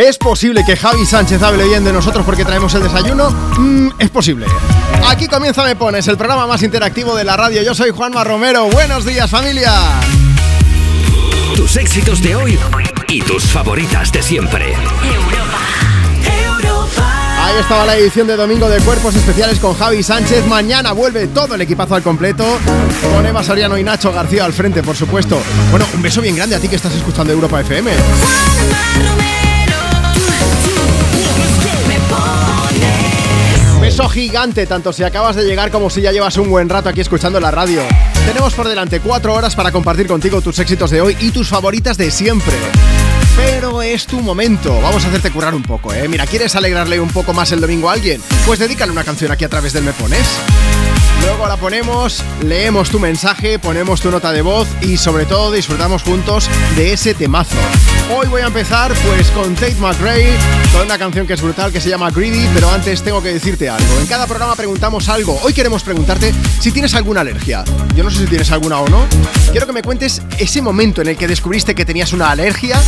¿Es posible que Javi Sánchez hable bien de nosotros porque traemos el desayuno? Mm, es posible. Aquí comienza Me Pones, el programa más interactivo de la radio. Yo soy Juanma Romero. Buenos días, familia. Tus éxitos de hoy y tus favoritas de siempre. Ahí estaba la edición de domingo de Cuerpos Especiales con Javi Sánchez. Mañana vuelve todo el equipazo al completo. Con Eva Soriano y Nacho García al frente, por supuesto. Bueno, un beso bien grande a ti que estás escuchando Europa FM. Gigante, tanto si acabas de llegar como si ya llevas un buen rato aquí escuchando la radio. Tenemos por delante cuatro horas para compartir contigo tus éxitos de hoy y tus favoritas de siempre. Pero es tu momento. Vamos a hacerte currar un poco, ¿eh? Mira, ¿quieres alegrarle un poco más el domingo a alguien? Pues dedícale una canción aquí a través del Me Pones. Luego la ponemos, leemos tu mensaje, ponemos tu nota de voz y sobre todo disfrutamos juntos de ese temazo. Hoy voy a empezar pues con Tate McRae, con una canción que es brutal que se llama Greedy, pero antes tengo que decirte algo. En cada programa preguntamos algo. Hoy queremos preguntarte si tienes alguna alergia. Yo no sé si tienes alguna o no. Quiero que me cuentes ese momento en el que descubriste que tenías una alergia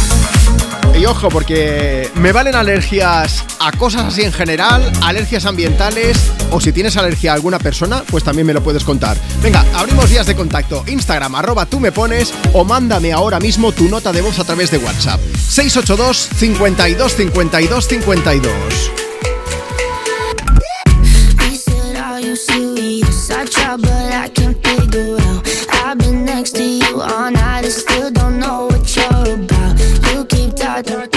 y ojo, porque me valen alergias a cosas así en general, alergias ambientales o si tienes alergia a alguna persona, pues también me lo puedes contar. Venga, abrimos días de contacto. Instagram, arroba tú me pones o mándame ahora mismo tu nota de voz a través de WhatsApp. 682 52 52 52. I 的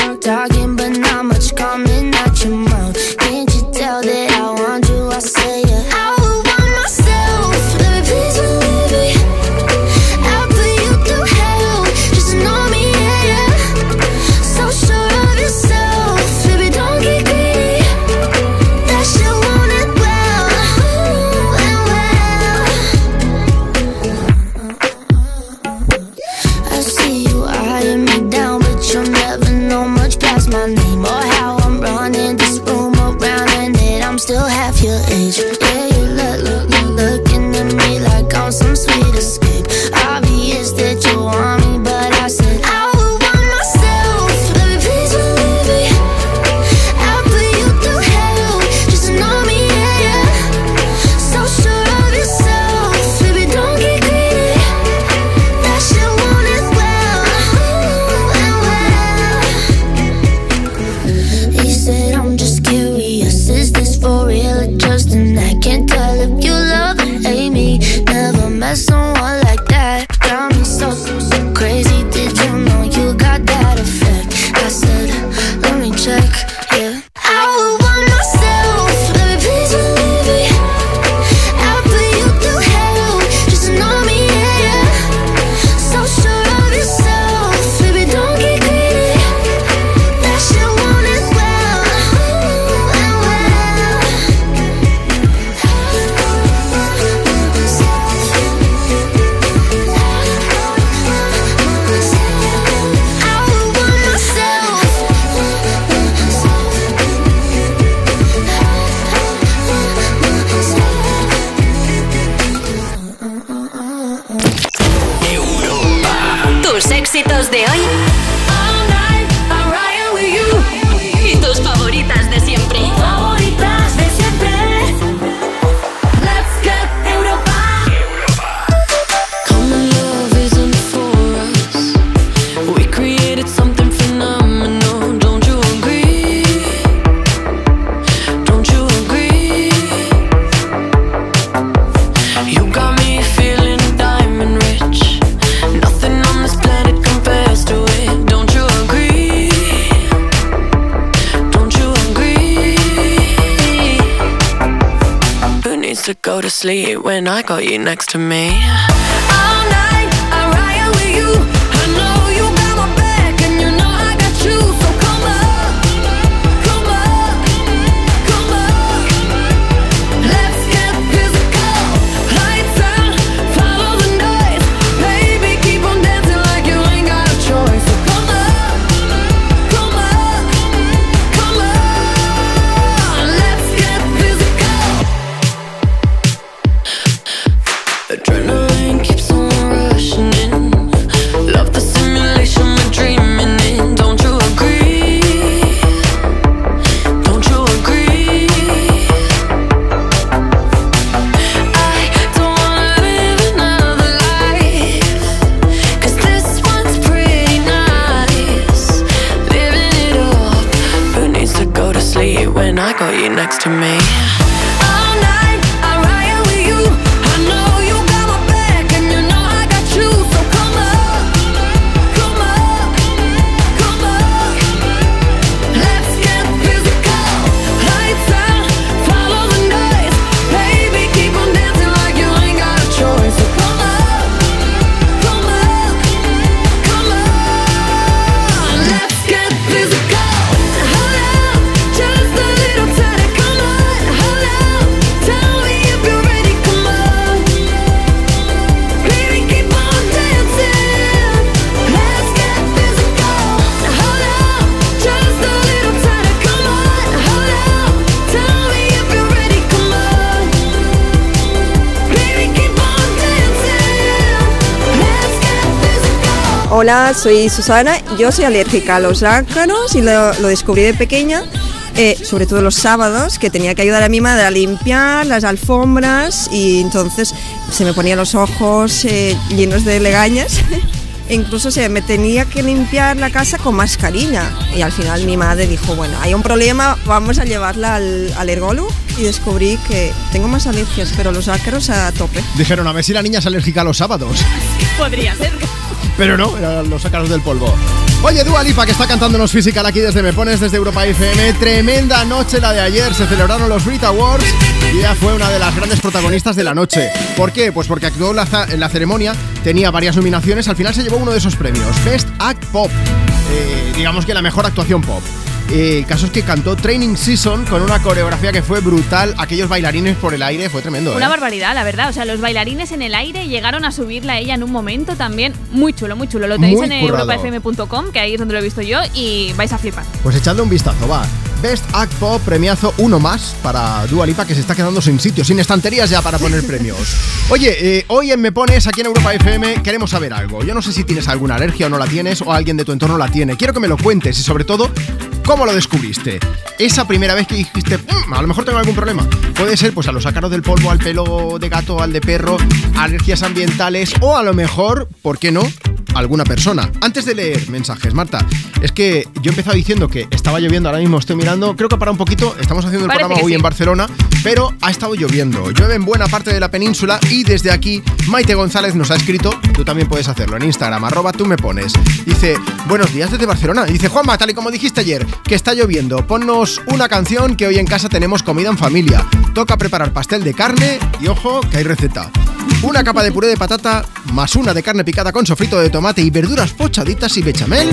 sleep when I got you next to me? All night, Hola, soy Susana. Yo soy alérgica a los ácaros y lo, lo descubrí de pequeña, eh, sobre todo los sábados, que tenía que ayudar a mi madre a limpiar las alfombras y entonces se me ponían los ojos eh, llenos de legañas. E incluso se me tenía que limpiar la casa con mascarilla. Y al final mi madre dijo, bueno, hay un problema, vamos a llevarla al alergólogo. Y descubrí que tengo más alergias, pero los ácaros a tope. Dijeron, a ver si la niña es alérgica a los sábados. Podría ser. Pero no, eran los ácaros del polvo. Oye, Dua Lipa, que está cantándonos Physical aquí desde Me Pones, desde Europa FM. Tremenda noche la de ayer. Se celebraron los Brit Awards y ella fue una de las grandes protagonistas de la noche. ¿Por qué? Pues porque actuó en la, en la ceremonia, tenía varias nominaciones. Al final se llevó uno de esos premios, Best Act Pop. Eh, digamos que la mejor actuación pop. Eh, el caso es que cantó Training Season con una coreografía que fue brutal. Aquellos bailarines por el aire, fue tremendo. Una ¿eh? barbaridad, la verdad. O sea, los bailarines en el aire llegaron a subirla a ella en un momento también. Muy chulo, muy chulo. Lo tenéis Muy en europafm.com, que ahí es donde lo he visto yo, y vais a flipar. Pues echadle un vistazo, va. Best Act Pop, premiazo uno más para Dua Lipa, que se está quedando sin sitio, sin estanterías ya para poner premios. Oye, eh, hoy en Me Pones, aquí en Europa FM, queremos saber algo. Yo no sé si tienes alguna alergia o no la tienes, o alguien de tu entorno la tiene. Quiero que me lo cuentes y sobre todo, ¿cómo lo descubriste? Esa primera vez que dijiste, "Mm, a lo mejor tengo algún problema. Puede ser pues a los ácaros del polvo, al pelo de gato, al de perro, alergias ambientales, o a lo mejor, ¿por qué no? alguna persona. Antes de leer mensajes, Marta, es que yo he empezado diciendo que estaba lloviendo, ahora mismo estoy mirando, creo que para un poquito, estamos haciendo el Parece programa hoy sí. en Barcelona, pero ha estado lloviendo. Llueve en buena parte de la península y desde aquí Maite González nos ha escrito, tú también puedes hacerlo en Instagram, arroba tú me pones. Dice, buenos días desde Barcelona. Dice, Juanma, tal y como dijiste ayer, que está lloviendo, ponnos una canción que hoy en casa tenemos comida en familia. Toca preparar pastel de carne y ojo que hay receta. Una capa de puré de patata, más una de carne picada con sofrito de tomate y verduras pochaditas y bechamel,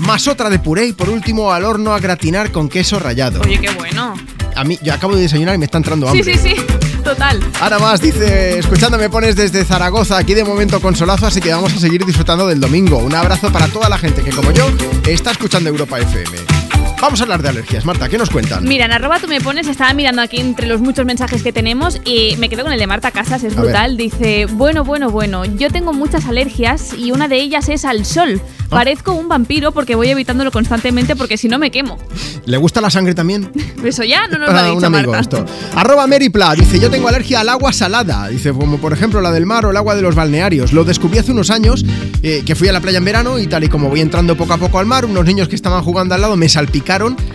más otra de puré y por último al horno a gratinar con queso rallado. Oye, qué bueno. A mí, yo acabo de desayunar y me está entrando Sí, hambre. sí, sí. Total. Ahora más, dice, escuchando me pones desde Zaragoza, aquí de momento consolazo, así que vamos a seguir disfrutando del domingo. Un abrazo para toda la gente que como yo está escuchando Europa FM. Vamos a hablar de alergias, Marta, ¿qué nos cuentan? Mira, en arroba tú me pones, estaba mirando aquí entre los muchos mensajes que tenemos y me quedo con el de Marta Casas, es brutal. Dice, bueno, bueno, bueno, yo tengo muchas alergias y una de ellas es al sol. Ah. Parezco un vampiro porque voy evitándolo constantemente porque si no me quemo. ¿Le gusta la sangre también? Eso ya no nos lo ha Ah, dicho un amigo Marta. esto. Arroba Meripla, dice, yo tengo alergia al agua salada, dice, como por ejemplo la del mar o el agua de los balnearios. Lo descubrí hace unos años, eh, que fui a la playa en verano y tal y como voy entrando poco a poco al mar, unos niños que estaban jugando al lado me salpicaron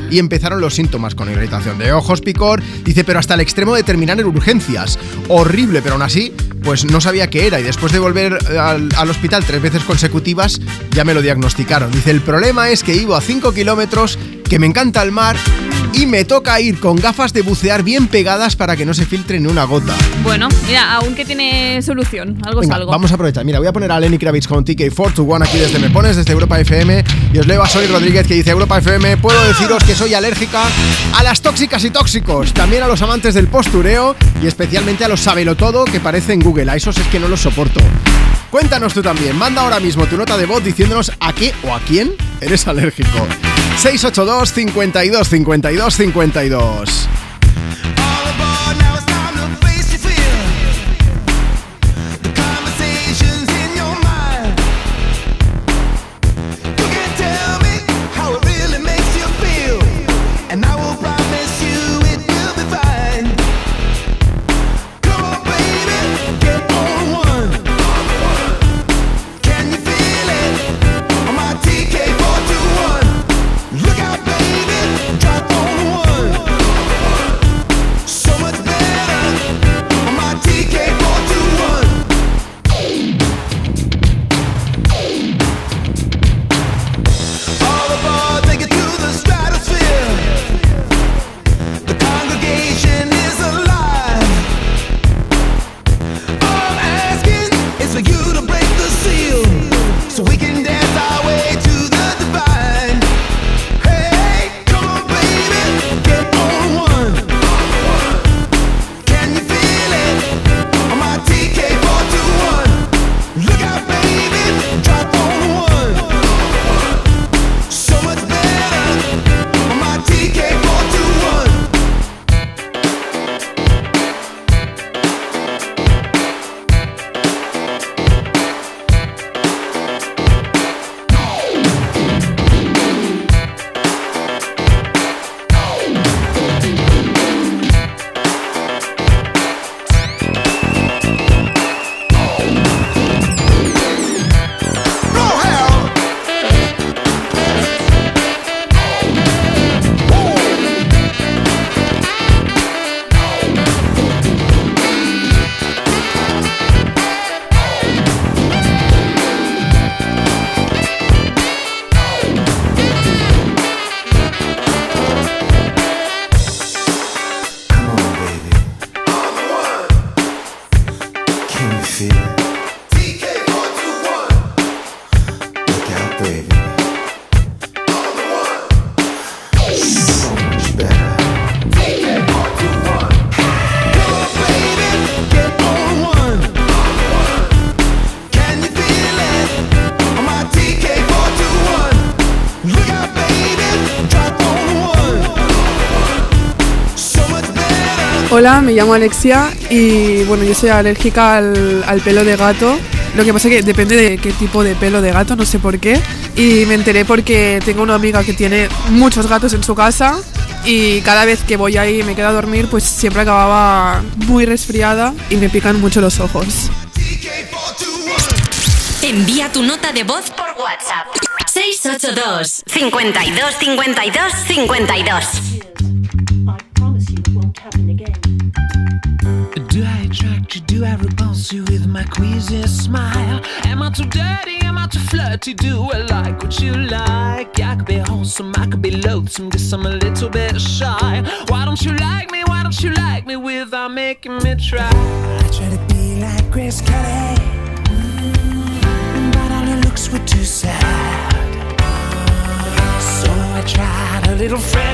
y empezaron los síntomas con irritación de ojos, picor, dice, pero hasta el extremo de terminar en urgencias. Horrible, pero aún así, pues no sabía qué era y después de volver al, al hospital tres veces consecutivas, ya me lo diagnosticaron. Dice, el problema es que vivo a 5 kilómetros, que me encanta el mar y me toca ir con gafas de bucear bien pegadas para que no se filtre ni una gota. Bueno, mira, aún que tiene solución, algo Venga, es algo. vamos a aprovechar. Mira, voy a poner a Lenny Kravitz con TK4 to 1 aquí desde Me Pones, desde Europa FM. Y os leo a Soy Rodríguez que dice Europa FM. Puedo deciros que soy alérgica a las tóxicas y tóxicos. También a los amantes del postureo y especialmente a los sabelotodo que parecen Google. A esos es que no los soporto. Cuéntanos tú también. Manda ahora mismo tu nota de voz diciéndonos a qué o a quién eres alérgico. 682 52 52 52. Hola, me llamo Alexia y bueno, yo soy alérgica al, al pelo de gato. Lo que pasa es que depende de qué tipo de pelo de gato, no sé por qué. Y me enteré porque tengo una amiga que tiene muchos gatos en su casa y cada vez que voy ahí y me quedo a dormir, pues siempre acababa muy resfriada y me pican mucho los ojos. Envía tu nota de voz por WhatsApp. 682 52 52 52 Guess I'm a little bit shy. Why don't you like me? Why don't you like me without making me try? I try to be like Grace Kelly, mm, but all her looks were too sad. So I tried a little Freddie.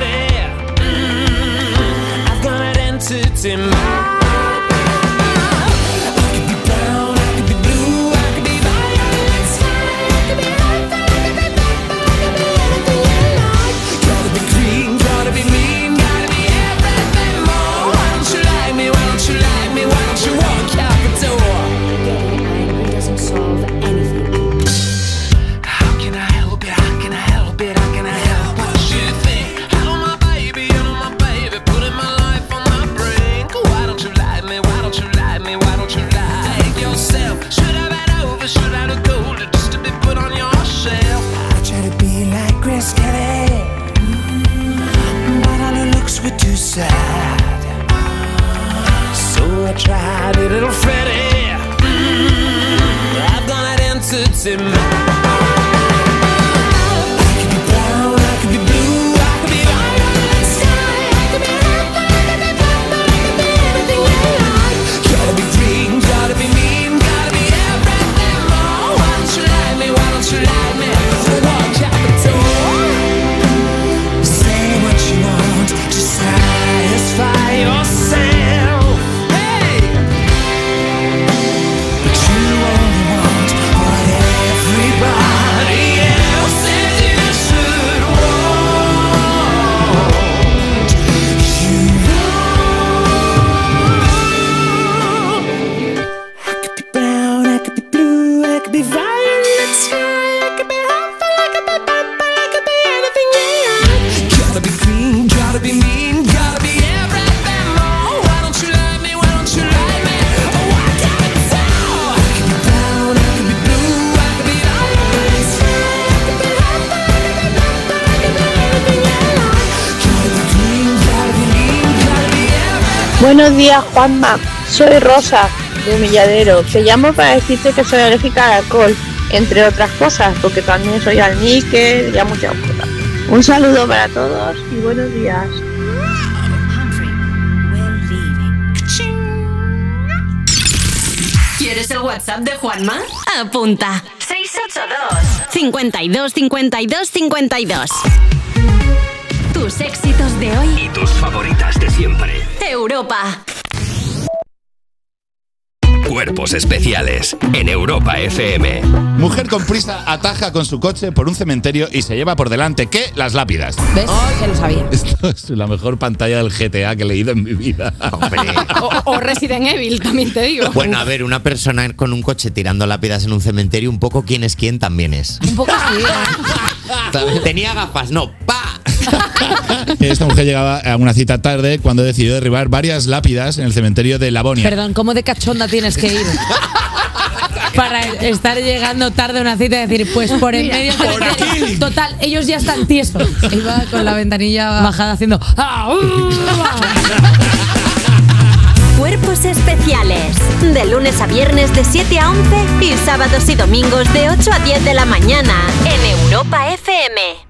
Buenos días, Juanma. Soy Rosa, de Humilladero. Te llamo para decirte que soy alérgica al alcohol, entre otras cosas, porque también soy al níquel y a muchas cosas. Un saludo para todos y buenos días. ¿Quieres el WhatsApp de Juanma? Apunta. 682 52 52 52 Tus éxitos de hoy. Y tus favoritas de siempre. Europa. Cuerpos especiales en Europa FM. Mujer con prisa ataja con su coche por un cementerio y se lleva por delante que las lápidas. ¿Ves? Ya lo sabía. Esto es la mejor pantalla del GTA que he leído en mi vida. O, o Resident Evil, también te digo. Bueno, a ver, una persona con un coche tirando lápidas en un cementerio, un poco quién es quién también es. Un poco así. ¿Sabes? Tenía gafas, no, pa. Esta mujer llegaba a una cita tarde cuando decidió derribar varias lápidas en el cementerio de Lavonia. Perdón, ¿cómo de cachonda tienes que ir? Para estar llegando tarde a una cita y decir, pues por en medio del cementerio. Total, ellos ya están tiesos. Iba con la ventanilla bajada haciendo. "Ah, uh". Cuerpos especiales. De lunes a viernes de 7 a 11 y sábados y domingos de 8 a 10 de la mañana en Europa FM.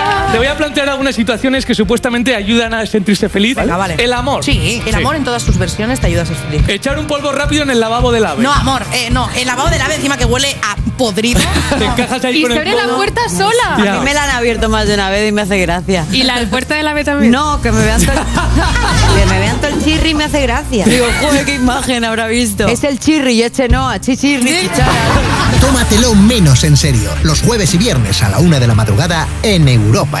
Te voy a plantear algunas situaciones que supuestamente ayudan a sentirse feliz. Venga, vale. El amor. Sí, el amor en todas sus versiones te ayuda a ser feliz. Echar un polvo rápido en el lavabo del ave. No, amor, eh, no. El lavabo del ave encima que huele a podrido. Te encajas ahí Y con se el abre la polvo. puerta sola. A mí me la han abierto más de una vez y me hace gracia. ¿Y la puerta del ave también? No, que me vean todo, que me vean todo el chirri y me hace gracia. Digo, joder, qué imagen habrá visto. Es el chirri y este no, a chichirri, chichara. Tómatelo menos en serio. Los jueves y viernes a la una de la madrugada en Europa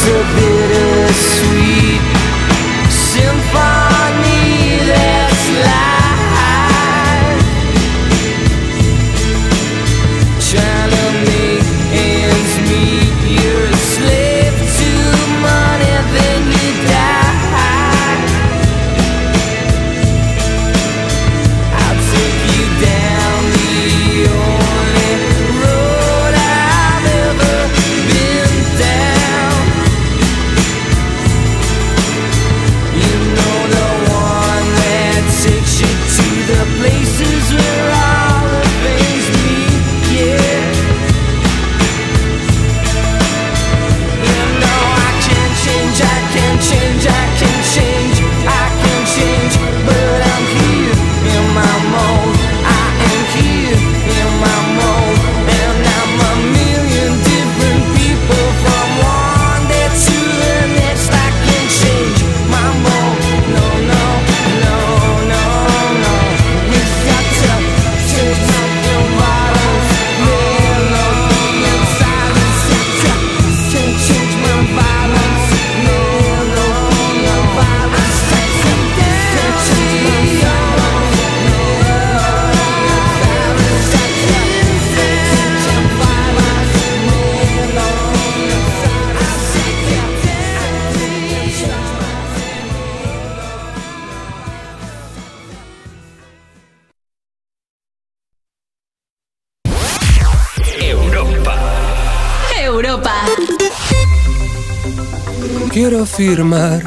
Cause it's Quiero firmar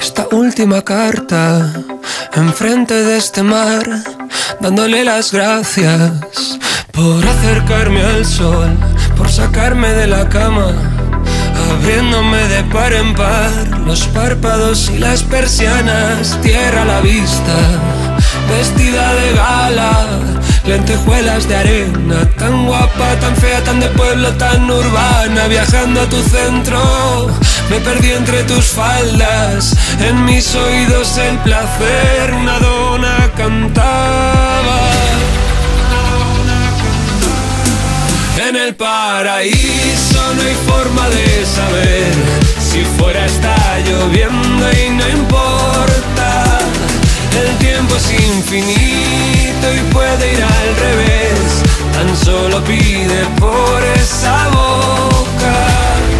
esta última carta enfrente de este mar, dándole las gracias por acercarme al sol, por sacarme de la cama, abriéndome de par en par los párpados y las persianas, tierra a la vista, vestida de gala, lentejuelas de arena, tan guapa, tan fea, tan de pueblo, tan urbana, viajando a tu centro, me perdí entre tus faldas, en mis oídos el placer, una dona cantaba. En el paraíso no hay forma de saber si fuera está lloviendo y no importa. El tiempo es infinito y puede ir al revés. Tan solo pide por esa boca.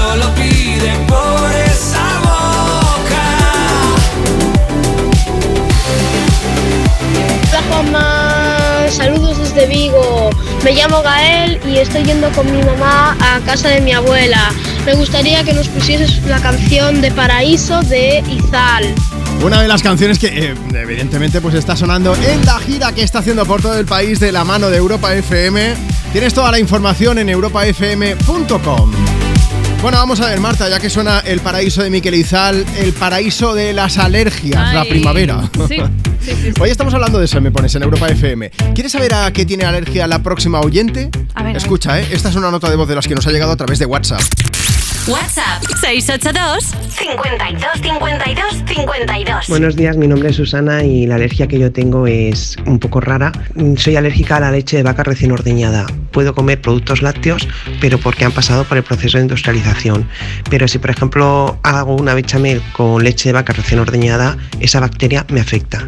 Juanma, saludos desde Vigo. Me llamo Gael y estoy yendo con mi mamá a casa de mi abuela. Me gustaría que nos pusieses la canción de Paraíso de Izal. Una de las canciones que eh, evidentemente pues está sonando en la gira que está haciendo por todo el país de la mano de Europa FM. Tienes toda la información en europafm.com. Bueno, vamos a ver, Marta, ya que suena el paraíso de Miquel Izal, el paraíso de las alergias, la primavera. Sí, sí, sí, sí. Hoy estamos hablando de eso, me pones en Europa FM. ¿Quieres saber a qué tiene alergia la próxima oyente? A ver, Escucha, ¿eh? esta es una nota de voz de las que nos ha llegado a través de WhatsApp. WhatsApp 682 52 52 52. Buenos días, mi nombre es Susana y la alergia que yo tengo es un poco rara. Mm, Soy alérgica a la leche de vaca recién ordeñada. Puedo comer productos lácteos, pero porque han pasado por el proceso de industrialización. Pero si, por ejemplo, hago una bechamel con leche de vaca recién ordeñada, esa bacteria me afecta.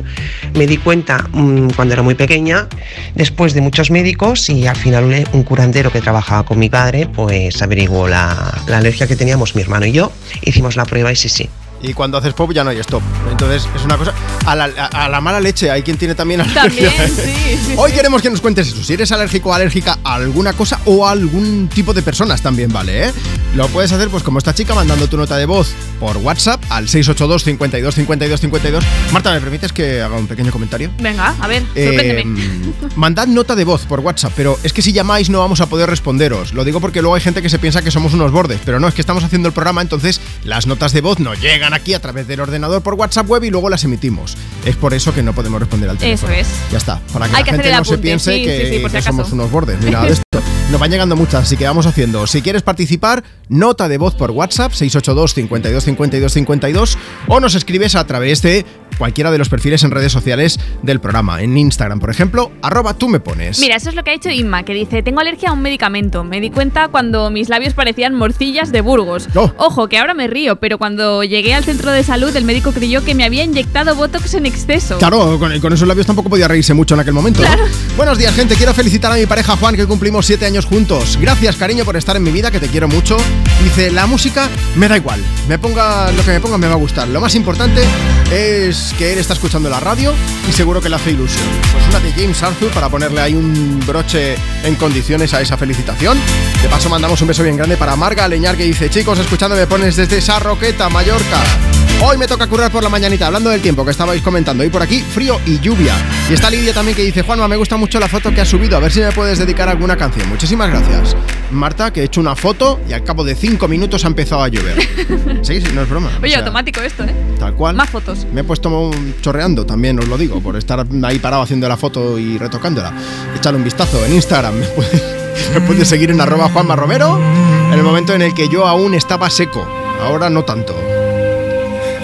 Me di cuenta mm, cuando era muy pequeña, después de muchos médicos y al final un curandero que trabajaba con mi padre, pues averiguó la, la alergia que teníamos mi hermano y yo. Hicimos la prueba y sí, sí. Y cuando haces pop ya no hay stop. Entonces es una cosa. A la, a- a la mala leche hay quien tiene también alergia. También, sí, sí, Hoy queremos que nos cuentes eso. Si eres alérgico o alérgica a alguna cosa o a algún tipo de personas también, ¿vale? ¿eh? Lo puedes hacer pues como esta chica mandando tu nota de voz por WhatsApp al 682 52 52 52. Marta, ¿me permites que haga un pequeño comentario? Venga, a ver, Eh, sorpréndeme. mandad nota de voz por WhatsApp, pero es que si llamáis no vamos a poder responderos. Lo digo porque luego hay gente que se piensa que somos unos bordes, pero no, es que estamos haciendo el programa, entonces las notas de voz nos llegan aquí a través del ordenador por WhatsApp web y luego las emitimos. Es por eso que no podemos responder al Eso teléfono. es. Ya está, para que Hay la que gente no se piense sí, que, sí, sí, somos unos bordes, ni nada de esto. Nos van llegando muchas, así que vamos haciendo. Si quieres participar, nota de voz por WhatsApp 682 52 52 52 o nos escribes a través de cualquiera de los perfiles en redes sociales del programa. En Instagram, por ejemplo, arroba tú me pones. Mira, eso es lo que ha hecho Inma, que dice, tengo alergia a un medicamento. Me di cuenta cuando mis labios parecían morcillas de Burgos. Ojo, que ahora me río, pero cuando llegué al centro de salud, el médico creyó que me había inyectado Botox en exceso. Claro, con, con esos labios tampoco podía reírse mucho en aquel momento. ¿no? Buenos días, gente. Quiero felicitar a mi pareja Juan, que cumplimos siete años juntos. Gracias, cariño, por estar en mi vida, que te quiero mucho. Dice, la música me da igual. Me ponga lo que me ponga me va a gustar. Lo más importante es que él está escuchando la radio y seguro que le hace ilusión. Pues una de James Arthur para ponerle ahí un broche en condiciones a esa felicitación. De paso mandamos un beso bien grande para Marga Leñar que dice, chicos, escuchando me pones desde esa roqueta, Mallorca. Hoy me toca currar por la mañanita, hablando del tiempo que estabais comentando. Y por aquí, frío y lluvia. Y está Lidia también que dice, Juanma, me gusta mucho la foto que has subido, a ver si me puedes dedicar alguna canción. Muchísimas gracias. Marta, que he hecho una foto y al cabo de cinco minutos ha empezado a llover. Sí, sí, no es broma. O Oye, sea, automático esto, ¿eh? Tal cual. Más fotos. Me he puesto chorreando, también os lo digo, por estar ahí parado haciendo la foto y retocándola. Echadle un vistazo en Instagram. Me puedes, me puedes seguir en arroba Juanma Romero en el momento en el que yo aún estaba seco. Ahora no tanto.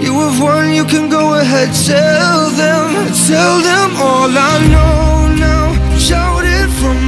You have won, you can go ahead, tell them, tell them all I know now. Shout it from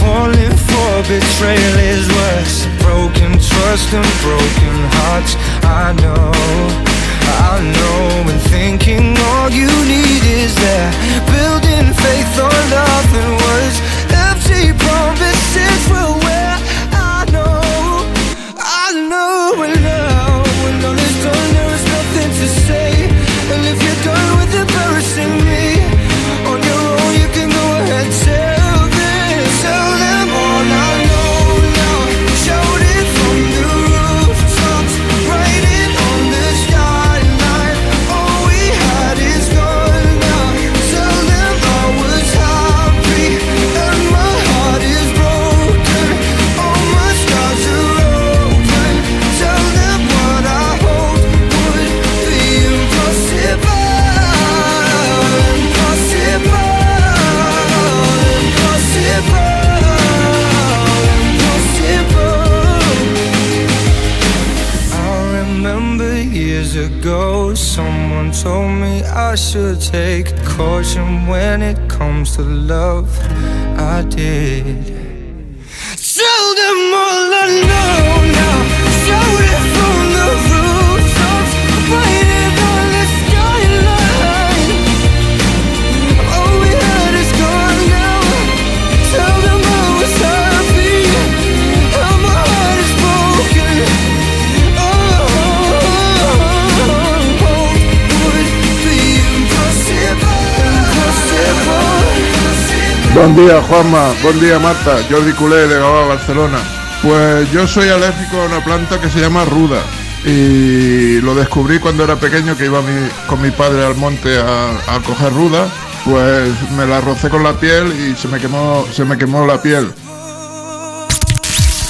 Falling for betrayal is worse. Broken trust and broken hearts. I know, I know. And thinking all you need is there. Building faith on nothing words. I should take caution when it comes to love. I did. Tell them all I know Buen día, Juanma. Buen día, Marta. Jordi Culé, de Gaba, Barcelona. Pues yo soy alérgico a una planta que se llama ruda. Y lo descubrí cuando era pequeño, que iba mi- con mi padre al monte a, a coger ruda. Pues me la rocé con la piel y se me quemó, se me quemó la piel.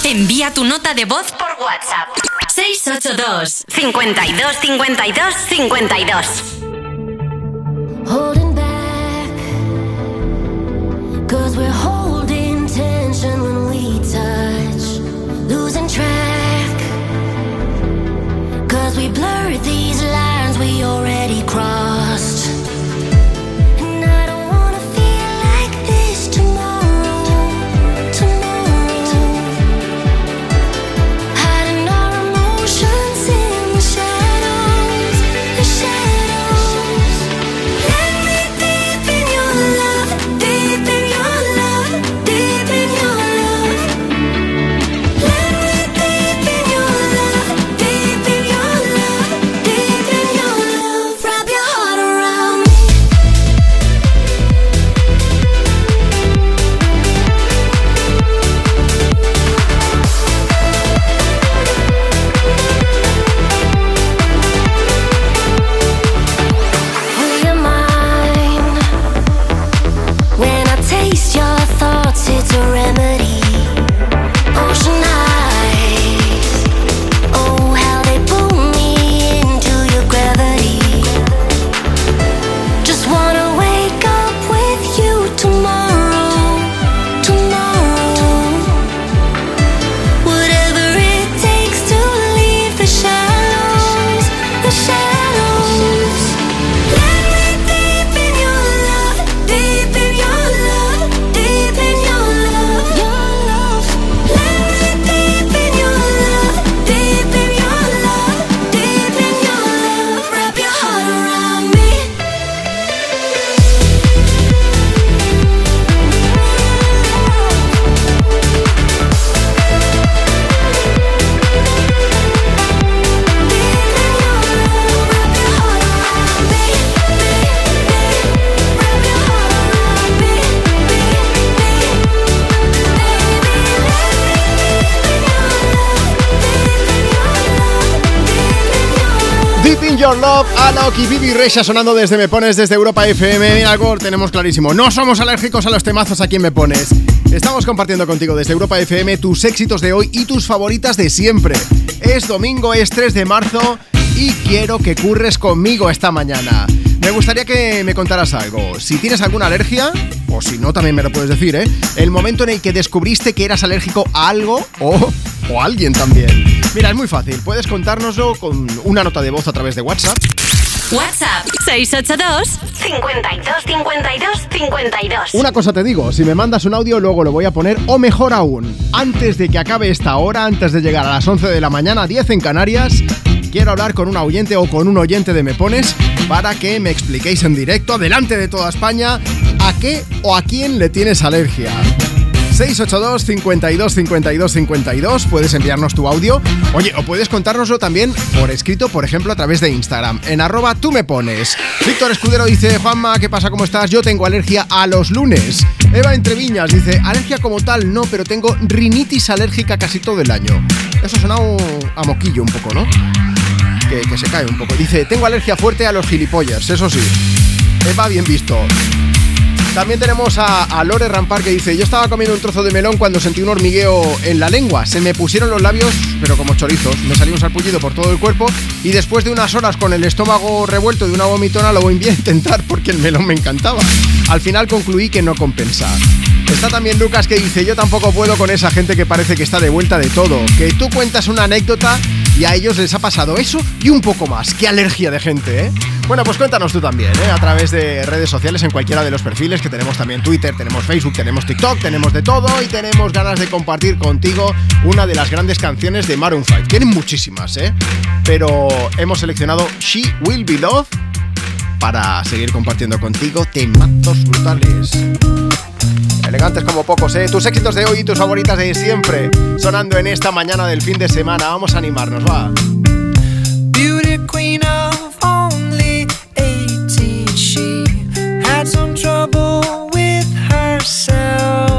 Envía tu nota de voz por WhatsApp. 682 52 52 52 Alok y Bibi Reisha sonando desde Me Pones, desde Europa FM. Mira, algo tenemos clarísimo. No somos alérgicos a los temazos aquí en Me Pones. Estamos compartiendo contigo desde Europa FM tus éxitos de hoy y tus favoritas de siempre. Es domingo, es 3 de marzo y quiero que curres conmigo esta mañana. Me gustaría que me contaras algo. Si tienes alguna alergia, o si no, también me lo puedes decir, ¿eh? El momento en el que descubriste que eras alérgico a algo o, o a alguien también. Mira, es muy fácil. Puedes contárnoslo con una nota de voz a través de WhatsApp. WhatsApp 682 52 52 52. Una cosa te digo, si me mandas un audio luego lo voy a poner, o mejor aún, antes de que acabe esta hora, antes de llegar a las 11 de la mañana, 10 en Canarias, quiero hablar con un oyente o con un oyente de Me Pones para que me expliquéis en directo, delante de toda España, a qué o a quién le tienes alergia. 682 52 52 52 Puedes enviarnos tu audio. Oye, o puedes contárnoslo también por escrito Por ejemplo, a través de Instagram En arroba tú me pones. Víctor Escudero dice Juanma, ¿qué pasa? ¿Cómo estás? Yo tengo alergia a los lunes. Eva Entreviñas dice Alergia como tal, no, pero tengo rinitis alérgica casi todo el año. Eso suena a moquillo un poco, ¿no? Que, que se cae un poco. Dice, tengo alergia fuerte a los gilipollas Eso sí. Eva, bien visto también tenemos a, Lore Rampar que dice: Yo estaba comiendo un trozo de melón cuando sentí un hormigueo en la lengua. Se me pusieron los labios, pero como chorizos. Me salió un sarpullido por todo el cuerpo. Y después de unas horas con el estómago revuelto de una vomitona, lo voy a intentar porque el melón me encantaba. Al final concluí que no compensa. Está también Lucas que dice: Yo tampoco puedo con esa gente que parece que está de vuelta de todo. Que tú cuentas una anécdota y a ellos les ha pasado eso y un poco más. ¡Qué alergia de gente, eh! Bueno, pues cuéntanos tú también, ¿eh? A través de redes sociales, en cualquiera de los perfiles, que tenemos también Twitter, tenemos Facebook, tenemos TikTok, tenemos de todo y tenemos ganas de compartir contigo una de las grandes canciones de Maroon 5. Tienen muchísimas, ¿eh? Pero hemos seleccionado She Will Be Love para seguir compartiendo contigo temazos brutales. Elegantes como pocos, ¿eh? Tus éxitos de hoy y tus favoritas de siempre. Sonando en esta mañana del fin de semana. Vamos a animarnos, va. Beauty queen of only 18, she had some trouble with herself.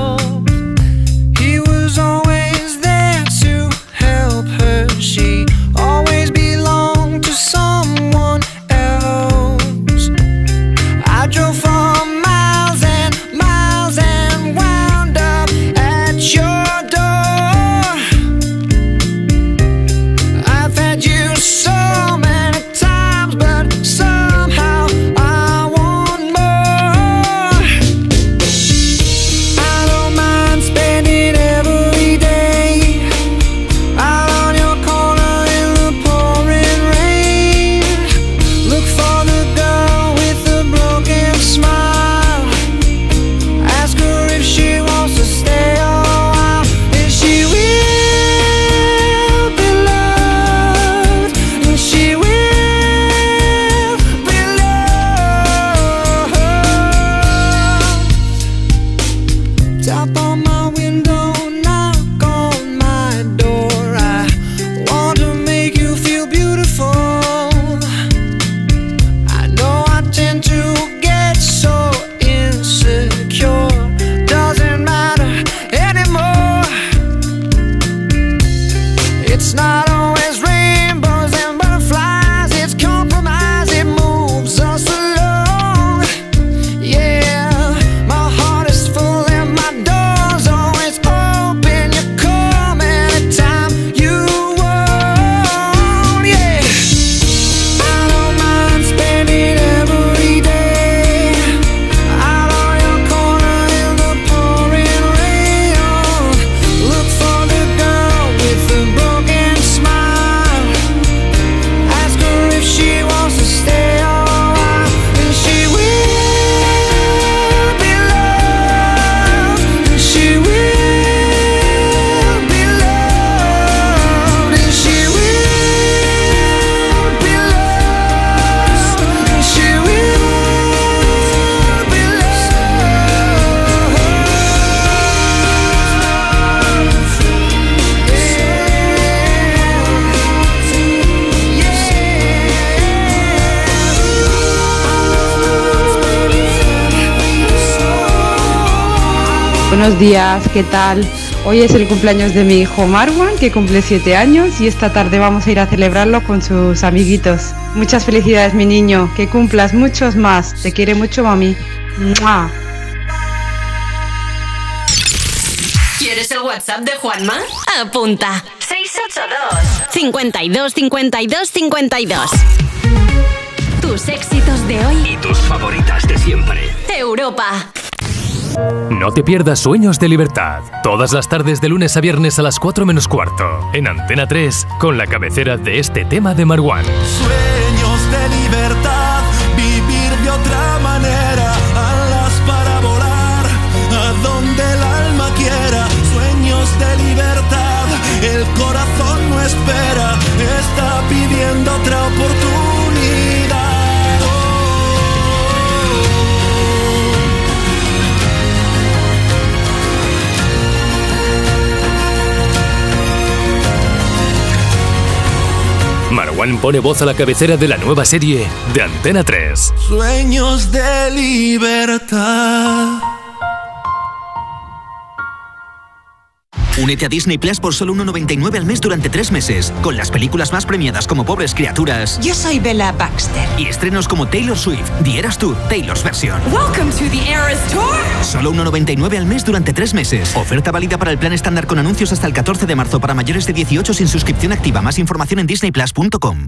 Buenos días, ¿qué tal? Hoy es el cumpleaños de mi hijo Marwan, que cumple 7 años, y esta tarde vamos a ir a celebrarlo con sus amiguitos. Muchas felicidades, mi niño, que cumplas muchos más. Te quiere mucho, mami. ¡Mua! ¿Quieres el WhatsApp de Juanma? Apunta. 682 52 52 52. Tus éxitos de hoy Y tus favoritas de siempre. Europa. No te pierdas Sueños de Libertad. Todas las tardes de lunes a viernes a las 4 menos cuarto. En Antena 3, con la cabecera de este tema de Marwan. Sueños de libertad, vivir de otra manera, alas para volar, a donde el alma quiera. Sueños de libertad, el corazón no espera, está pidiendo otra oportunidad. Marwan pone voz a la cabecera de la nueva serie de Antena 3. Sueños de libertad. Únete a Disney Plus por solo 1,99 al mes durante tres meses, con las películas más premiadas como Pobres Criaturas Yo soy Bella Baxter. y estrenos como Taylor Swift, The Eras Tour, Taylor's Version. Welcome to the Eras Tour. Solo 1,99 al mes durante tres meses. Oferta válida para el plan estándar con anuncios hasta el 14 de marzo para mayores de 18 sin suscripción activa. Más información en disneyplus.com.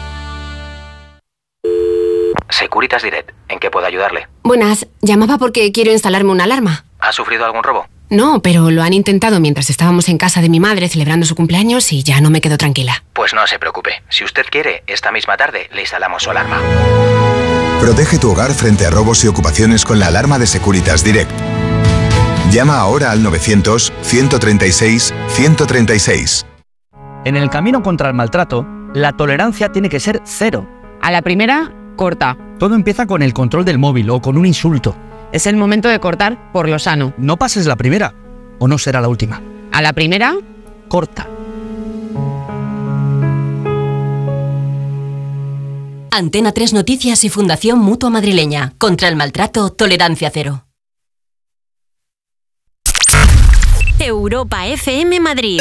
Securitas Direct, ¿en qué puedo ayudarle? Buenas, llamaba porque quiero instalarme una alarma. ¿Ha sufrido algún robo? No, pero lo han intentado mientras estábamos en casa de mi madre celebrando su cumpleaños y ya no me quedo tranquila. Pues no se preocupe. Si usted quiere, esta misma tarde le instalamos su alarma. Protege tu hogar frente a robos y ocupaciones con la alarma de Securitas Direct. Llama ahora al 900-136-136. En el camino contra el maltrato, la tolerancia tiene que ser cero. A la primera, corta. Todo empieza con el control del móvil o con un insulto. Es el momento de cortar por lo sano. No pases la primera, o no será la última. A la primera, Corta. Antena 3 Noticias y Fundación Mutua Madrileña. Contra el maltrato, tolerancia cero. Europa FM Madrid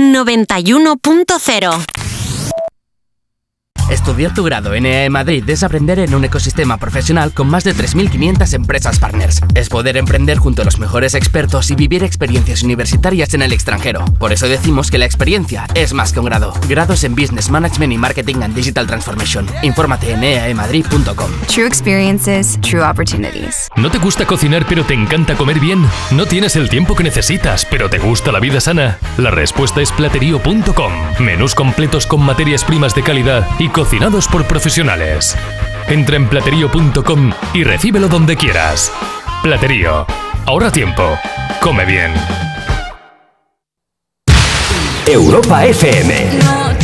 91.0 Estudiar tu grado en EAE Madrid es aprender en un ecosistema profesional con más de 3.500 empresas partners. Es poder emprender junto a los mejores expertos y vivir experiencias universitarias en el extranjero. Por eso decimos que la experiencia es más que un grado. Grados en Business Management y Marketing and Digital Transformation. Infórmate en E eaemadrid.com. True experiences, true opportunities. ¿No te gusta cocinar pero te encanta comer bien? ¿No tienes el tiempo que necesitas pero te gusta la vida sana? La respuesta es platerío.com. Menús completos con materias primas de calidad y cocinados por profesionales. Entra en platerío.com y recíbelo donde quieras. Platerío. Ahorra tiempo. Come bien. Europa FM.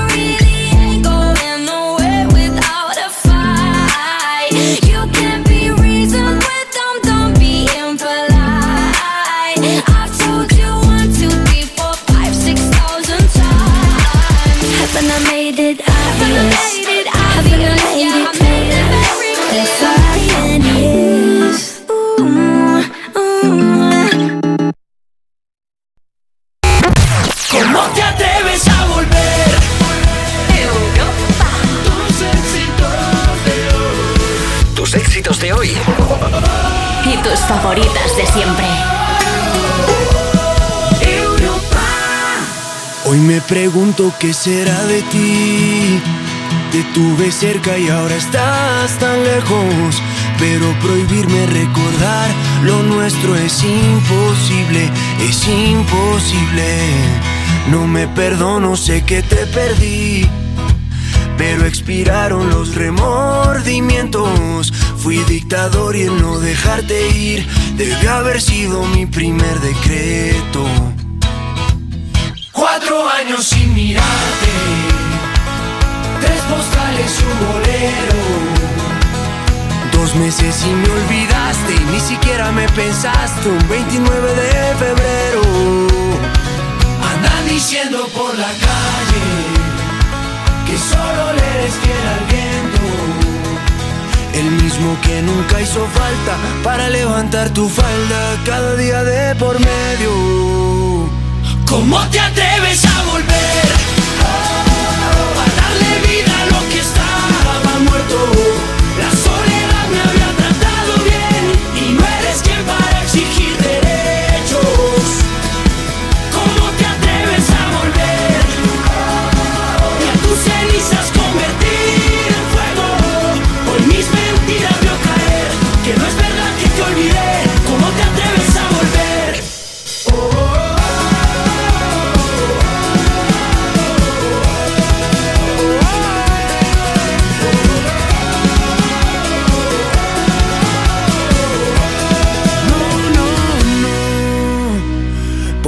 ¿Cómo te atreves a volver? Europa Tus éxitos de hoy. Y tus favoritas de siempre. Europa. Hoy me pregunto qué será de ti. Te tuve cerca y ahora estás tan lejos. Pero prohibirme recordar lo nuestro es imposible, es imposible. No me perdono, sé que te perdí. Pero expiraron los remordimientos. Fui dictador y el no dejarte ir debe haber sido mi primer decreto. Cuatro años sin mirarte, tres postales un bolero. Dos meses y me olvidaste ni siquiera me pensaste un 29 de febrero. Andan diciendo por la calle que solo le eres fiel al viento. El mismo que nunca hizo falta para levantar tu falda cada día de por medio. ¿Cómo te atreves a volver? A darle vida a lo que estaba muerto.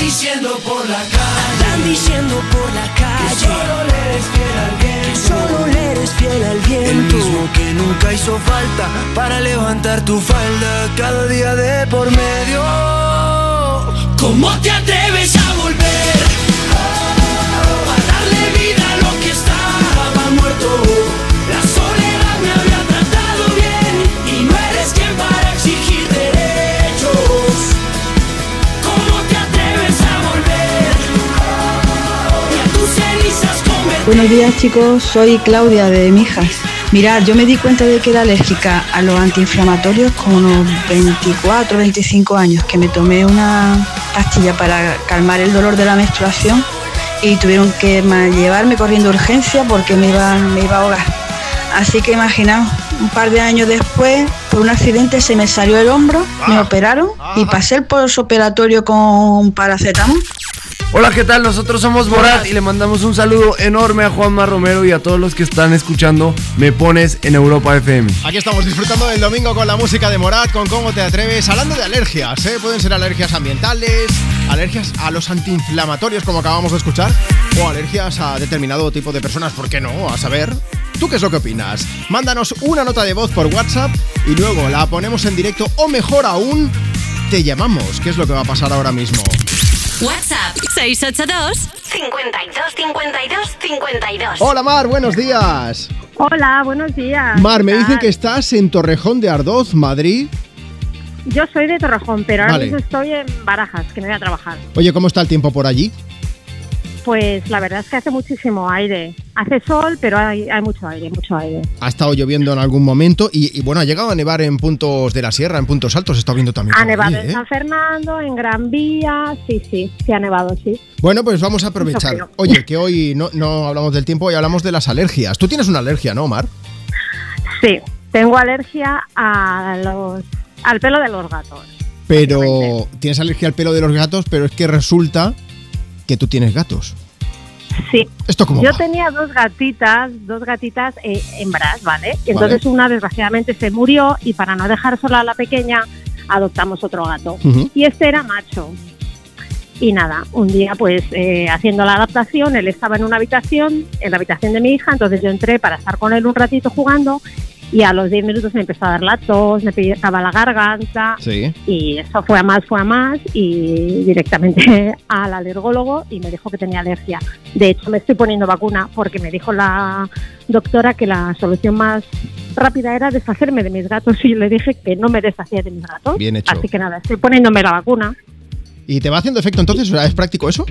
Diciendo por la calle. Andan diciendo por la calle. Que solo le eres fiel al viento. Que solo le eres fiel al viento. El mismo que nunca hizo falta para levantar tu falda cada día de por medio. ¿Cómo te atreves Buenos días chicos, soy Claudia de Mijas. Mirad, yo me di cuenta de que era alérgica a los antiinflamatorios con unos 24, 25 años, que me tomé una pastilla para calmar el dolor de la menstruación y tuvieron que llevarme corriendo a urgencia porque me iba, me iba a ahogar. Así que imaginaos, un par de años después, por un accidente se me salió el hombro, me operaron y pasé el posoperatorio con paracetamol. Hola, ¿qué tal? Nosotros somos Borat y le mandamos un saludo enorme a Juanma Romero y a todos los que están escuchando Me Pones en Europa FM. Aquí estamos disfrutando del domingo con la música de Morat, con cómo te atreves, hablando de alergias, ¿eh? Pueden ser alergias ambientales, alergias a los antiinflamatorios, como acabamos de escuchar, o alergias a determinado tipo de personas, ¿por qué no? A saber, ¿tú qué es lo que opinas? Mándanos una nota de voz por WhatsApp y luego la ponemos en directo, o mejor aún, te llamamos, ¿qué es lo que va a pasar ahora mismo? WhatsApp 682 52 52 52. Hola Mar, buenos días. Hola, buenos días. Mar, me ¿Qué dicen que estás en Torrejón de Ardoz, Madrid. Yo soy de Torrejón, pero ahora Vale. mismo estoy en Barajas, que me voy a trabajar. Oye, ¿cómo está el tiempo por allí? Pues la verdad es que hace muchísimo aire. Hace sol, pero hay, hay mucho aire, mucho aire. Ha estado lloviendo en algún momento y, y, bueno, ha llegado a nevar en puntos de la sierra, en puntos altos, está viendo también. Ha nevado en ¿eh? San Fernando, en Gran Vía, sí, sí, sí ha nevado, sí. Bueno, pues vamos a aprovechar. Oye, que hoy no, no hablamos del tiempo, hoy hablamos de las alergias. Tú tienes una alergia, ¿no, Mar? Sí, tengo alergia a los, al pelo de los gatos. Pero tienes alergia al pelo de los gatos, pero es que resulta que tú tienes gatos. Sí. ¿Esto cómo Yo va? tenía dos gatitas, dos gatitas eh, hembras, ¿vale? Y Entonces una desgraciadamente se murió y para no dejar sola a la pequeña adoptamos otro gato. Y este era macho. Y nada, un día pues eh, haciendo la adaptación, él estaba en una habitación, en la habitación de mi hija, entonces yo entré para estar con él un ratito jugando y a los 10 minutos me empezó a dar la tos, me picaba la garganta Sí. y eso fue a más, fue a más y directamente al alergólogo y me dijo que tenía alergia. De hecho, me estoy poniendo vacuna porque me dijo la doctora que la solución más rápida era deshacerme de mis gatos y le dije que no me deshacía de mis gatos. Bien hecho. Así que nada, estoy poniéndome la vacuna. ¿Y te va haciendo efecto entonces? ¿Es práctico eso?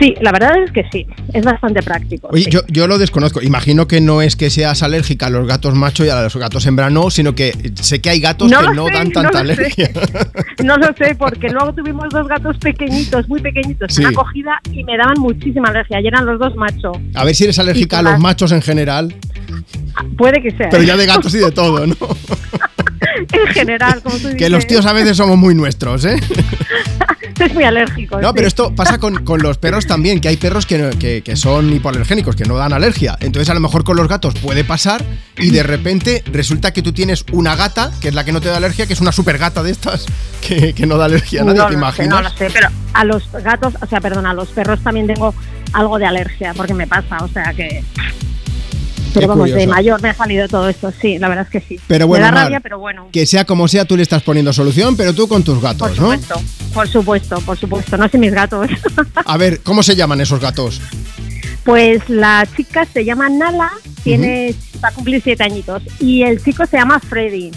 Sí, la verdad es que sí, es bastante práctico. Oye, sí. yo, yo lo desconozco. Imagino que no es que seas alérgica a los gatos macho y a los gatos hembra, no, sino que sé que hay gatos No que no sé, dan no tanta sé. alergia. No lo sé, porque luego tuvimos dos gatos pequeñitos, muy pequeñitos, Sí. en acogida y me daban muchísima alergia. Y eran los dos machos. A ver si eres alérgica a los machos en general, Puede que sea. pero ya de gatos y de todo, ¿no? en general, como tú dices. Que los tíos a veces somos muy nuestros, ¿eh? Es muy alérgico. No, sí. pero esto pasa con, con los perros también, que hay perros que, que, que son hipoalergénicos, que no dan alergia. Entonces a lo mejor con los gatos puede pasar y de repente resulta que tú tienes una gata, que es la que no te da alergia, que es una super gata de estas, que, que no da alergia a nadie, no, ¿te imaginas? no lo sé, pero a los gatos, o sea, perdón, a los perros también tengo algo de alergia, porque me pasa, o sea que... Pero vamos, de mayor me ha salido todo esto, sí, la verdad es que sí. Pero bueno, me da Mar, rabia, pero bueno. Que sea como sea, tú le estás poniendo solución, pero tú con tus gatos, Por ¿no? supuesto, por supuesto, por supuesto. No sé mis gatos. A ver, ¿cómo se llaman esos gatos? Pues la chica se llama Nala, tiene va a cumplir siete añitos y el chico se llama Freddy,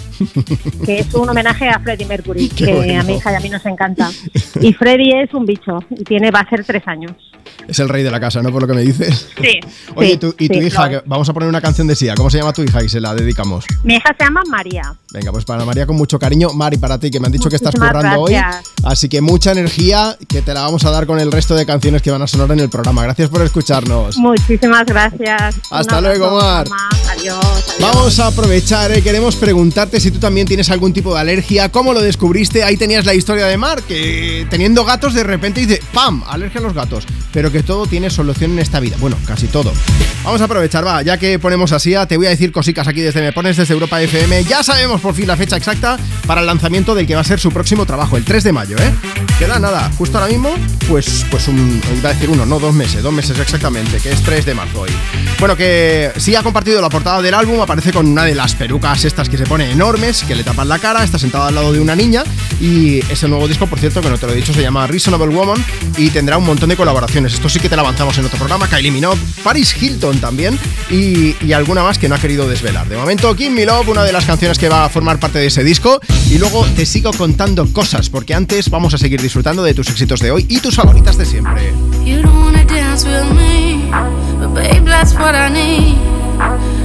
que es un homenaje a Freddie Mercury, Qué que bueno. a mi hija y a mí nos encanta. Y Freddy es un bicho y tiene va a ser tres años. Es el rey de la casa, ¿no? Por lo que me dices. Sí. Oye, sí, y tu sí, hija, que vamos a poner una canción de Sia. ¿Cómo se llama tu hija? Y se la dedicamos. Mi hija se llama María. Venga, pues para María con mucho cariño. Mari, para ti, que me han dicho que estás currando hoy. Así que mucha energía que te la vamos a dar con el resto de canciones que van a sonar en el programa. Gracias por escucharnos. Muchísimas gracias. Hasta luego, Mar. Vamos a aprovechar, eh, queremos preguntarte si tú también tienes algún tipo de alergia, cómo lo descubriste, ahí tenías la historia de Mar, que teniendo gatos de repente dice, ¡pam!, alergia a los gatos, pero que todo tiene solución en esta vida, bueno, casi todo. Vamos a aprovechar, va, ya que ponemos así, te voy a decir cositas aquí desde Me Pones, desde Europa FM, ya sabemos por fin la fecha exacta para el lanzamiento del que va a ser su próximo trabajo, el 3 de mayo, ¿eh? Queda nada, justo ahora mismo, pues, pues un, iba a decir uno, no, dos meses, dos meses exactamente, que es 3 de marzo hoy. Bueno, que sí ha compartido la portada del álbum, aparece con una de las pelucas estas que se pone enormes, que le tapan la cara, está sentado al lado de una niña y ese nuevo disco, por cierto, que no te lo he dicho, se llama Reasonable Woman y tendrá un montón de colaboraciones. Esto sí que te lo avanzamos en otro programa, Kylie Minogue, Paris Hilton también y, y alguna más que no ha querido desvelar. De momento, Kim Me Love, una de las canciones que va a formar parte de ese disco y luego te sigo contando cosas, porque antes vamos a seguir disfrutando de tus éxitos de hoy y tus favoritas de siempre. You don't wanna dance with me, but babe, that's what I need.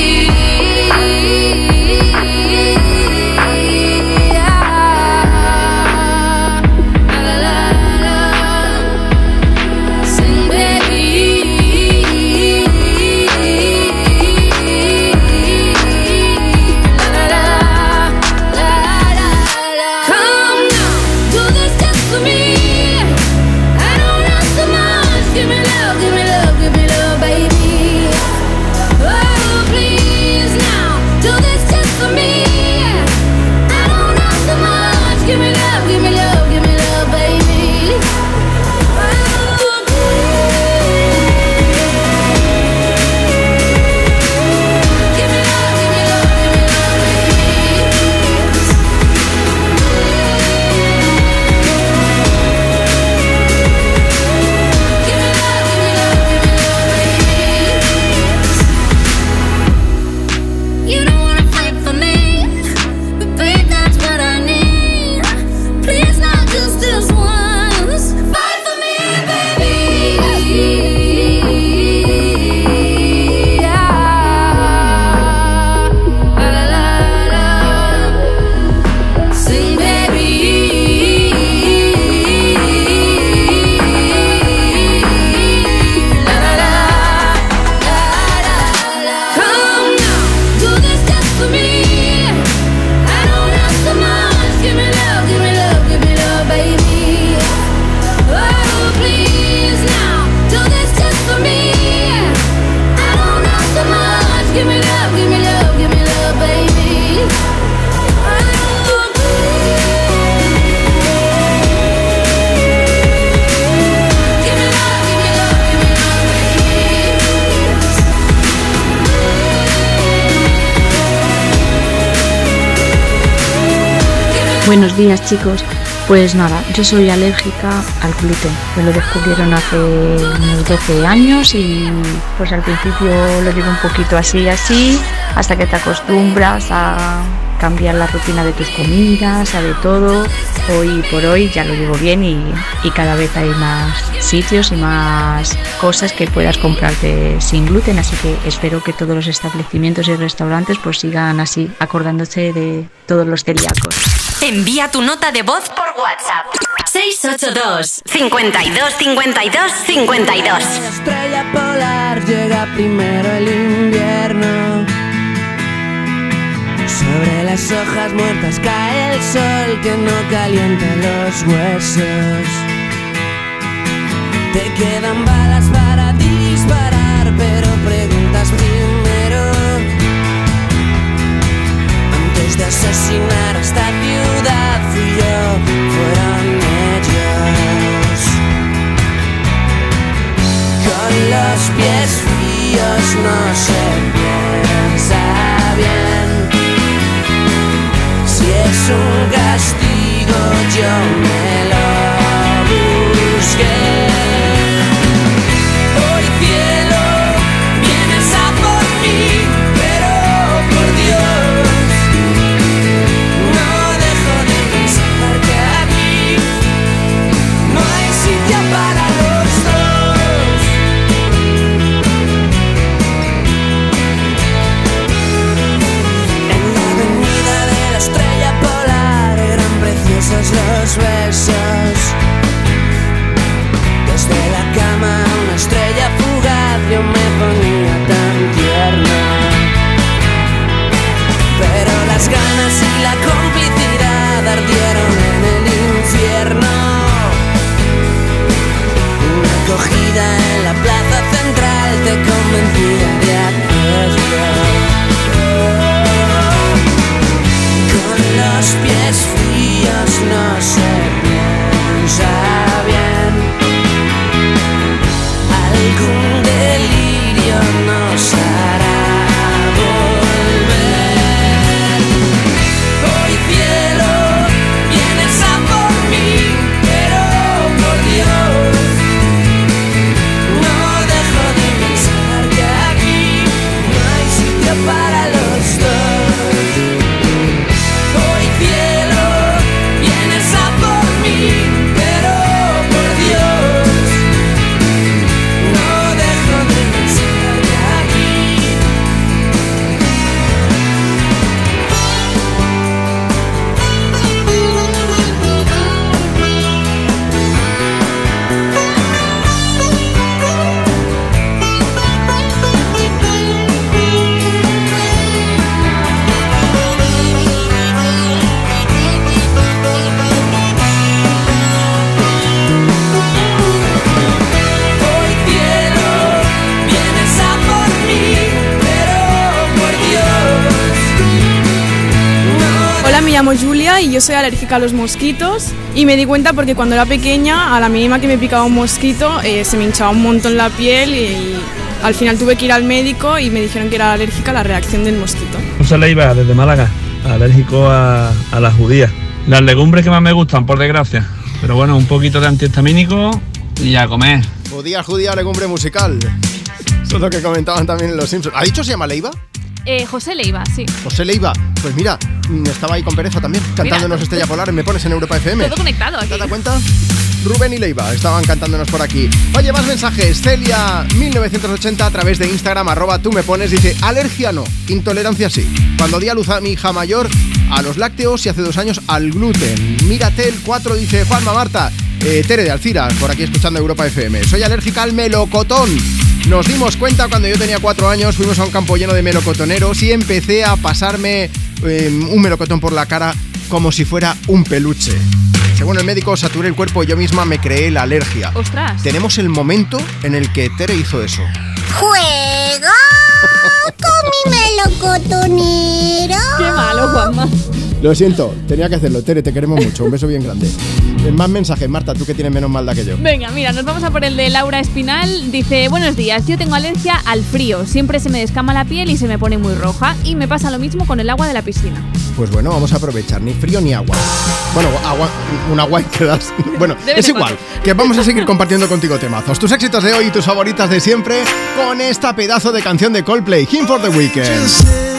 Buenos días chicos. Pues nada, yo soy alérgica al gluten. Me lo descubrieron hace unos 12 años y pues al principio lo llevo un poquito así, así, hasta que te acostumbras a cambiar la rutina de tus comidas, a de todo. Hoy por hoy ya lo llevo bien y, y cada vez hay más sitios y más cosas que puedas comprarte sin gluten, así que espero que todos los establecimientos y restaurantes pues sigan así, acordándose de todos los celíacos. Envía tu nota de voz por WhatsApp. 682 52 52 52 La estrella polar llega primero el invierno. Sobre las hojas muertas cae el sol que no calienta los huesos. Te quedan balas para disparar, pero preguntas primero. Antes de asesinar a esta ciudad, fui yo, fueron ellos. Con los pies fríos no se piensa bien. Un castigo, yo me lo busqué. Preciosos los llamo Julia y yo soy alérgica a los mosquitos y me di cuenta porque cuando era pequeña a la mínima que me picaba un mosquito eh, se me hinchaba un montón la piel y, al final tuve que ir al médico y me dijeron que era alérgica a la reacción del mosquito. José Leiva, desde Málaga, alérgico a, a las judías. Las legumbres que más me gustan, por desgracia. Pero bueno, un poquito de antihistamínico y a comer. Judía, judía, legumbre musical. Eso es lo que comentaban también en Los Simpsons. ¿Ha dicho se llama Leiva? Eh, José Leiva, sí. José Leiva. Pues mira, estaba ahí con pereza también, cantándonos Estrella Polar. Me pones en Europa FM. Todo conectado aquí. ¿Te das cuenta? Rubén y Leiva estaban cantándonos por aquí. Oye, más mensajes. Celia1980 a través de Instagram, arroba tú me pones, dice alergia no, intolerancia sí. Cuando di a luz a mi hija mayor a los lácteos y hace dos años al gluten. Mírate el 4, dice Juanma Marta. Eh, Tere de Alcira, por aquí escuchando Europa FM. Soy alérgica al melocotón. Nos dimos cuenta cuando yo tenía cuatro años, fuimos a un campo lleno de melocotoneros y empecé a pasarme eh, un melocotón por la cara como si fuera un peluche. Según el médico, saturé el cuerpo y yo misma me creé la alergia. Ostras. Tenemos el momento en el que Tere hizo eso. ¡Juega con mi melocotonero! Qué malo, Juanma. Lo siento, tenía que hacerlo. Tere, te queremos mucho. Un beso bien grande. Más mensajes, Marta, tú que tienes menos maldad que yo. Venga, mira, nos vamos a por el de Laura Espinal. Dice, buenos días, yo tengo alergia al frío. Siempre se me descama la piel y se me pone muy roja. Y me pasa lo mismo con el agua de la piscina. Pues bueno, vamos a aprovechar, ni frío ni agua. Bueno, agua, un agua y quedas. Bueno, es igual, que vamos a seguir compartiendo contigo temazos. Tus éxitos de hoy y tus favoritas de siempre con esta pedazo de canción de Coldplay, Him for the Weekend.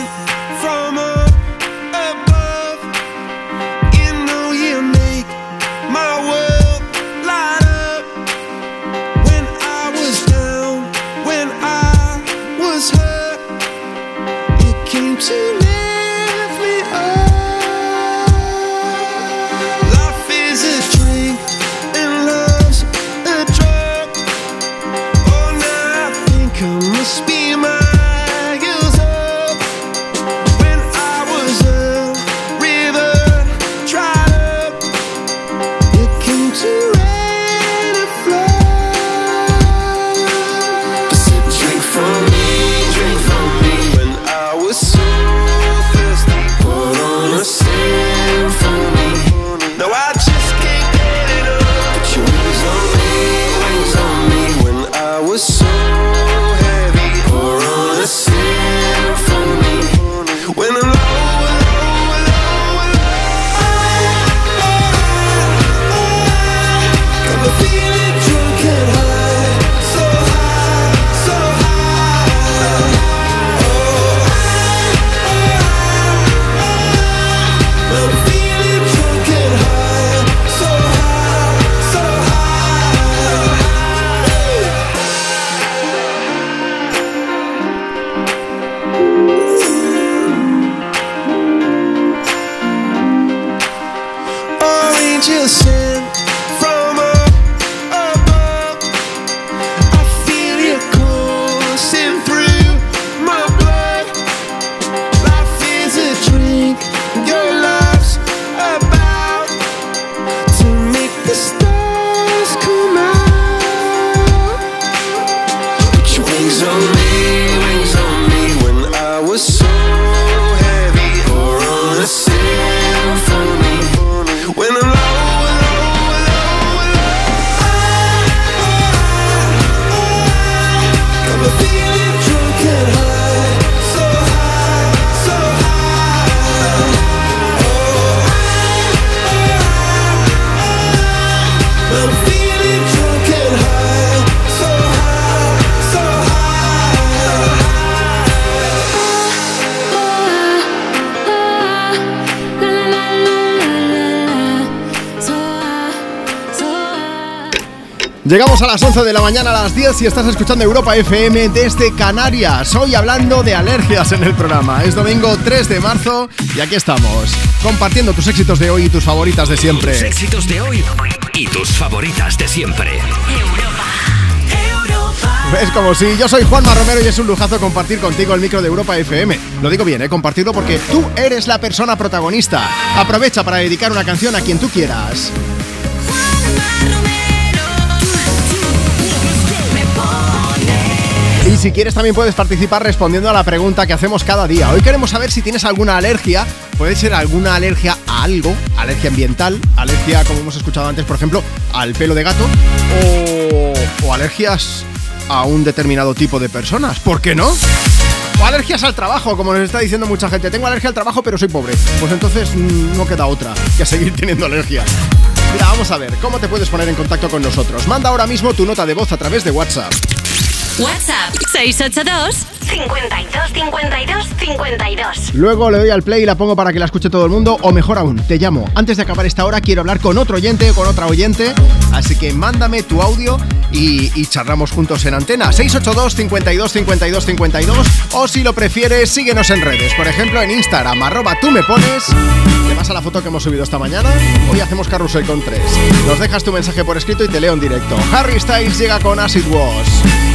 Llegamos a las 11 de la mañana a las 10 y estás escuchando Europa FM desde Canarias. Hoy hablando de alergias en el programa. Es domingo 3 de marzo y aquí estamos, compartiendo tus éxitos de hoy y tus favoritas de Tus siempre. éxitos de hoy y tus favoritas de siempre. Es como si yo soy Juanma Romero y es un lujazo compartir contigo el micro de Europa FM. Lo digo bien, ¿eh? compartirlo porque tú eres la persona protagonista. Aprovecha para dedicar una canción a quien tú quieras. Si quieres también puedes participar respondiendo a la pregunta que hacemos cada día. Hoy queremos saber si tienes alguna alergia. Puede ser alguna alergia a algo, alergia ambiental, alergia, como hemos escuchado antes, por ejemplo, al pelo de gato, o, o alergias a un determinado tipo de personas. ¿Por qué no? O alergias al trabajo, como nos está diciendo mucha gente. Tengo alergia al trabajo, pero soy pobre. Pues entonces mm, no queda otra que seguir teniendo alergia. Mira, vamos a ver, ¿cómo te puedes poner en contacto con nosotros? Manda ahora mismo tu nota de voz a través de WhatsApp. WhatsApp 682 52 52 52. Luego le doy al play y la pongo para que la escuche todo el mundo. O mejor aún, te llamo. Antes de acabar esta hora quiero hablar con otro oyente o con otra oyente. Así que mándame tu audio y, y charlamos juntos en antena. 682 52 52 52. O si lo prefieres, síguenos en redes. Por ejemplo, en Instagram, arroba tú me pones. Te vas a la foto que hemos subido esta mañana. Hoy hacemos carrusel con tres. Nos dejas tu mensaje por escrito y te leo en directo. Harry Styles llega con Acid Was.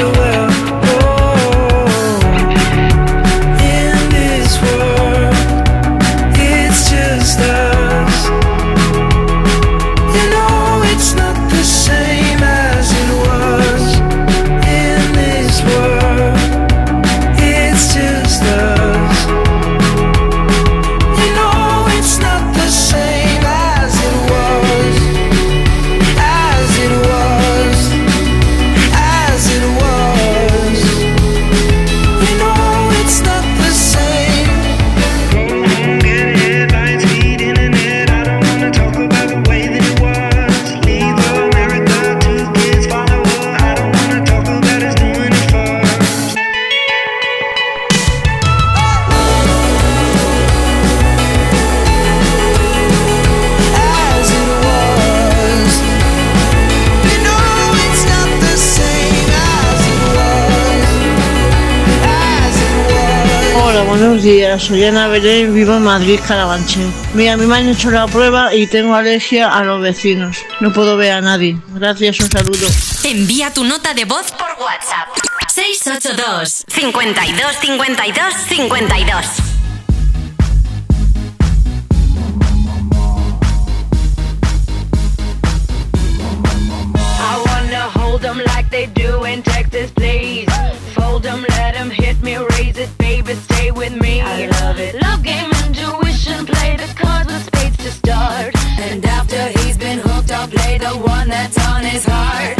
Know buenos días. Soy Ana Belén, vivo en Madrid, Carabanchel. Mira, a mí me han hecho la prueba y tengo alergia a los vecinos. No puedo ver a nadie. Gracias, un saludo. Envía tu nota de voz por WhatsApp. 682 52 52 52 me. I love it. Love game, intuition, play the cards with spades to start. And after he's been hooked, I'll play the one that's on his heart.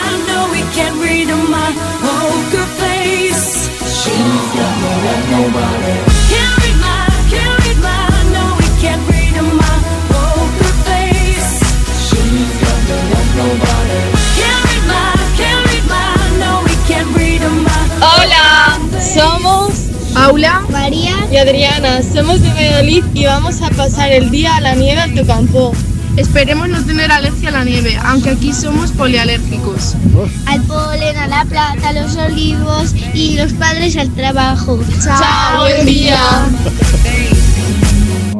poker face. She's got no love, nobody. Can't read my, can't read my, no, we can't read my poker face. She's got no love, nobody. Can't read my, can't read my, no, we can't read my. Hola, somos Paula, María y Adriana. Somos de Valladolid y vamos a pasar el día a la nieve en tu campo. Esperemos no tener alergia a la nieve, aunque aquí somos polialérgicos. Al polen, a la plata, a los olivos y los padres al trabajo. Chao, buen día.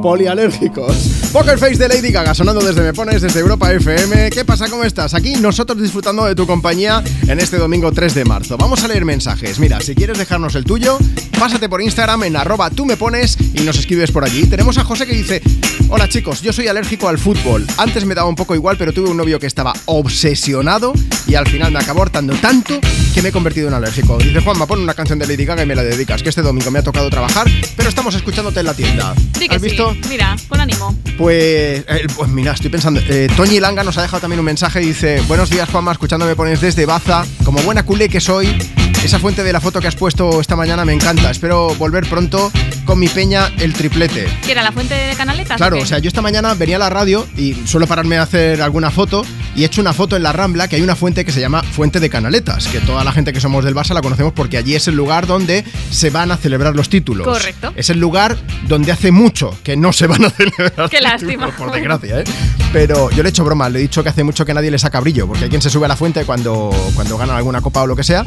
Polialérgicos. Poker Face de Lady Gaga sonando desde Me Pones, desde Europa FM. ¿Qué pasa? ¿Cómo estás? Aquí nosotros disfrutando de tu compañía en este domingo 3 de marzo. Vamos a leer mensajes. Mira, si quieres dejarnos el tuyo, pásate por Instagram en arroba tú me pones y nos escribes por allí. Tenemos a José que dice, Hola chicos, yo soy alérgico al fútbol. Antes me daba un poco igual, pero tuve un novio que estaba obsesionado y al final me acabó hartando tanto que me he convertido en alérgico. Dice Juanma, pon una canción de Lady Gaga y me la dedicas, que este domingo me ha tocado trabajar, pero estamos escuchándote en la tienda. Sí que ¿Has sí. visto? Mira, con ánimo. Pues, eh, pues mira, estoy pensando. Eh, Toñi Langa nos ha dejado también un mensaje y dice: Buenos días, Juanma, escuchando me pones desde Baza. Como buena culé que soy, esa fuente de la foto que has puesto esta mañana me encanta. Espero volver pronto con mi peña el triplete. ¿Qué era la fuente de canaletas? Claro, o sea, yo esta mañana venía a la radio y suelo pararme a hacer alguna foto y he hecho una foto en la Rambla que hay una fuente que se llama Fuente de Canaletas, que toda la gente que somos del Barça la conocemos porque allí es el lugar donde se van a celebrar los títulos. Correcto. Es el lugar donde hace mucho que no se van a celebrar Qué títulos, lástima. por desgracia, ¿eh? Pero yo le he hecho broma, le he dicho que hace mucho que nadie le saca brillo, porque hay quien se sube a la fuente cuando, cuando ganan alguna copa o lo que sea.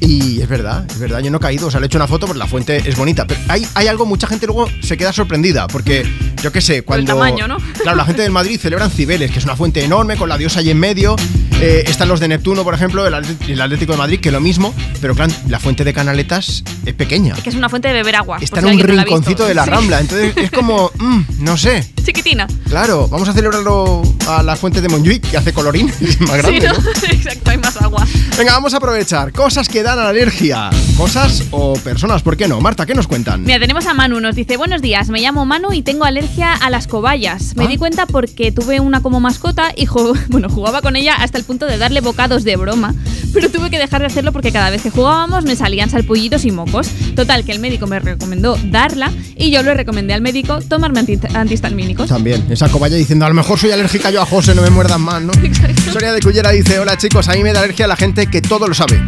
Y es verdad, es verdad, yo no he caído, o sea, le he hecho una foto, pues la fuente es bonita. Pero hay, hay algo, mucha gente luego se queda sorprendida, porque yo qué sé, Por el cuando. tamaño, ¿no? Claro, la gente del Madrid celebran Cibeles, que es una fuente enorme, con la diosa ahí en medio. Eh, están los de Neptuno, por ejemplo, el, Atlético de Madrid, que lo mismo, pero claro, la fuente de Canaletas es pequeña. Que es una fuente de beber agua. Está en un rinconcito de la Sí. Rambla, entonces es como, mm, no sé. Chiquitina. Claro, vamos a celebrarlo a la fuente de Montjuic, que hace colorín, es más grande, sí, ¿no? ¿no? Exacto, hay más agua. Venga, vamos a aprovechar. Cosas que dan alergia. Cosas o personas, ¿por qué no? Marta, ¿qué nos cuentan? Mira, tenemos a Manu, nos dice, buenos días, me llamo Manu y tengo alergia a las cobayas. Me Ah. di cuenta porque tuve una como mascota y bueno, jugaba con ella hasta el punto de darle bocados de broma, pero tuve que dejar de hacerlo porque cada vez que jugábamos me salían salpullitos y mocos. Total, que el médico me recomendó darla y yo le recomendé al médico tomarme anti- antihistamínicos. También, esa cobaya diciendo, a lo mejor soy alérgica yo a José, no me muerdan más, ¿no? Soria de Cullera dice, hola chicos, a mí me da alergia la gente que todo lo sabe.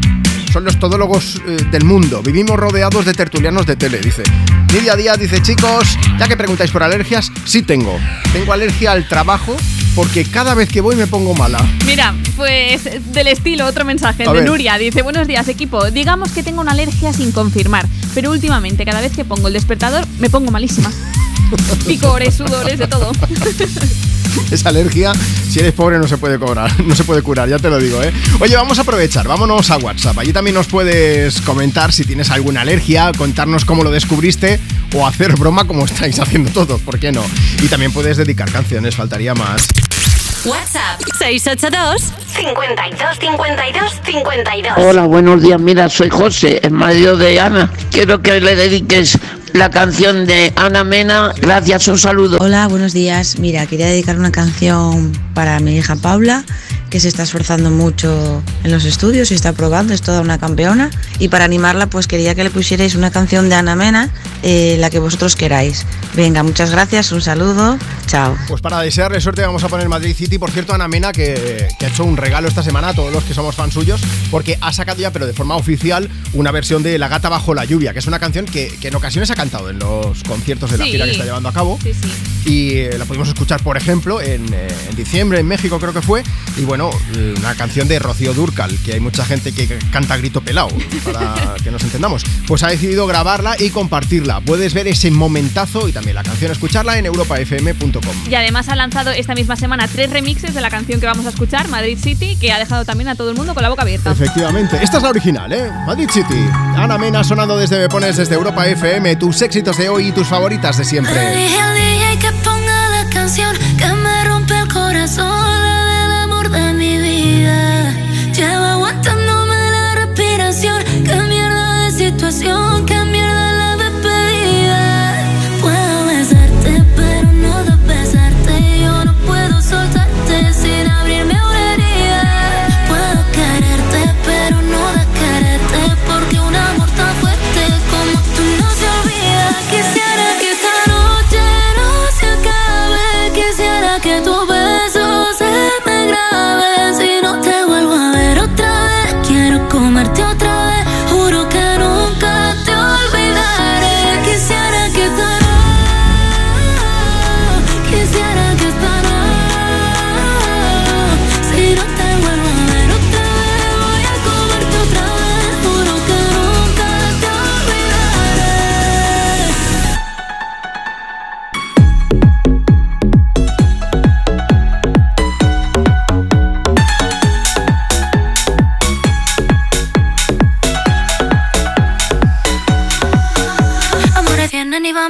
Son los todólogos eh, del mundo. Vivimos rodeados de tertulianos de tele, dice. Nidia Díaz dice, chicos, ya que preguntáis por alergias, sí tengo. Tengo alergia al trabajo porque cada vez que voy me pongo mala. Mira, pues del estilo, otro mensaje A de ver. Nuria. Dice, buenos días equipo. Digamos que tengo una alergia sin confirmar, pero últimamente cada vez que pongo el despertador me pongo malísima. Picores, sudores, de todo. Esa alergia, si eres pobre, no se puede cobrar, no se puede curar, ya te lo digo, ¿eh? Oye, vamos a aprovechar, vámonos a WhatsApp. Allí también nos puedes comentar si tienes alguna alergia, contarnos cómo lo descubriste o hacer broma como estáis haciendo todos, ¿por qué no? Y también puedes dedicar canciones, faltaría más. WhatsApp 682 52 52 52. Hola, buenos días. Mira, soy José, el marido de Ana. Quiero que le dediques la canción de Ana Mena. Gracias, un saludo. Hola, buenos días. Mira, quería dedicar una canción para mi hija Paula, que se está esforzando mucho en los estudios y está probando, es toda una campeona. Y para animarla, pues quería que le pusierais una canción de Ana Mena, eh, la que vosotros queráis. Venga, muchas gracias, un saludo, chao. Pues para desearle suerte vamos a poner Madrid City. Por cierto, Ana Mena, que, que ha hecho un regalo esta semana a todos los que somos fans suyos, porque ha sacado ya, pero de forma oficial, una versión de La gata bajo la lluvia, que es una canción que, que en ocasiones ha cantado en los conciertos de la Sí. gira que está llevando a cabo. Sí, sí. Y eh, la pudimos escuchar, por ejemplo, en, eh, en diciembre en México creo que fue. Y bueno, eh, una canción de Rocío Durcal, que hay mucha gente que canta a grito pelado, para que nos entendamos. Pues ha decidido grabarla y compartirla. Puedes ver ese momentazo y también la canción escucharla en europafm.com. Y además ha lanzado esta misma semana tres remixes de la canción que vamos a escuchar, Madrid City, que ha dejado también a todo el mundo con la boca abierta. Efectivamente, esta es la original, ¿eh? Madrid City. Ana Mena sonando desde Me Pones desde Europa FM, tus éxitos de hoy y tus favoritas de siempre.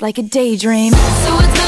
like a daydream. So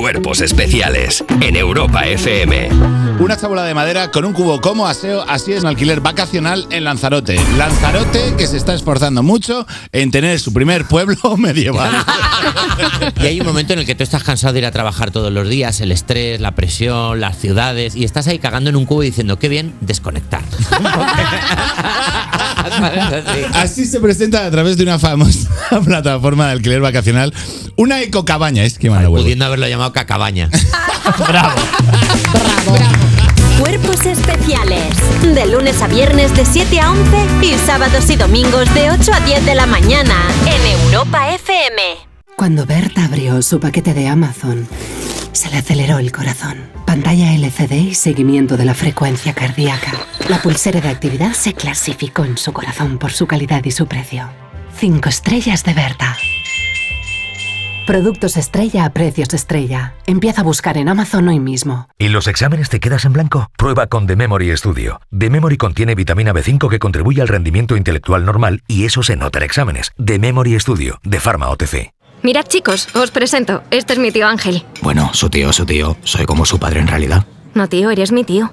Cuerpos especiales. En Europa FM. Una chabola de madera con un cubo como aseo, así es un alquiler vacacional en Lanzarote. Lanzarote que se está esforzando mucho en tener su primer pueblo medieval. Y hay un momento en el que tú estás cansado de ir a trabajar todos los días, el estrés, la presión, las ciudades, y estás ahí cagando en un cubo y diciendo, qué bien, desconectar. Así se presenta a través de una famosa plataforma de alquiler vacacional una ecocabaña. Es que mala. Pudiendo haberlo llamado cacabaña. Bravo. Cuerpos especiales. De lunes a viernes de 7 a 11 y sábados y domingos de 8 a 10 de la mañana en Europa FM. Cuando Berta abrió su paquete de Amazon, se le aceleró el corazón. Pantalla LCD y seguimiento de la frecuencia cardíaca. La pulsera de actividad se clasificó en su corazón por su calidad y su precio. Cinco estrellas de Berta. Productos estrella a precios estrella. Empieza a buscar en Amazon hoy mismo. ¿Y los exámenes te quedas en blanco? Prueba con The Memory Studio. The Memory contiene vitamina B5 que contribuye al rendimiento intelectual normal y eso se nota en exámenes. The Memory Studio, de Pharma OTC. Mirad chicos, os presento. Este es mi tío Ángel. Bueno, su tío, su tío. Soy como su padre en realidad. No tío, eres mi tío.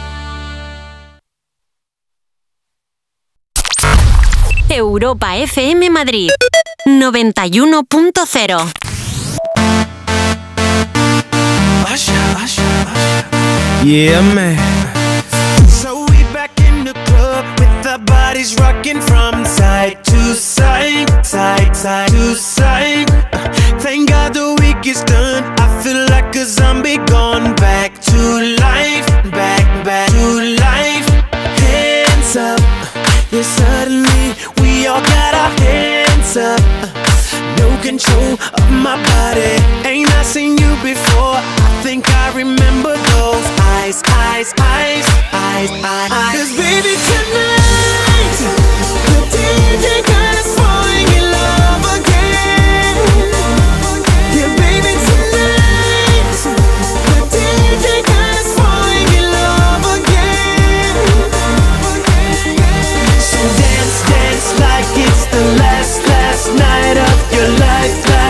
Europa FM Madrid 91.0 Yeah, man. So we back in the club with our bodies rocking from side to side, side, side to side. Uh, Thank God the week is done. I feel like a zombie gone back to life, up. No control of my body. Ain't I seen you before? I think I remember those eyes, eyes, eyes, eyes, eyes. eyes. Cause baby tonight, the DJ got us falling in love again.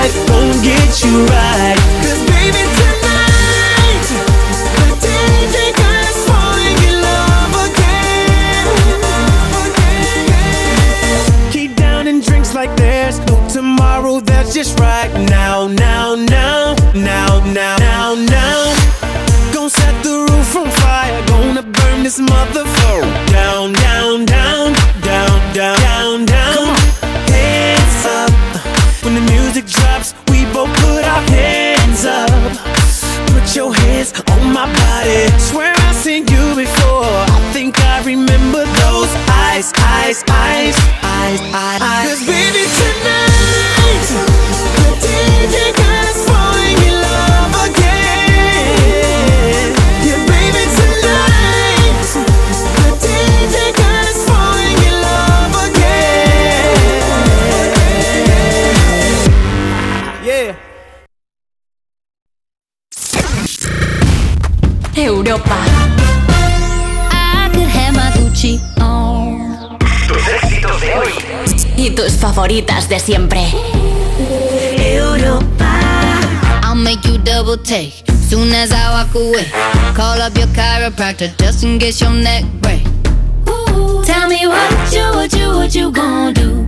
Life won't get you right. 'Cause baby tonight, the DJ got us falling in love again. Keep down and drinks like there's no tomorrow. That's just right now, now, now, now, now, now, now. Gonna set the roof on fire. Gonna burn this motherfucker down, down, down, down, down, down, down. Hands up when the music drops. We both put our hands up. Put your hands on my body. Swear I've seen you before. I think I remember those eyes, eyes, eyes, eyes, eyes. Cause baby tonight, the DJ got us I could have my Gucci on. Tus éxitos de hoy. Y tus favoritas de siempre. Europa. I'll make you double take soon as I walk away. Call up your chiropractor just in case your neck break. Tell me what you, what you, what you gonna do?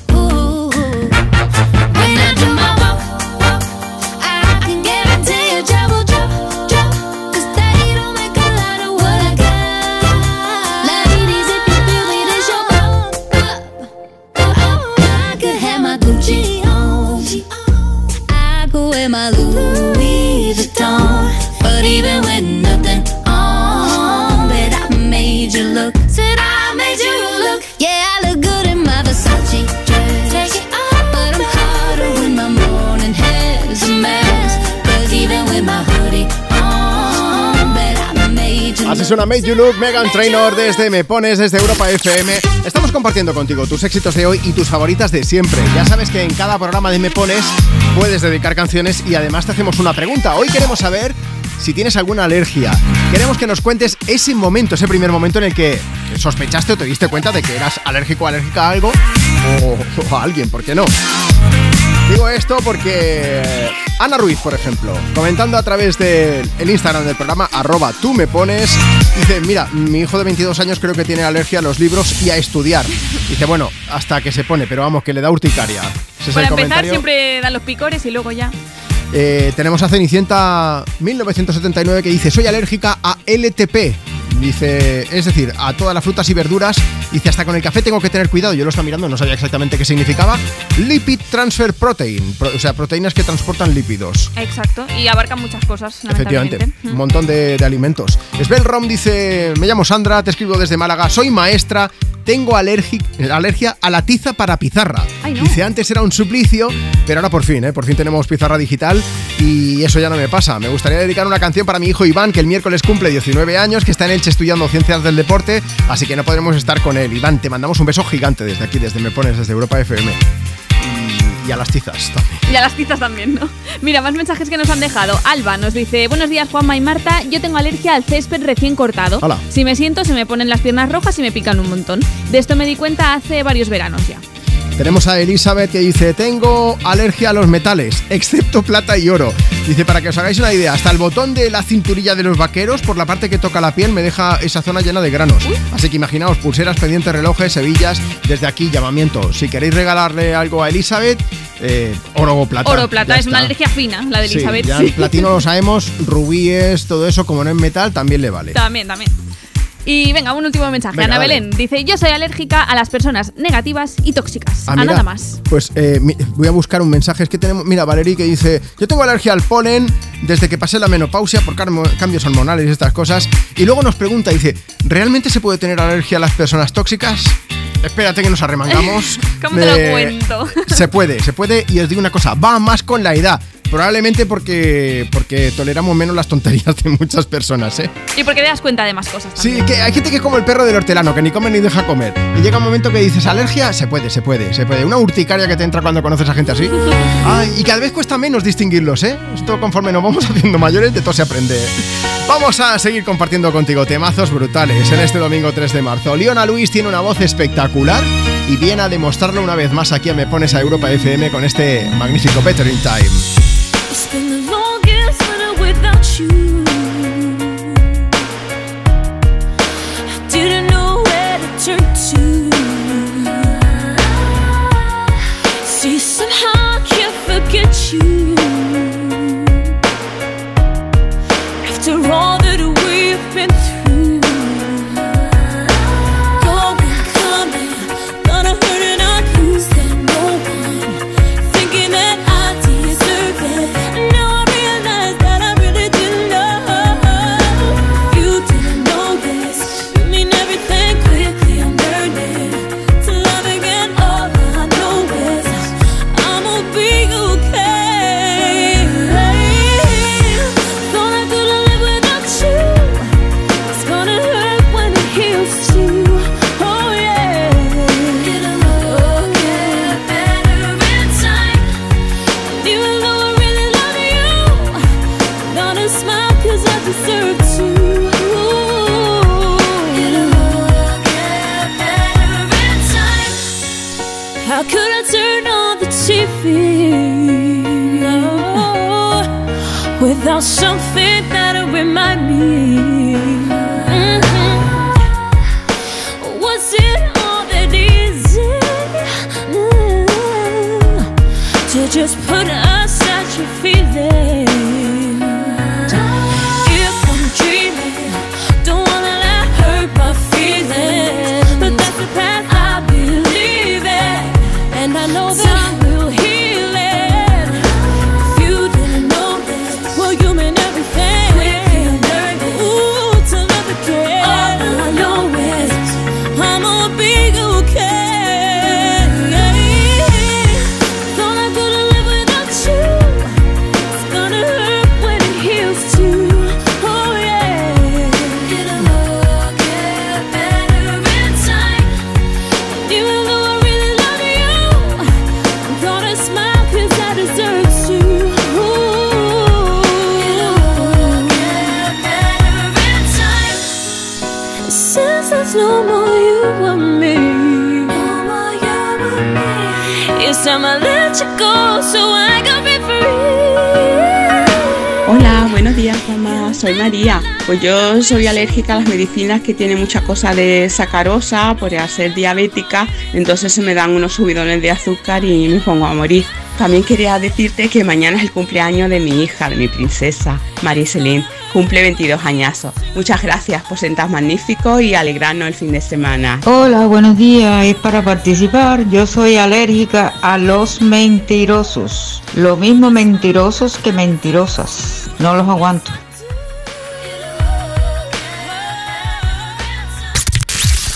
Así suena Make You Look, Megan Trainor desde Me Pones, desde Europa FM. Estamos compartiendo contigo tus éxitos de hoy y tus favoritas de siempre. Ya sabes que en cada programa de Me Pones puedes dedicar canciones y además te hacemos una pregunta. Hoy queremos saber si tienes alguna alergia. Queremos que nos cuentes ese momento, ese primer momento en el que sospechaste o te diste cuenta de que eras alérgico o alérgica a algo o, o a alguien, ¿por qué no? Digo esto porque Ana Ruiz, por ejemplo, comentando a través del el Instagram del programa, arroba tú me pones, dice, mira, mi hijo de 22 años creo que tiene alergia a los libros y a estudiar. Dice, bueno, hasta que se pone, pero vamos, que le da urticaria. Ese Para empezar, comentario. siempre dan los picores y luego ya. Eh, tenemos a Cenicienta 1979 que dice, soy alérgica a LTP. Dice, es decir, a todas las frutas y verduras. Dice, hasta con el café tengo que tener cuidado. Yo lo estaba mirando, no sabía exactamente qué significaba. Lipid Transfer Protein. Pro- o sea, proteínas que transportan lípidos. Exacto. Y abarcan muchas cosas, Efectivamente, un montón de, de alimentos. Svel Rom dice, me llamo Sandra, te escribo desde Málaga, soy maestra, tengo alergi- alergia a la tiza para pizarra. Dice, antes era un suplicio, pero ahora por fin, ¿eh? por fin tenemos pizarra digital y eso ya no me pasa. Me gustaría dedicar una canción para mi hijo Iván, que el miércoles cumple 19 años, que está en Elche estudiando ciencias del deporte, así que no podremos estar con él. Iván, te mandamos un beso gigante desde aquí, desde Me Pones, desde Europa FM. Y, y a las tizas también. Y a las tizas también, ¿no? Mira, más mensajes que nos han dejado. Alba nos dice, buenos días Juanma y Marta, yo tengo alergia al césped recién cortado. Hola. Si me siento se me ponen las piernas rojas y me pican un montón. De esto me di cuenta hace varios veranos ya. Tenemos a Elizabeth que dice, tengo alergia a los metales, excepto plata y oro. Dice, para que os hagáis una idea, hasta el botón de la cinturilla de los vaqueros, por la parte que toca la piel, me deja esa zona llena de granos. Así que imaginaos, pulseras, pendientes, relojes, hebillas, desde aquí llamamiento. Si queréis regalarle algo a Elizabeth, eh, oro o plata. Oro plata, es una alergia fina, la de Sí, Elizabeth. ya sí. el platino lo sabemos, rubíes, todo eso, como no es metal, también le vale. También, también. Y venga, un último mensaje. Venga, Ana dale. Belén dice, yo soy alérgica a las personas negativas y tóxicas. Ah, a mira, nada más. Pues eh, mi- voy a buscar un mensaje. Es que tenemos. Mira, Valerie que dice: Yo tengo alergia al polen desde que pasé la menopausia por cambios hormonales y estas cosas. Y luego nos pregunta: dice, ¿realmente se puede tener alergia a las personas tóxicas? Espérate que nos arremangamos. ¿Cómo te lo Eh, cuento? Se puede, se puede. Y os digo una cosa: va más con la edad. Probablemente porque, porque toleramos menos las tonterías de muchas personas, ¿eh? Y porque te das cuenta de más cosas. Sí, que hay gente que es como el perro del hortelano, que ni come ni deja comer. Y llega un momento que dices, alergia, se puede, se puede, se puede. Una urticaria que te entra cuando conoces a gente así. Y cada vez cuesta menos distinguirlos, ¿eh? Esto conforme nos vamos haciendo mayores, de todo se aprende. Vamos a seguir compartiendo contigo temazos brutales en este domingo 3 de marzo. Leona Luis tiene una voz espectacular y viene a demostrarlo una vez más aquí a Me Pones a Europa FM con este magnífico Better in Time. María. Pues yo soy alérgica a las medicinas que tienen mucha cosa de sacarosa por ser diabética. Entonces se me dan unos subidones de azúcar y me pongo a morir. También quería decirte que mañana es el cumpleaños de mi hija, de mi princesa, Mariselín. Cumple 22 añazos. Muchas gracias por ser tan magnífico y alegrarnos el fin de semana. Hola, buenos días. Es para participar. Yo soy alérgica a los mentirosos. Lo mismo mentirosos que mentirosas. No los aguanto.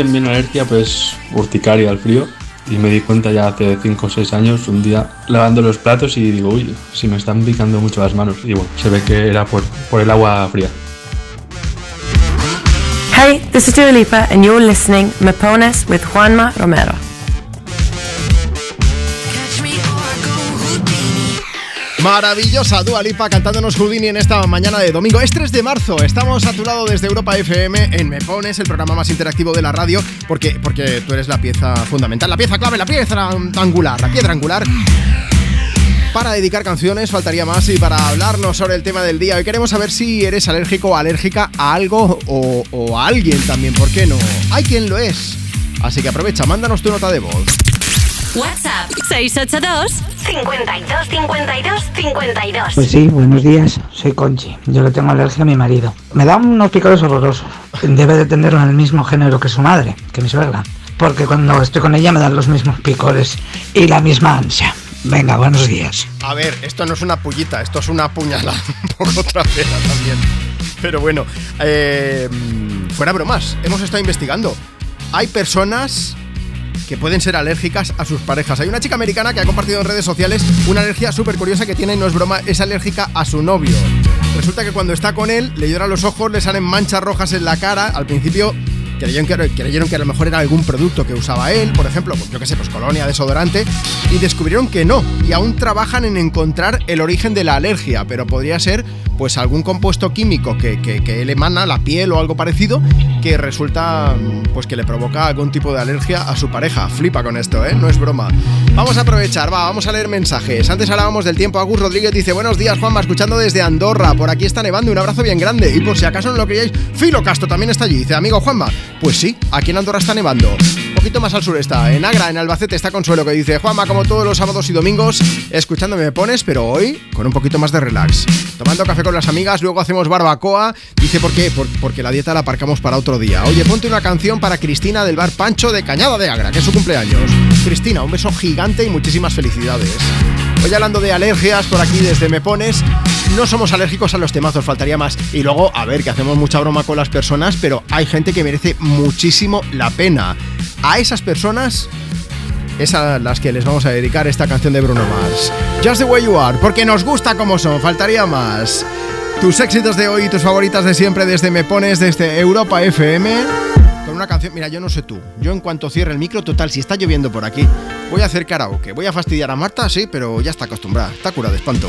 es bien alergia, pero es urticaria al frío. Y me di cuenta ya hace 5 o 6 años, un día lavando los platos y digo, uy, si me están picando mucho las manos. Y bueno, se ve que era por, por el agua fría. Hey, this is Dua Lipa, and you're listening Me Pones with Juanma Romero. Maravillosa Dua Lipa cantándonos Houdini en esta mañana de domingo. Es 3 de marzo, estamos a tu lado desde Europa FM en Me Pones, el programa más interactivo de la radio, porque, porque tú eres la pieza fundamental, la pieza clave, la pieza angular, la piedra angular. Para dedicar canciones faltaría más y para hablarnos sobre el tema del día. Hoy queremos saber si eres alérgico o alérgica a algo o, o a alguien también, ¿por qué no? Hay quien lo es. Así que aprovecha, mándanos tu nota de voz. WhatsApp 682 52 52 52 Pues sí, buenos días. Soy Conchi. Yo le tengo alergia a mi marido. Me da unos picores horrorosos. Debe de tenerlo en el mismo género que su madre, que mi suegra. Porque cuando estoy con ella me dan los mismos picores y la misma ansia. Venga, buenos días. A ver, esto no es una pullita, esto es una puñalada un poco trasera también. Pero bueno, eh, fuera bromas, hemos estado investigando. Hay personas que pueden ser alérgicas a sus parejas. Hay una chica americana que ha compartido en redes sociales una alergia súper curiosa que tiene, no es broma, es alérgica a su novio. Resulta que cuando está con él, le lloran los ojos, le salen manchas rojas en la cara. Al principio creyeron que, creyeron que a lo mejor era algún producto que usaba él, por ejemplo, pues yo qué sé, pues colonia, desodorante, y descubrieron que no, y aún trabajan en encontrar el origen de la alergia, pero podría ser pues algún compuesto químico que, que, él emana, la piel o algo parecido, que resulta pues que le provoca algún tipo de alergia a su pareja. Flipa con esto, ¿eh? No es broma. Vamos a aprovechar, va, vamos a leer mensajes. Antes hablábamos del tiempo. Agus Rodríguez dice, buenos días, Juanma, escuchando desde Andorra. Por aquí está nevando, un abrazo bien grande. Y por si acaso no lo creíais, Filo Castro también está allí. Dice, amigo Juanma, pues sí, aquí en Andorra está nevando. Poquito más al sur está, en Agra, en Albacete, está Consuelo, que dice, Juanma, como todos los sábados y domingos, escuchándome me pones, pero hoy con un poquito más de relax. Tomando café con las amigas, luego hacemos barbacoa. Dice, ¿por qué? Por- porque la dieta la aparcamos para otro día. Oye, ponte una canción para Cristina del bar Pancho de Cañada de Agra, que es su cumpleaños. Cristina, un beso gigante y muchísimas felicidades. Hoy hablando de alergias, por aquí desde Me Pones, no somos alérgicos a los temazos, faltaría más. Y luego, a ver, que hacemos mucha broma con las personas, pero hay gente que merece muchísimo la pena. A esas personas es a las que les vamos a dedicar esta canción de Bruno Mars. Just the way you are, porque nos gusta como son, faltaría más. Tus éxitos de hoy y tus favoritas de siempre desde Me Pones, desde Europa FM. Con una canción, mira, yo no sé tú. Yo en cuanto cierre el micro, total, si está lloviendo por aquí, voy a hacer karaoke. Voy a fastidiar a Marta, sí, pero ya está acostumbrada. Está cura de espanto.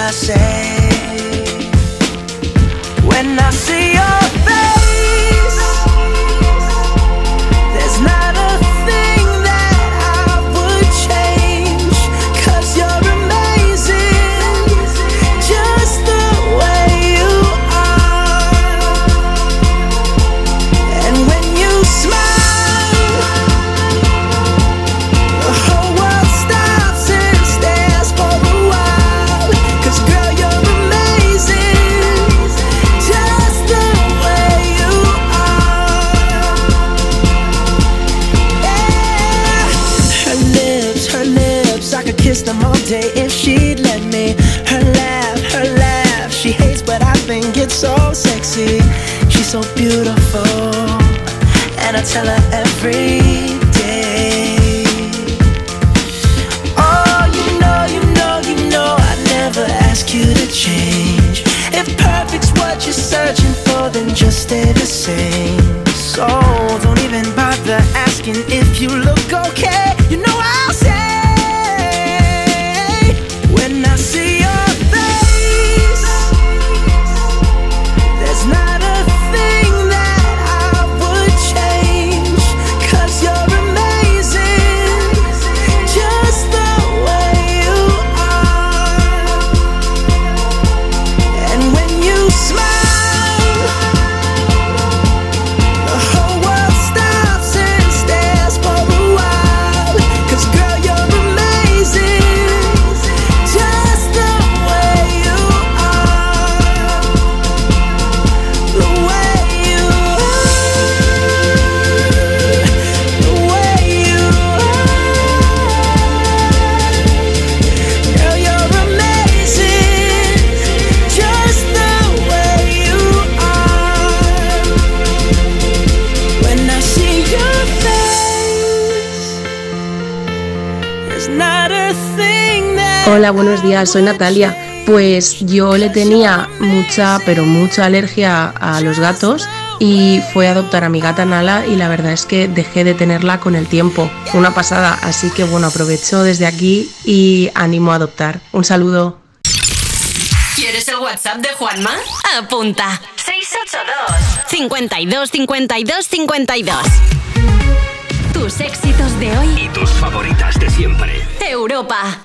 I say, when I see your face, so beautiful, and I tell her every Hola, soy Natalia. Pues yo le tenía mucha, pero mucha alergia a los gatos y fue a adoptar a mi gata Nala y la verdad es que dejé de tenerla con el tiempo. Fue una pasada, así que bueno, aprovecho desde aquí y animo a adoptar. Un saludo. ¿Quieres el WhatsApp de Juanma? Apunta. 682 52 52 52 Tus éxitos de hoy. Y tus favoritas de siempre. Europa.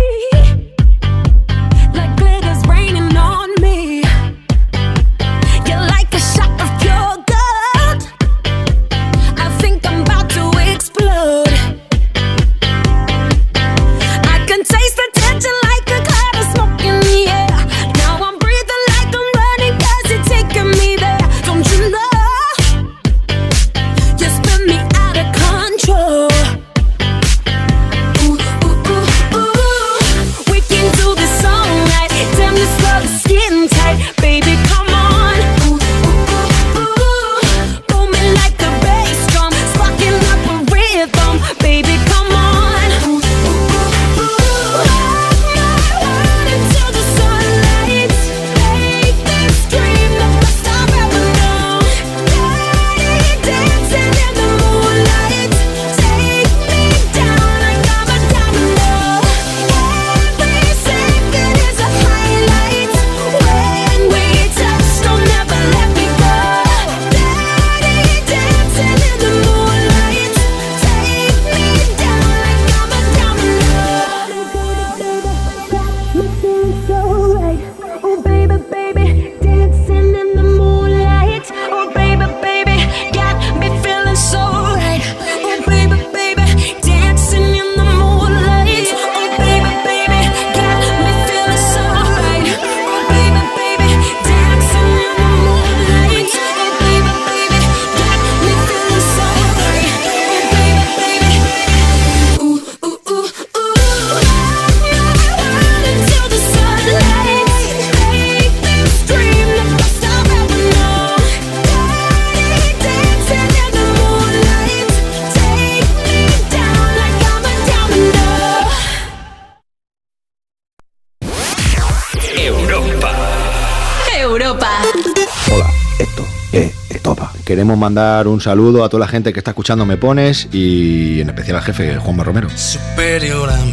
Mandar un saludo a toda la gente que está escuchando Me Pones y en especial al jefe Juanma Romero. superior a mí.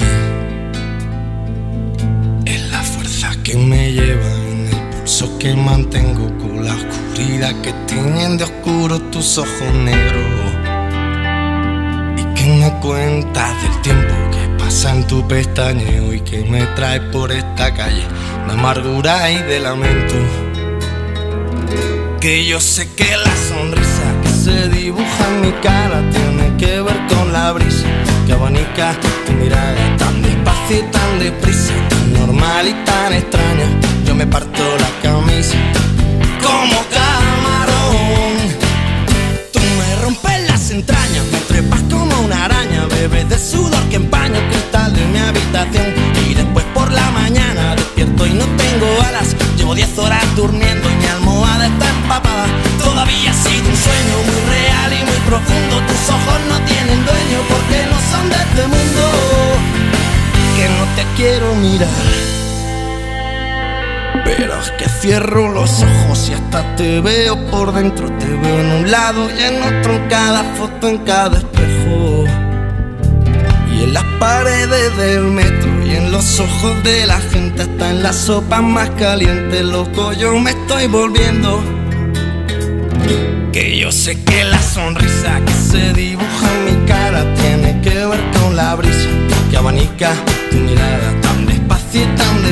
Es la fuerza que me lleva en el pulso que mantengo con la oscuridad que tienen de oscuro tus ojos negros. Y que me cuentas del tiempo que pasa en tu pestañeo y que me trae por esta calle de amargura y de lamento. Que yo sé que la sonrisa que se dibuja en mi cara tiene que ver con la brisa que abanica tu mirada tan despacio y tan deprisa, tan normal y tan extraña. Yo me parto la camisa como camarón. Tú me rompes las entrañas, me trepas como una araña, bebes de sudor que empaña el cristal de mi habitación. Y después por la mañana despierto y no tengo alas. Llevo 10 horas durmiendo y mi almohada está empapada. Todavía ha profundo. Tus ojos no tienen dueño porque no son de este mundo. Que no te quiero mirar, pero es que cierro los ojos y hasta te veo por dentro. Te veo en un lado y en otro, en cada foto, en cada espejo. Y en las paredes del metro y en los ojos de la gente, hasta en la sopa más caliente, loco, yo me estoy volviendo. Que yo sé que la sonrisa que se dibuja en mi cara tiene que ver con la brisa que abanica tu mirada tan despacio y tan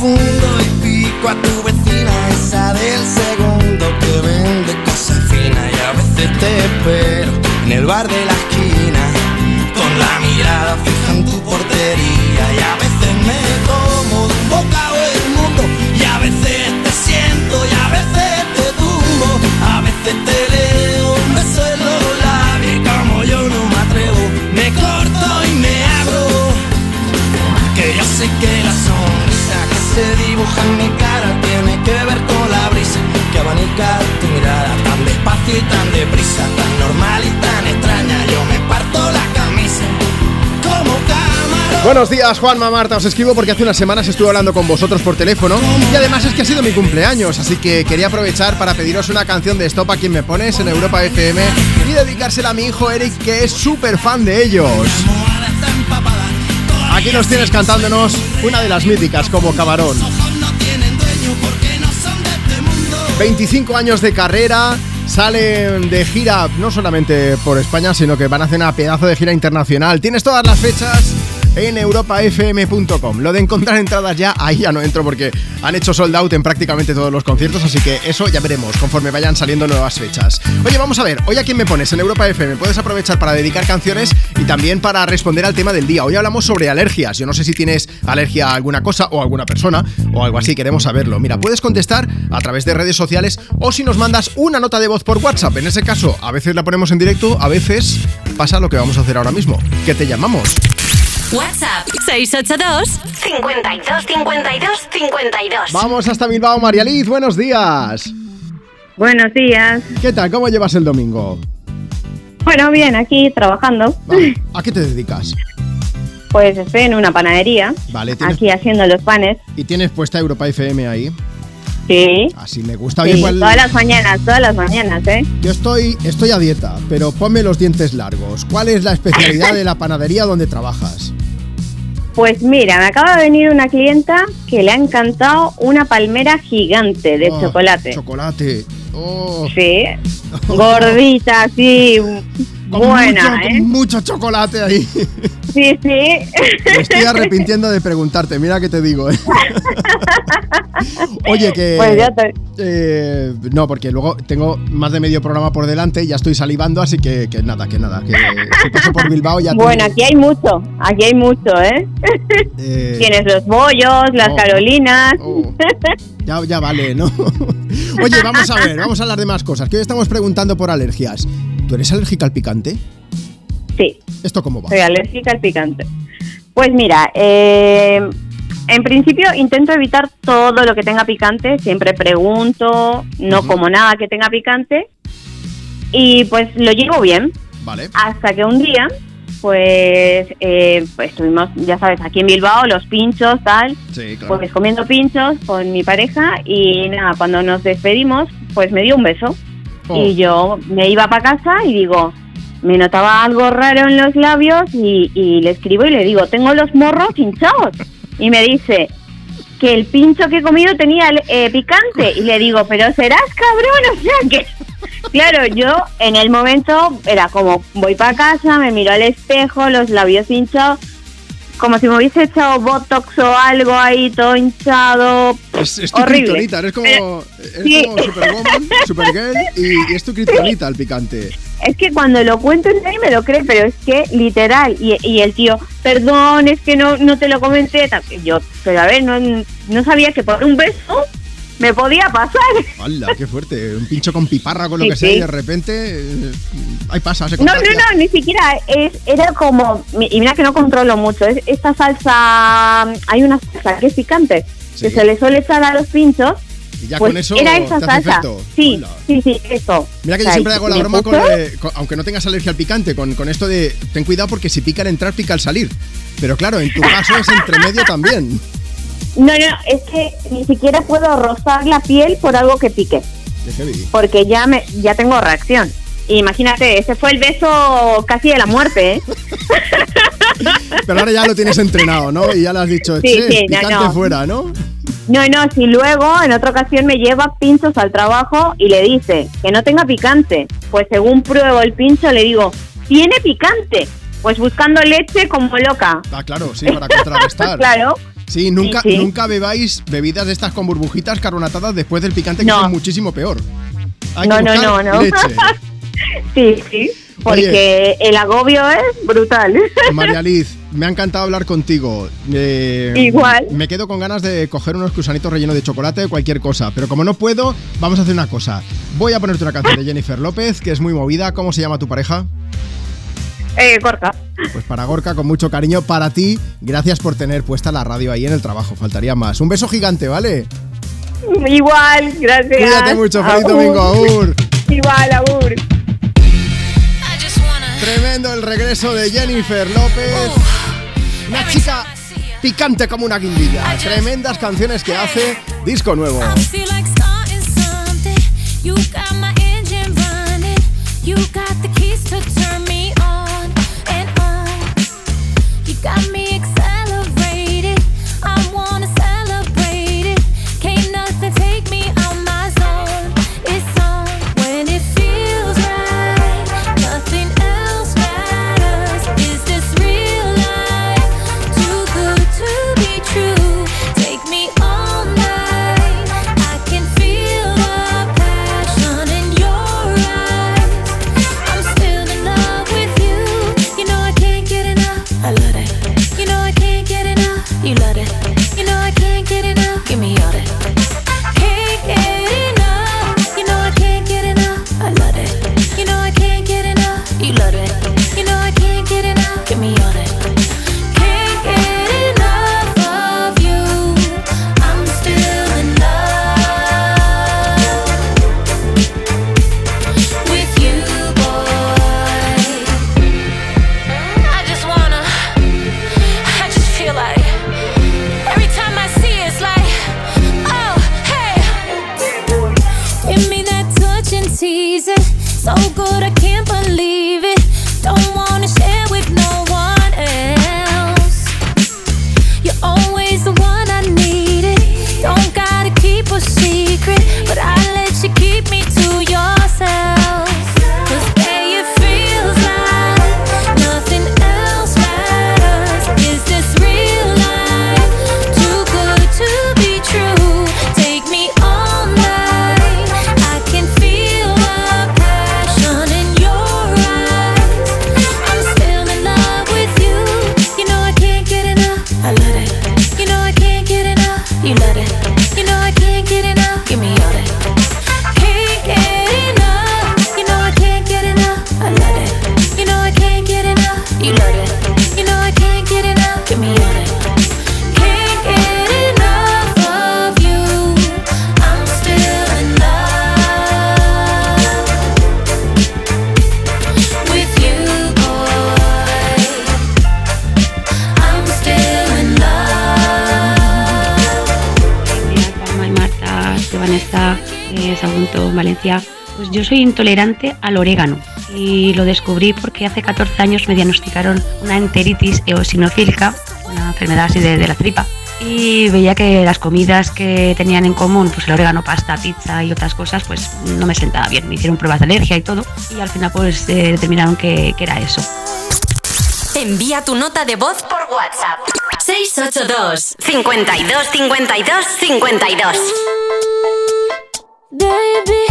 y pico a tu vecina, esa del segundo que vende cosas finas. Y a veces te espero en el bar de la esquina con la mirada fija en tu portería. Y a veces me como de un bocado el mundo y a veces te siento y a veces te tumbo. A veces te leo un beso en los labios como yo no me atrevo, me corto y me abro. Que yo sé que se dibuja en mi cara tiene que ver con la brisa que abanica tu mirada tan despacio y tan deprisa, tan normal y tan extraña. Yo me parto la camisa como camarón. Buenos días, Juanma Marta. Os escribo porque hace unas semanas estuve hablando con vosotros por teléfono y además es que ha sido mi cumpleaños, así que quería aprovechar para pediros una canción de Stop a quien me pones en Europa FM y dedicársela a mi hijo Eric, que es súper fan de ellos. Aquí nos tienes cantándonos una de las míticas como Camarón. 25 años de carrera, salen de gira no solamente por España, sino que van a hacer una pedazo de gira internacional. Tienes todas las fechas en europafm.com. Lo de encontrar entradas ya, ahí ya no entro porque han hecho sold out en prácticamente todos los conciertos, así que eso ya veremos conforme vayan saliendo nuevas fechas. Oye, vamos a ver, hoy a quién me pones en Europa FM. Puedes aprovechar para dedicar canciones y también para responder al tema del día. Hoy hablamos sobre alergias. Yo no sé si tienes alergia a alguna cosa o a alguna persona o algo así, queremos saberlo. Mira, puedes contestar a través de redes sociales o si nos mandas una nota de voz por WhatsApp. En ese caso, a veces la ponemos en directo, a veces pasa lo que vamos a hacer ahora mismo, que te llamamos. WhatsApp 682 52 52 52. Vamos hasta Bilbao, María Liz, buenos días. Buenos días. ¿Qué tal? ¿Cómo llevas el domingo? Bueno, bien, aquí trabajando. ¿A qué te dedicas? Pues estoy en una panadería, Vale, tienes- aquí haciendo los panes. ¿Y tienes puesta Europa FM ahí? Sí. Así me gusta. Sí, Oye, ¿cuál- Todas las mañanas, todas las mañanas, ¿eh? Yo estoy, estoy a dieta, pero ponme los dientes largos. ¿Cuál es la especialidad de la panadería donde trabajas? Pues mira, me acaba de venir una clienta que le ha encantado una palmera gigante de Oh, chocolate. Chocolate. Oh. Sí. Gordita, así. Con Buena, mucho, ¿eh? con mucho chocolate ahí. Sí, sí. Me estoy arrepintiendo de preguntarte, mira que te digo. ¿eh? Oye, que... Pues ya te- eh, no, porque luego tengo más de medio programa por delante, ya estoy salivando, así que, que nada, que nada. Que si paso por Bilbao ya Bueno, tengo- aquí hay mucho, aquí hay mucho, ¿eh? eh, Tienes los bollos, las Oh. carolinas. Ya, ya vale, ¿no? Oye, vamos a ver, vamos a hablar de más cosas. Que hoy estamos preguntando por alergias. ¿Tú eres alérgica al picante? Sí. ¿Esto cómo va? Soy alérgica al picante. Pues mira, eh, en principio intento evitar todo lo que tenga picante, siempre pregunto, no como nada que tenga picante y pues lo llevo bien. Vale. Hasta que un día, pues, eh, pues estuvimos, ya sabes, aquí en Bilbao, los pinchos, tal, Sí, claro. pues comiendo pinchos con mi pareja y nada, cuando nos despedimos, pues me dio un beso. Y yo me iba para casa y digo, me notaba algo raro en los labios y, y le escribo y le digo, tengo los morros hinchados. Y me dice que el pincho que he comido tenía eh, picante. Y le digo, pero serás cabrón, o sea que... Claro, yo en el momento era como, voy para casa, me miro al espejo, los labios hinchados. Como si me hubiese echado botox o algo ahí, todo hinchado. Es, es tu horrible. kriptonita, eres como, eres sí. como Superwoman, Supergirl y, y es tu kriptonita el picante. Es que cuando lo cuento nadie me lo cree, pero es que literal. Y, y el tío, perdón, es que no, no te lo comenté. Yo, pero a ver, no, no sabía que por un beso me podía pasar. ¡Hala, qué fuerte! Un pincho con piparra con lo Sí, que sea sí. y de repente... eh, ahí pasa, se No, no, no, ni siquiera. Es, era como. Y mira que no controlo mucho. Es, esta salsa. Hay una salsa que es picante. Que se le suele echar a los pinchos. Y ya pues con eso era esa salsa. Sí, sí, sí, eso. Mira que O yo sea, siempre y hago la broma con, eh, con- aunque no tengas alergia al picante, con, con esto de ten cuidado porque si pica al entrar, pica al salir. Pero claro, en tu caso es entre medio también. No, no, es que ni siquiera puedo rozar la piel por algo que pique. Porque ya, me, ya tengo reacción. Imagínate, ese fue el beso casi de la muerte, ¿eh? Pero ahora ya lo tienes entrenado, ¿no? Y ya le has dicho, Sí, che, sí, no, picante no. fuera, ¿no? No, no, si luego en otra ocasión me lleva pinchos al trabajo y le dice que no tenga picante, pues según pruebo el pincho le digo, ¿tiene picante? Pues buscando leche como loca. Ah, claro, sí, para contrarrestar. claro. Sí, nunca, Sí, sí. nunca bebáis bebidas de estas con burbujitas carbonatadas después del picante, que No. son muchísimo peor. Hay no, que no, no, no. leche. sí, sí, porque el agobio es brutal. María Liz, me ha encantado hablar contigo. Eh, Igual. Me quedo con ganas de coger unos cruzanitos rellenos de chocolate o cualquier cosa. Pero como no puedo, vamos a hacer una cosa. Voy a ponerte una canción de Jennifer López, que es muy movida. ¿Cómo se llama tu pareja? Eh, corta. Pues para Gorka, con mucho cariño para ti. Gracias por tener puesta la radio ahí en el trabajo. Faltaría más. Un beso gigante, ¿vale? Igual, gracias. Cuídate mucho. Feliz Agur. domingo, Agur. Igual, agur. Tremendo el regreso de Jennifer López. Una chica picante como una guindilla. Tremendas canciones que hace. Disco nuevo. You got So good, yo soy intolerante al orégano y lo descubrí porque hace 14 años me diagnosticaron una enteritis eosinofílica, una enfermedad así de, de la tripa. Y veía que las comidas que tenían en común, pues el orégano, pasta, pizza y otras cosas, pues no me sentaba bien. Me hicieron pruebas de alergia y todo y al final pues eh, determinaron que, que era eso. Envía tu nota de voz por WhatsApp. 682 52 52 52 Baby,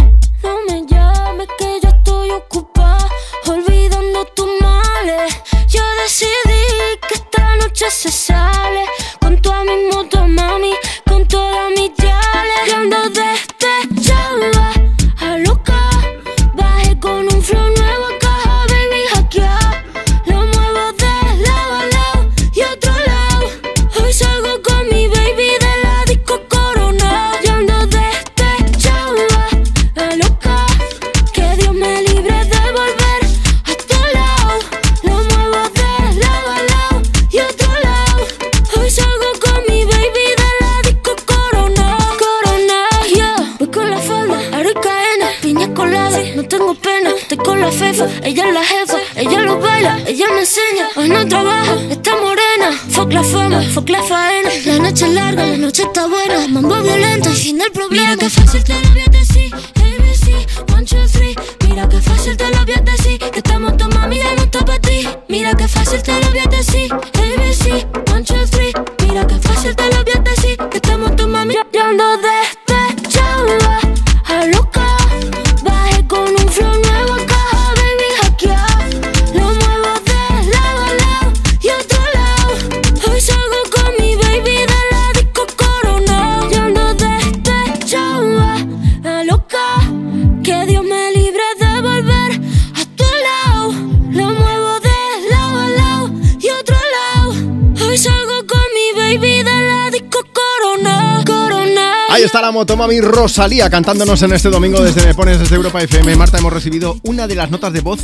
la motomami Rosalía cantándonos en este domingo desde Me Pones desde Europa FM. Marta, hemos recibido una de las notas de voz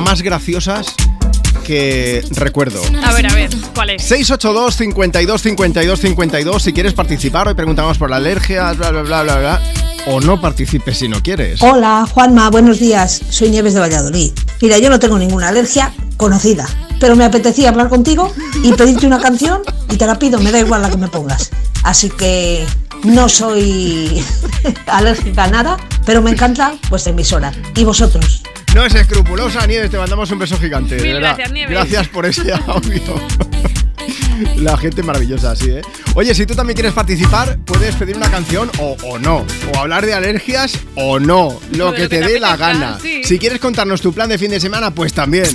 más graciosas que recuerdo. A ver, a ver, ¿cuál es? 682 52 52 52 si quieres participar. Hoy preguntamos por la alergia, bla, bla, bla, bla, bla. O no participes si no quieres. Hola, Juanma, buenos días. Soy Nieves de Valladolid. Mira, yo no tengo ninguna alergia conocida, pero me apetecía hablar contigo y pedirte una canción y te la pido, me da igual la que me pongas. Así que no soy alérgica a nada, pero me encanta vuestra emisora. ¿Y vosotros? No es escrupulosa, Nieves, te mandamos un beso gigante. de Mil verdad. gracias, Nieves. Gracias por ese audio. La gente maravillosa, así, ¿eh? Oye, si tú también quieres participar, puedes pedir una canción o, o no. O hablar de alergias o no. Lo que lo te que te dé la gana. sí. Si quieres contarnos tu plan de fin de semana, pues también.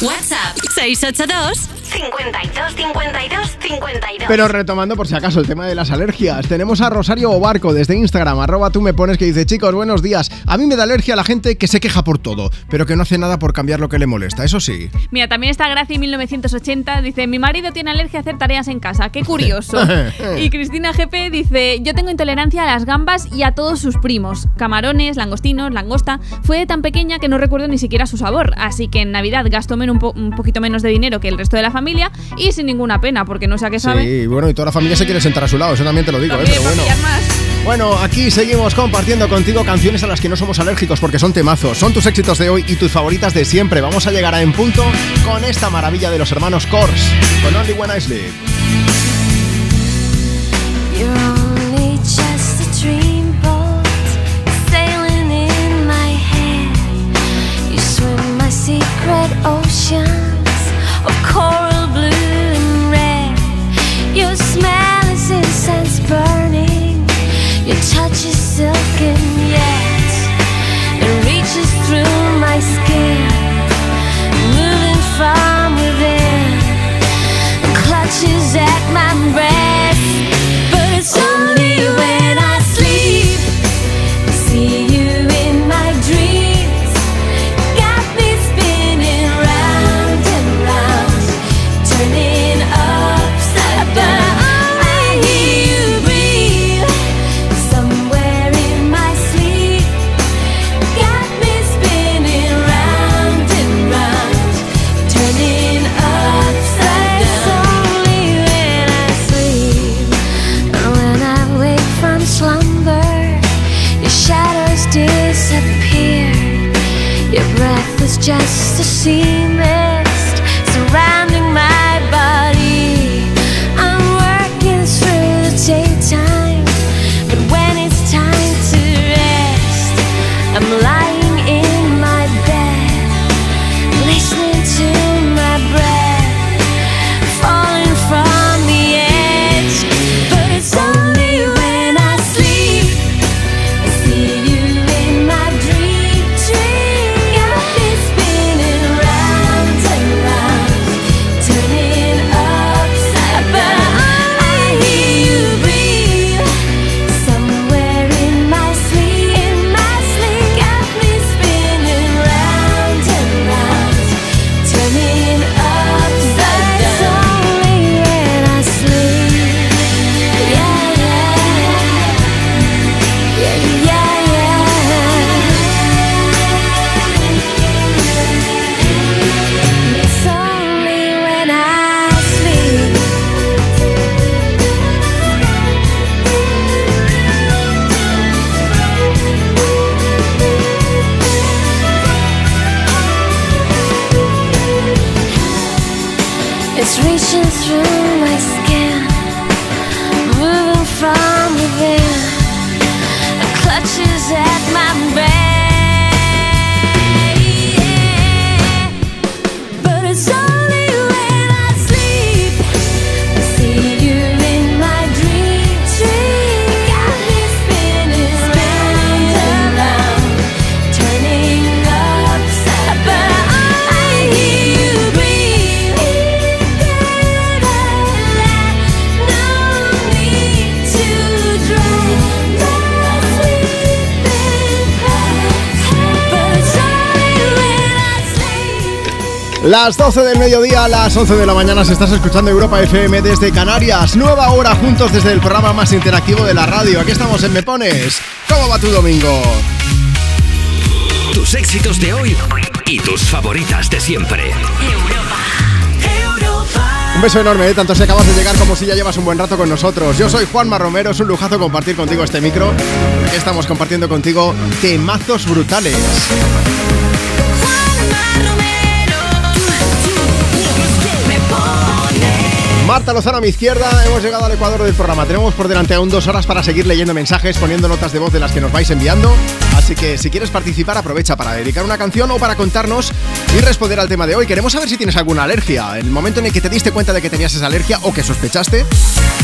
WhatsApp 682 52 52 52 Pero retomando por si acaso el tema de las alergias, tenemos a Rosario Obarco desde Instagram, arroba tú me pones que dice, chicos, buenos días, a mí me da alergia la gente que se queja por todo, pero que no hace nada por cambiar lo que le molesta, eso sí. Mira, también está Graci 1980, dice, mi marido tiene alergia a hacer tareas en casa, qué curioso. y Cristina GP dice, yo tengo intolerancia a las gambas y a todos sus primos, camarones, langostinos, langosta. Fue tan pequeña que no recuerdo ni siquiera su sabor, así que en Navidad gasto un, po- un poquito menos de dinero que el resto de la familia y sin ninguna pena, porque no sé a qué sabe. Sí, bueno, y toda la familia se quiere sentar a su lado, eso también te lo digo, ¿eh? Pero bueno. Bueno, aquí seguimos compartiendo contigo canciones a las que no somos alérgicos porque son temazos, son tus éxitos de hoy y tus favoritas de siempre. Vamos a llegar a En Punto con esta maravilla de los hermanos Kors, con Only When I Sleep. Las 12 del mediodía, las 11 de la mañana, si estás escuchando Europa FM desde Canarias. Nueva hora juntos desde el programa más interactivo de la radio. Aquí estamos en Me Pones. ¿Cómo va tu domingo? Tus éxitos de hoy y tus favoritas de siempre. Un beso enorme, ¿eh? tanto si acabas de llegar como si ya llevas un buen rato con nosotros. Yo soy Juanma Romero, es un lujazo compartir contigo este micro. Aquí estamos compartiendo contigo temazos brutales. Marta Lozano a mi izquierda, hemos llegado al ecuador del programa. Tenemos por delante aún dos horas para seguir leyendo mensajes, poniendo notas de voz de las que nos vais enviando. Así que si quieres participar, aprovecha para dedicar una canción o para contarnos y responder al tema de hoy. Queremos saber si tienes alguna alergia. El momento en el que te diste cuenta de que tenías esa alergia o que sospechaste.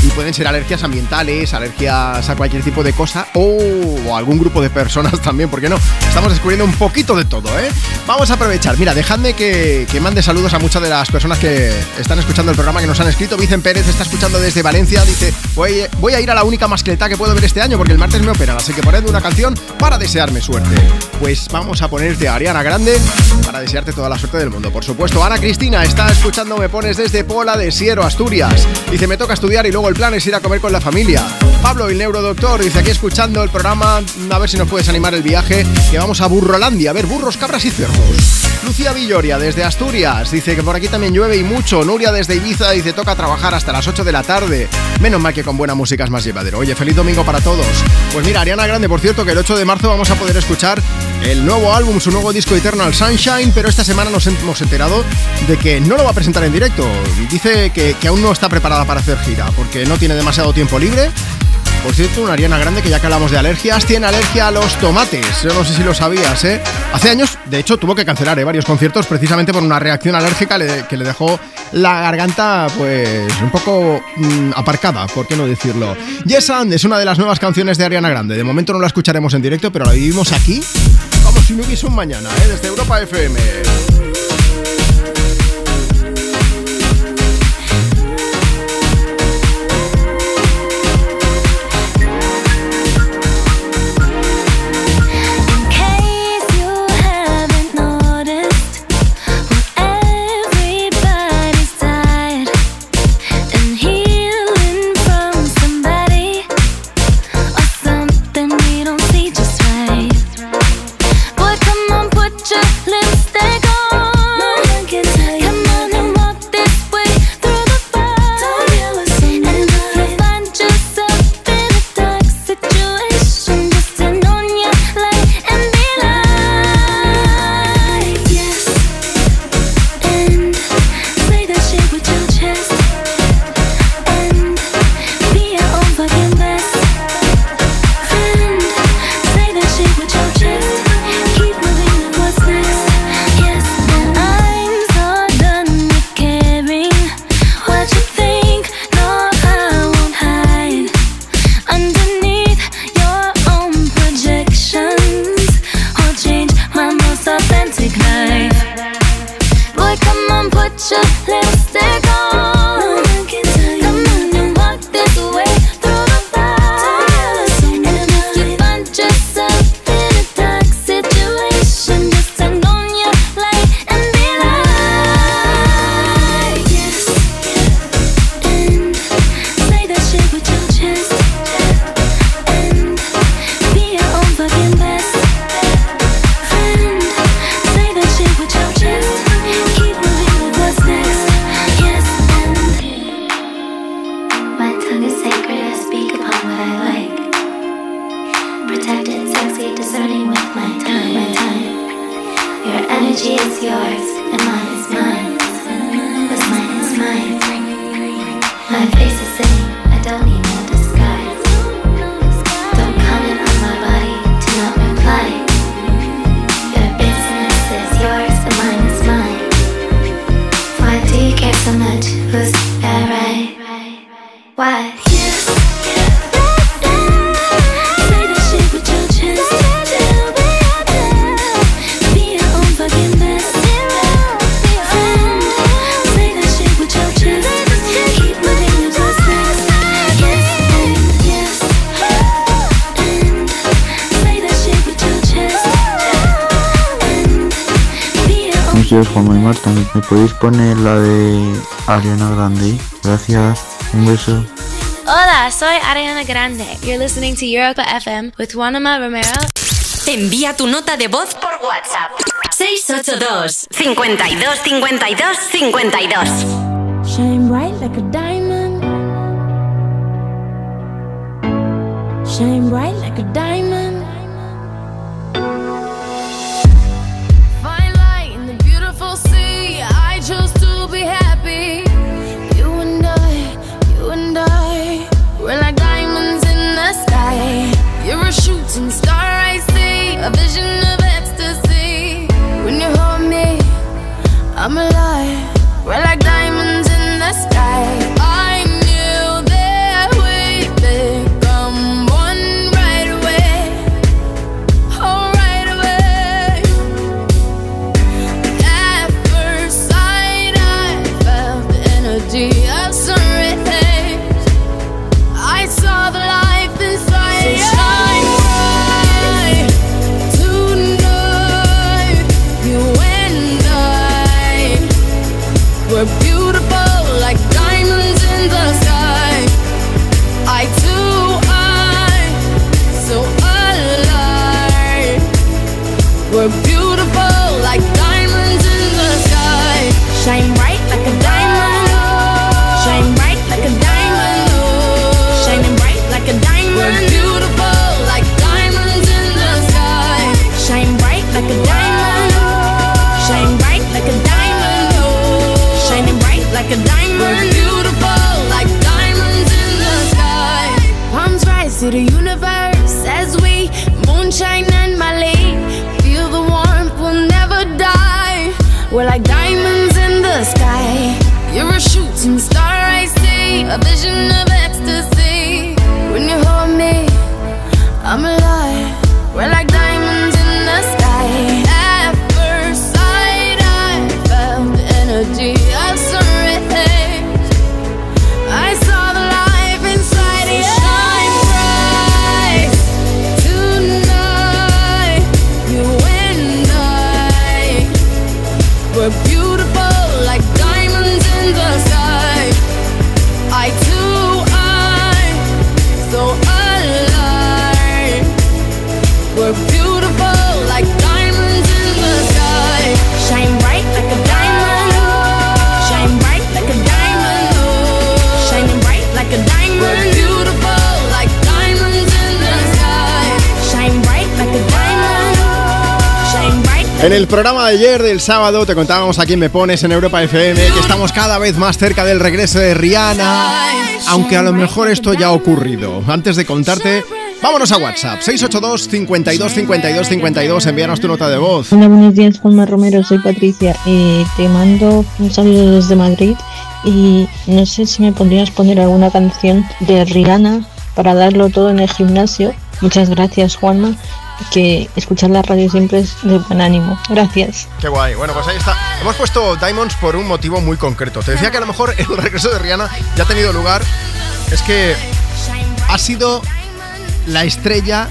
Y pueden ser alergias ambientales, alergias a cualquier tipo de cosa o, algún grupo de personas también, ¿por qué no? Estamos descubriendo un poquito de todo, ¿eh? Vamos a aprovechar. Mira, dejadme que, mande saludos a muchas de las personas que están escuchando el programa, que nos han escrito. Vicen Pérez está escuchando desde Valencia. Dice, voy, voy a ir a la única mascleta que puedo ver este año porque el martes me operan. Así que ponedme una canción para desearme suerte. Pues vamos a ponerte a Ariana Grande para desearte toda la suerte del mundo. Por supuesto, Ana Cristina está escuchando Me Pones desde Pola de Siero, Asturias. Dice, me toca estudiar y luego el plan es ir a comer con la familia. Pablo, el neurodoctor, dice, aquí escuchando el programa, a ver si nos puedes animar el viaje, que vamos a Burrolandia, a ver burros, cabras y cerdos. Lucía Villoria, desde Asturias, dice que por aquí también llueve y mucho. Nuria, desde Ibiza, dice, toca trabajar hasta las 8 de la tarde. Menos mal que con buena música es más llevadero. Oye, feliz domingo para todos. Pues mira, Ariana Grande, por cierto, que el 8 de marzo vamos a poder escuchar el nuevo álbum, su nuevo disco Eternal Sunshine, pero esta semana nos hemos enterado de que no lo va a presentar en directo. Dice que, que aún no está preparada para hacer gira, porque no tiene demasiado tiempo libre. Por cierto, una Ariana Grande que ya que hablamos de alergias, tiene alergia a los tomates. Yo no sé si lo sabías, ¿eh? Hace años, de hecho, tuvo que cancelar ¿eh? varios conciertos precisamente por una reacción alérgica que le dejó la garganta, pues, un poco mm, aparcada, ¿por qué no decirlo? Yes and es una de las nuevas canciones de Ariana Grande. De momento no la escucharemos en directo, pero la vivimos aquí como si no hubiese un mañana, ¿eh? Desde Europa FM. Gracias. Un beso. Hola, soy Ariana Grande. You're listening to Europa FM with Juanma Romero. Te envía tu nota de voz por WhatsApp. 682 52 52 52 Shine bright like a diamond. Shine bright like a diamond. programa de ayer del sábado te contábamos a quién me pones en Europa FM que estamos cada vez más cerca del regreso de Rihanna, aunque a lo mejor esto ya ha ocurrido. Antes de contarte, vámonos a WhatsApp 682 52 52 52, envíanos tu nota de voz. Buenos días, Juanma Romero, soy Patricia. Eh, te mando un saludo desde Madrid y no sé si me podrías poner alguna canción de Rihanna para darlo todo en el gimnasio. Muchas gracias, Juanma que escuchar la radio siempre es de buen ánimo. Gracias. Qué guay. Bueno, pues ahí está. Hemos puesto Diamonds por un motivo muy concreto. Te decía que a lo mejor el regreso de Rihanna ya ha tenido lugar. Es que ha sido la estrella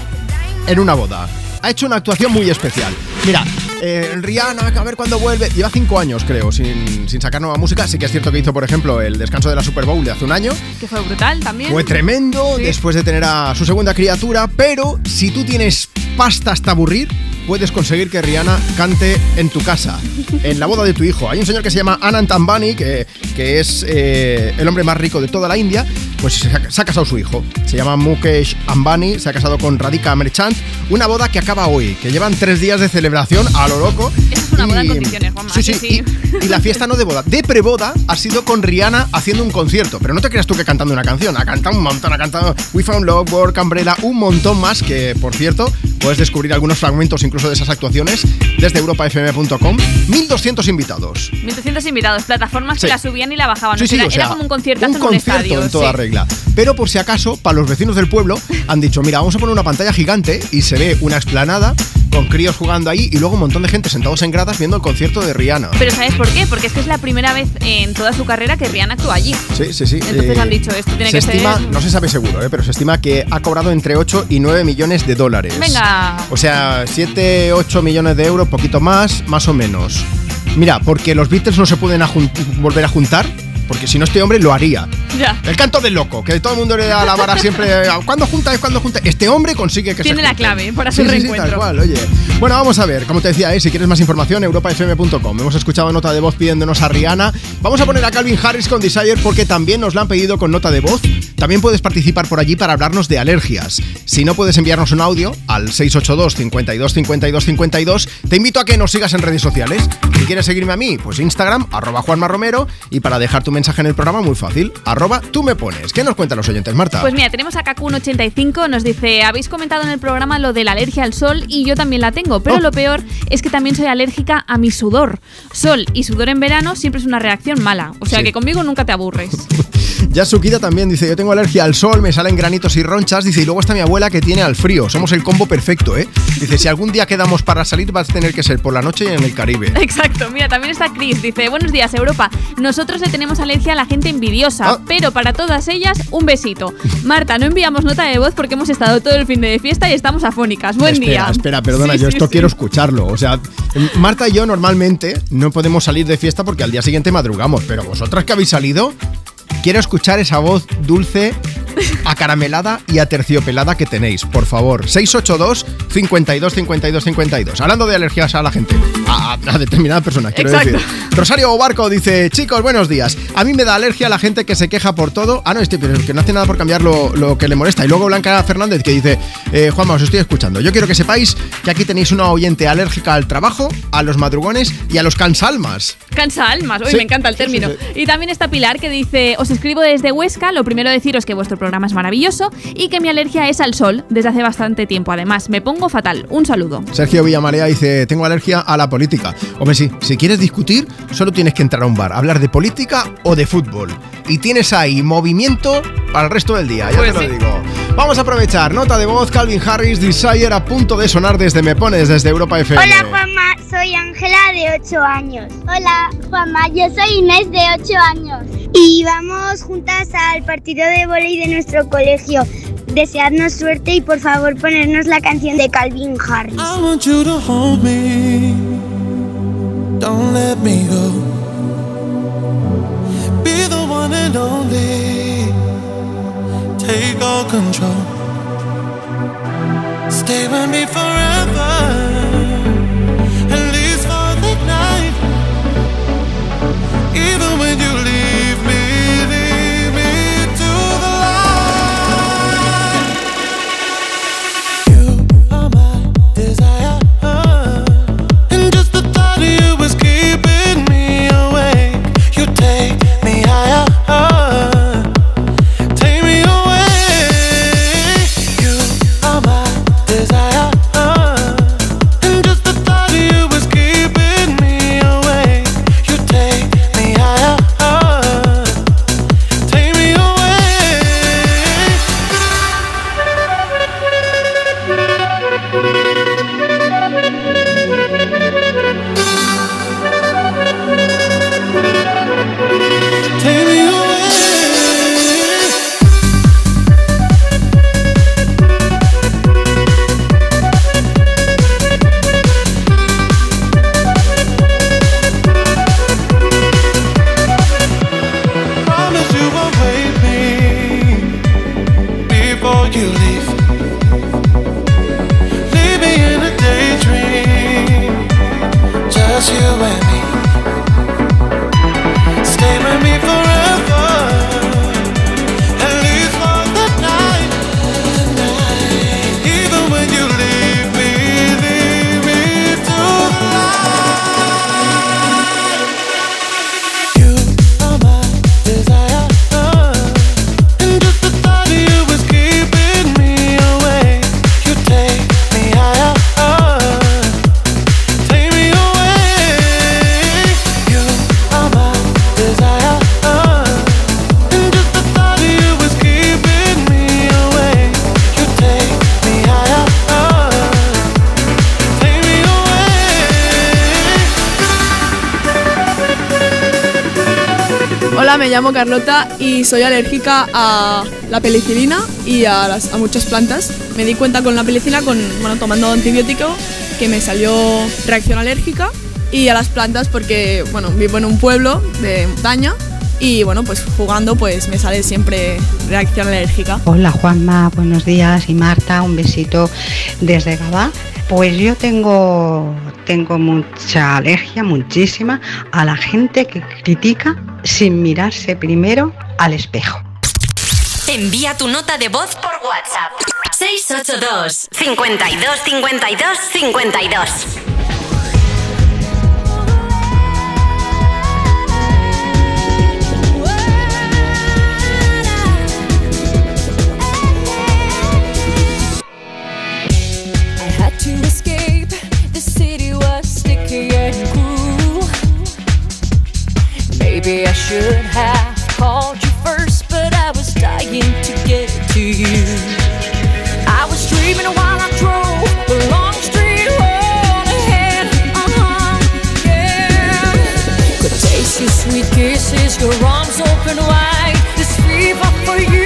en una boda. Ha hecho una actuación muy especial. Mira, eh, Rihanna, a ver cuándo vuelve. Lleva cinco años, creo, sin, sin, sacar nueva música. Sí que es cierto que hizo, por ejemplo, el descanso de la Super Bowl de hace un año. Que fue brutal también. Fue tremendo después de tener a su segunda criatura, pero si tú tienes pasta hasta aburrir, puedes conseguir que Rihanna cante en tu casa, en la boda de tu hijo. Hay un señor que se llama Anand Ambani, que, que es eh, el hombre más rico de toda la India, pues se ha, casado su hijo. Se llama Mukesh Ambani, se ha casado con Radhika Merchant. Una boda que acaba hoy, que llevan tres días de celebración a lo loco. Es una boda en condiciones, Juanma. Sí, sí, Y la fiesta no de boda, de preboda ha sido con Rihanna haciendo un concierto. Pero no te creas tú que cantando una canción, ha cantado un montón, ha cantado We Found Love, Work, Umbrella, un montón más que, por cierto, puedes descubrir algunos fragmentos incluso de esas actuaciones desde europafm.com. 1200 invitados. 1200 invitados, plataformas Sí. que la subían y la bajaban. Sí, sí, era, o sea, era como un conciertazo un en un concierto estadio. en toda sí. regla. Pero por si acaso, para los vecinos del pueblo han dicho, mira, vamos a poner una pantalla gigante y se ve una explanada con críos jugando ahí y luego un montón de gente sentados en gradas viendo el concierto de Rihanna. Pero ¿sabes por qué? Porque es que es la primera vez en toda su carrera que Rihanna actúa allí. Sí, sí, sí. Entonces Eh, han dicho, esto tiene se que estima, ser... no se sabe seguro, eh, pero se estima que ha cobrado entre 8 y 9 millones de dólares. Venga. O sea, 7, 8 millones de euros, poquito más, más o menos. Mira, porque los Beatles no se pueden volver a juntar, porque si no este hombre lo haría. Ya. El canto del loco, que todo el mundo le da la vara siempre. ¿Cuándo juntáis? ¿Cuándo juntáis? Este hombre consigue que Tiene se la clave para su sí, sí, reencuentro. tal cual, oye. Bueno, vamos a ver, como te decía, eh, si quieres más información, europafm.com. Hemos escuchado nota de voz pidiéndonos a Rihanna. Vamos a poner a Calvin Harris con Desire porque también nos la han pedido con nota de voz. También puedes participar por allí para hablarnos de alergias. Si no puedes enviarnos un audio al 682 52 52 52, te invito a que nos sigas en redes sociales. Si quieres seguirme a mí, pues Instagram, arroba Juanma Romero. Y para dejar tu mensaje en el programa, muy fácil, arroba tú me pones. ¿Qué nos cuentan los oyentes, Marta? Pues mira, tenemos a Kakun85, nos dice, habéis comentado en el programa lo de la alergia al sol y yo también la tengo, Oh. pero lo peor es que también soy alérgica a mi sudor. Sol y sudor en verano siempre es una reacción mala, o sea Sí. que conmigo nunca te aburres. Yasukida también dice, yo tengo alergia al sol, me salen granitos y ronchas, dice, y luego está mi abuela que tiene al frío, somos el combo perfecto, ¿eh? Dice, si algún día quedamos para salir vas a tener que ser por la noche y en el Caribe. Exacto, mira, también está Chris, dice, buenos días Europa, nosotros le tenemos alergia a la gente envidiosa, Ah. pero para todas ellas, un besito. Marta, no enviamos nota de voz porque hemos estado todo el fin de fiesta y estamos afónicas. Buen espera, día. espera, perdona, Sí, yo esto sí. quiero escucharlo. O sea, Marta y yo normalmente no podemos salir de fiesta porque al día siguiente madrugamos, pero vosotras que habéis salido, quiero escuchar esa voz dulce, acaramelada y aterciopelada que tenéis, por favor. 682 52 52 52. Hablando de alergias a la gente, a, a determinadas personas, quiero Exacto. decir. Rosario Barco dice, chicos, buenos días. A mí me da alergia a la gente que se queja por todo. Ah, no, este, pero que no hace nada por cambiar lo, lo que le molesta. Y luego Blanca Fernández que dice, eh, Juanma, os estoy escuchando. Yo quiero que sepáis que aquí tenéis una oyente alérgica al trabajo, a los madrugones y a los cansalmas. Cansa almas, hoy Sí, me encanta el sí, sí, término. Y también está Pilar que dice, os escribo desde Huesca, lo primero deciros que vuestro programa es maravilloso y que mi alergia es al sol desde hace bastante tiempo. Además, me pongo fatal. Un saludo. Sergio Villamarea dice, tengo alergia a la política. Hombre, sí, si quieres discutir, solo tienes que entrar a un bar, hablar de política o de fútbol. Y tienes ahí movimiento para el resto del día, ya Pues te lo sí. digo. Vamos a aprovechar, nota de voz, Calvin Harris, Desire a punto de sonar desde Me Pones, desde Europa FM. Hola Juanma, soy Ángela de 8 años. Hola Juanma, yo soy Inés de 8 años. Y vamos juntas al partido de volei de nuestro colegio. Deseadnos suerte y por favor ponernos la canción de Calvin Harris. I want you to hold me. Don't let me go. Be the one and only. Take all control. Stay with me forever. Llamo Carlota y soy alérgica a la penicilina y a, muchas plantas. Me di cuenta con la penicilina, con, bueno, tomando antibiótico, que me salió reacción alérgica y a las plantas porque bueno, vivo en un pueblo de montaña y bueno, pues jugando pues me sale siempre reacción alérgica. Hola Juanma, buenos días y Marta, un besito desde Gabá. Pues yo tengo, tengo mucha alergia, muchísima, a la gente que critica sin mirarse primero al espejo. Envía tu nota de voz por WhatsApp. 682 52 52 52. Maybe I should have called you first, but I was dying to get to you. I was dreaming while I drove the long street road ahead. Uh-huh, yeah. Could taste your sweet kisses, your arms open wide. This fever for you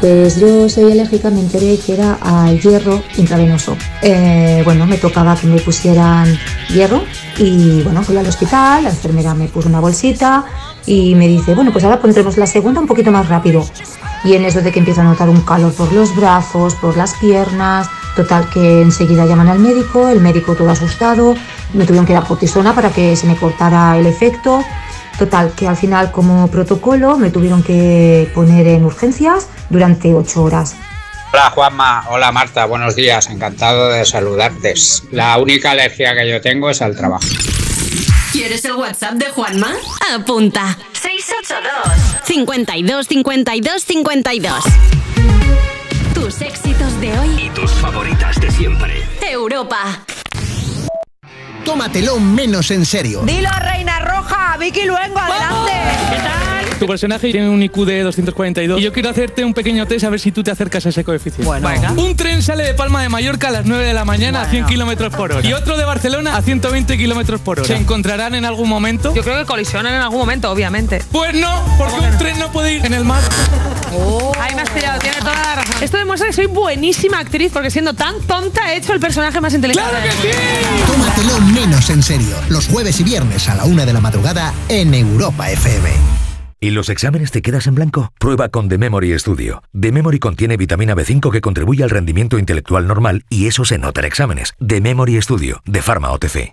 Pues yo soy alérgica, me enteré que era al hierro intravenoso. Eh, bueno, me tocaba que me pusieran hierro y bueno, fui al hospital, la enfermera me puso una bolsita y me dice, bueno, pues ahora pondremos la segunda un poquito más rápido. Y en eso de que empiezo a notar un calor por los brazos, por las piernas, total que enseguida llaman al médico, el médico todo asustado, me tuvieron que dar cortisona para que se me cortara el efecto. Total, que al final como protocolo me tuvieron que poner en urgencias durante ocho horas. Hola Juanma, hola Marta, buenos días, encantado de saludarte. La única alergia que yo tengo es al trabajo. ¿Quieres el WhatsApp de Juanma? Apunta. 682 52 52 52. Tus éxitos de hoy. Y tus favoritas de siempre. Europa. Tómatelo menos en serio. Dilo, Reina Roja, Vicky Luengo, adelante. ¿Qué tal? Tu personaje tiene un IQ de 242 y yo quiero hacerte un pequeño test a ver si tú te acercas a ese coeficiente. Bueno. Venga. Un tren sale de Palma de Mallorca a las 9 de la mañana a 100 kilómetros por hora y otro de Barcelona a 120 kilómetros por hora. ¿Se encontrarán en algún momento? Yo creo que colisionan en algún momento, obviamente. Pues no, porque un tren no puede ir en el mar. Ahí me has pillado, tiene toda la razón. Esto demuestra que soy buenísima actriz porque siendo tan tonta he hecho el personaje más inteligente. ¡Claro que sí! Tómatelo menos en serio. Los jueves y viernes a la una de la madrugada en Europa FM. ¿Y los exámenes te quedas en blanco? Prueba con The Memory Studio. The Memory contiene vitamina B5 que contribuye al rendimiento intelectual normal y eso se nota en exámenes. The Memory Studio, de Pharma OTC.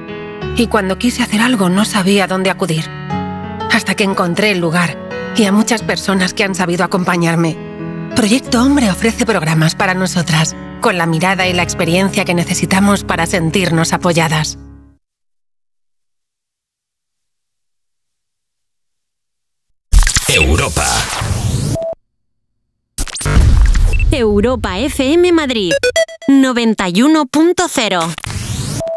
Y cuando quise hacer algo no sabía dónde acudir. Hasta que encontré el lugar y a muchas personas que han sabido acompañarme. Proyecto Hombre ofrece programas para nosotras, con la mirada y la experiencia que necesitamos para sentirnos apoyadas. Europa. Europa FM Madrid 91.0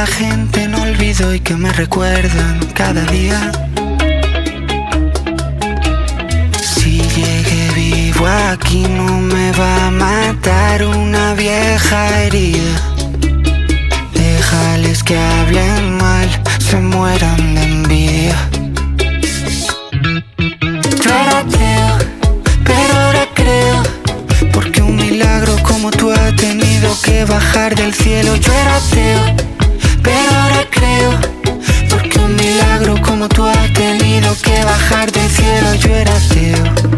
la gente no olvido y que me recuerdan cada día. Si llegué vivo aquí no me va a matar una vieja herida. Déjales que hablen mal, se mueran de envidia. Yo era ateo, pero ahora creo, porque un milagro como tú ha tenido que bajar del cielo. Yo era ateo porque un milagro como tú has tenido que bajar del cielo Yo era ateo.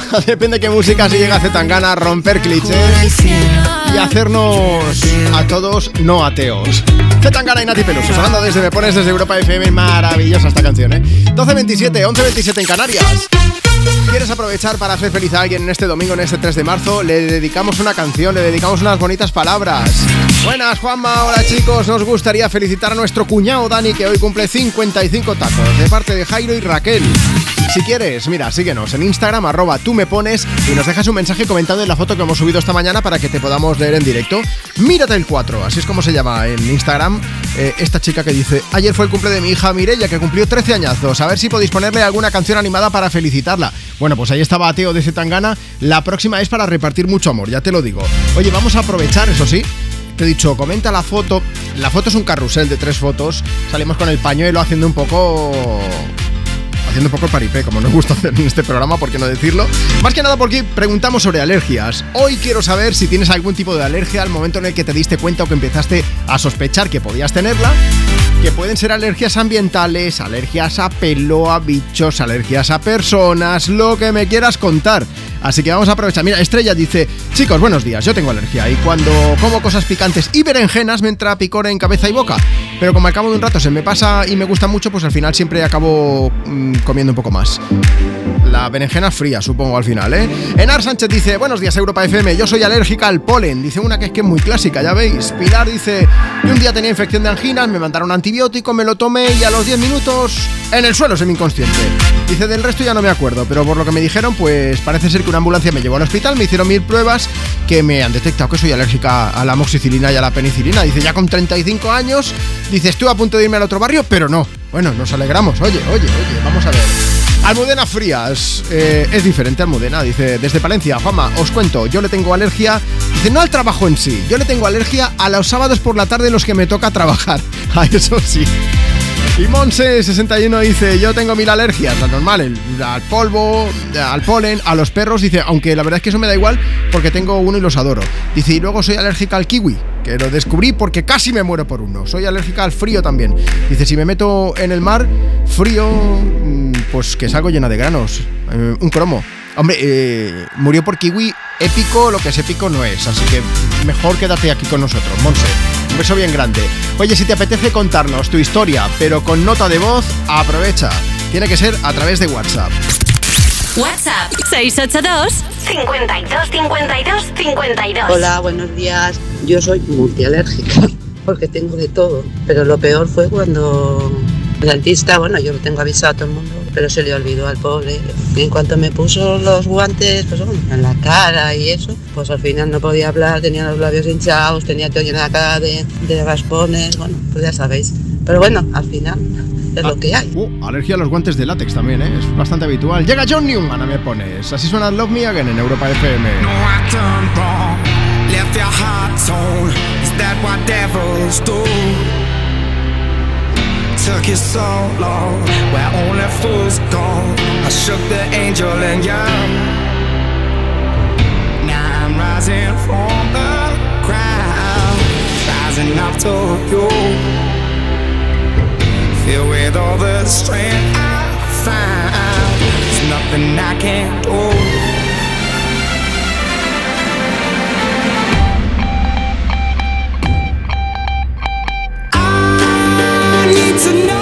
depende de qué música, si llega a gana a romper clichés y hacernos a todos no ateos. Zetangana y Nati Peluso, sonando desde Me Pones desde Europa FM, maravillosa esta canción, ¿eh? 12.27, 11.27 en Canarias. ¿Quieres aprovechar para hacer feliz a alguien en este domingo, en este 3 de marzo? Le dedicamos una canción, le dedicamos unas bonitas palabras. Buenas, Juanma, hola chicos, nos gustaría felicitar a nuestro cuñado Dani que hoy cumple 55 tacos, de parte de Jairo y Raquel. Si quieres, mira, síguenos en Instagram, arroba tú me pones y nos dejas un mensaje comentando en la foto que hemos subido esta mañana para que te podamos leer en directo. Mírate el 4, así es como se llama en Instagram eh, esta chica que dice, ayer fue el cumple de mi hija Mirella que cumplió 13 añazos, a ver si podéis ponerle alguna canción animada para felicitarla. Bueno, pues ahí estaba Ateo de Zetangana, la próxima es para repartir mucho amor, ya te lo digo. Oye, vamos a aprovechar, eso sí, te he dicho, comenta la foto. La foto es un carrusel de tres fotos. Salimos con el pañuelo haciendo un poco. Haciendo un poco el paripé, como nos gusta hacer en este programa, ¿por qué no decirlo? Más que nada porque preguntamos sobre alergias. Hoy quiero saber si tienes algún tipo de alergia al momento en el que te diste cuenta o que empezaste a sospechar que podías tenerla. Que pueden ser alergias ambientales, alergias a pelo, a bichos, alergias a personas, lo que me quieras contar. Así que vamos a aprovechar. Mira, Estrella dice, chicos, buenos días, yo tengo alergia y cuando como cosas picantes y berenjenas me entra picor en cabeza y boca. Pero como al cabo de un rato se me pasa y me gusta mucho, pues al final siempre acabo mm, comiendo un poco más. La berenjena fría, supongo, al final, ¿eh? Enar Sánchez dice, buenos días, Europa FM, yo soy alérgica al polen. Dice una que es que es muy clásica, ya veis. Pilar dice, yo un día tenía infección de anginas, me mandaron antibiótico, me lo tomé y a los 10 minutos en el suelo semi-inconsciente. Dice, del resto ya no me acuerdo, pero por lo que me dijeron, pues parece ser que una ambulancia me llevó al hospital, me hicieron mil pruebas que me han detectado que soy alérgica a la moxicilina y a la penicilina. Dice, ya con 35 años, dice, estuve a punto de irme al otro barrio, pero no. Bueno, nos alegramos. Oye, oye, oye, vamos a ver. Almudena Frías, eh, es diferente Almudena, dice, desde Palencia, Juanma, os cuento, yo le tengo alergia, dice, no al trabajo en sí, yo le tengo alergia a los sábados por la tarde en los que me toca trabajar, a eso sí. Y Monse61 dice, yo tengo mil alergias, la normal, al polvo, al polen, a los perros, dice, aunque la verdad es que eso me da igual porque tengo uno y los adoro. Dice, y luego soy alérgica al kiwi, que lo descubrí porque casi me muero por uno. Soy alérgica al frío también. Dice, si me meto en el mar, frío, mm, pues que salgo llena de granos. Eh, un cromo. Hombre, eh, murió por kiwi, épico, lo que es épico no es, así que mejor quédate aquí con nosotros, Monse. Un beso bien grande. Oye, si te apetece contarnos tu historia, pero con nota de voz, aprovecha. Tiene que ser a través de WhatsApp. WhatsApp 682 52 52 52. Hola, buenos días. Yo soy multialérgica porque tengo de todo. Pero lo peor fue cuando el dentista, bueno, yo lo tengo avisado a todo el mundo, pero se le olvidó al pobre. Y en cuanto me puso los guantes pues, bueno, en la cara y eso, pues al final no podía hablar, tenía los labios hinchados, tenía todo lleno la cara de, de raspones. Bueno, pues ya sabéis. Pero bueno, al final es lo que hay. Uh, alergia a los guantes de látex también, ¿eh? Es bastante habitual. Llega John Newman, me pones. Así suena Love Me Again en Europa FM. Left your heart torn. Is that what devils do? Took you so long, where only fools go. I shook the angel and young. Now I'm rising from the ground, rising up to you. Filled with all the strength I found, there's nothing I can't do. Need to know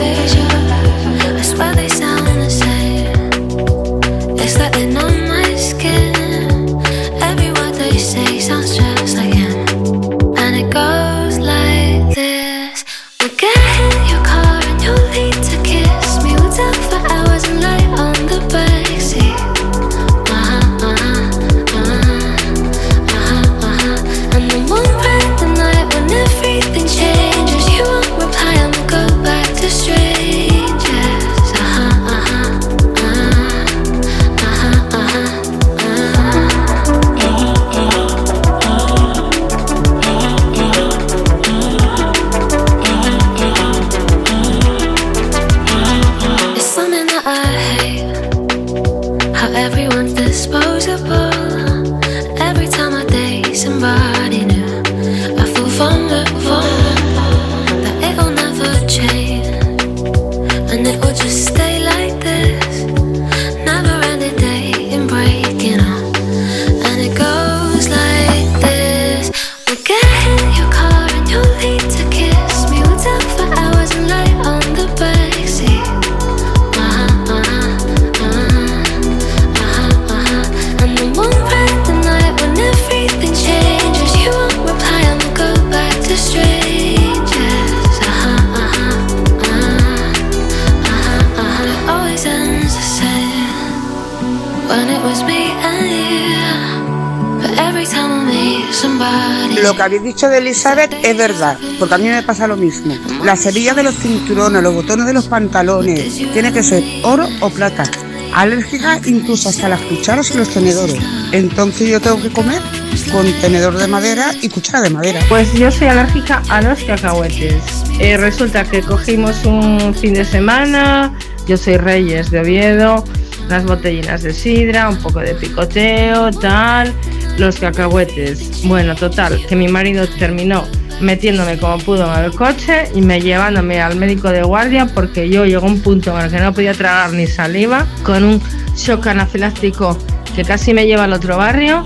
De Elizabeth es verdad, porque a mí me pasa lo mismo. Las hebillas de los cinturones, los botones de los pantalones, tiene que ser oro o plata. Alérgica incluso hasta las cucharas y los tenedores. Entonces yo tengo que comer con tenedor de madera y cuchara de madera. Pues yo soy alérgica a los cacahuetes. Eh, resulta que cogimos un fin de semana Yo soy Reyes de Oviedo, unas botellinas de sidra, un poco de picoteo, tal, los cacahuetes. Bueno, total, que mi marido terminó metiéndome como pudo en el coche y me llevándome al médico de guardia porque yo llegó un punto en el que no podía tragar ni saliva con un shock anafiláctico que casi me lleva al otro barrio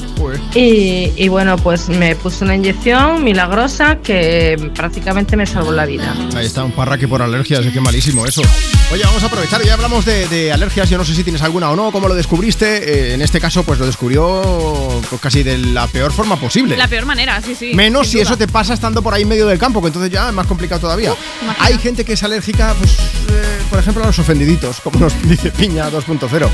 y, y bueno pues me puso una inyección milagrosa que prácticamente me salvó la vida. Ahí está, un parraque por alergias, es que malísimo eso. Oye, vamos a aprovechar, ya hablamos de, de alergias, yo no sé si tienes alguna o no, cómo lo descubriste. Eh, en este caso, pues lo descubrió pues, casi de la peor forma posible. La peor manera, sí, sí. Menos si duda. eso te pasa estando por ahí en medio del campo, que entonces ya es más complicado todavía. Hay gente que es alérgica, pues, eh, por ejemplo, a los ofendiditos, como nos dice Piña 2.0.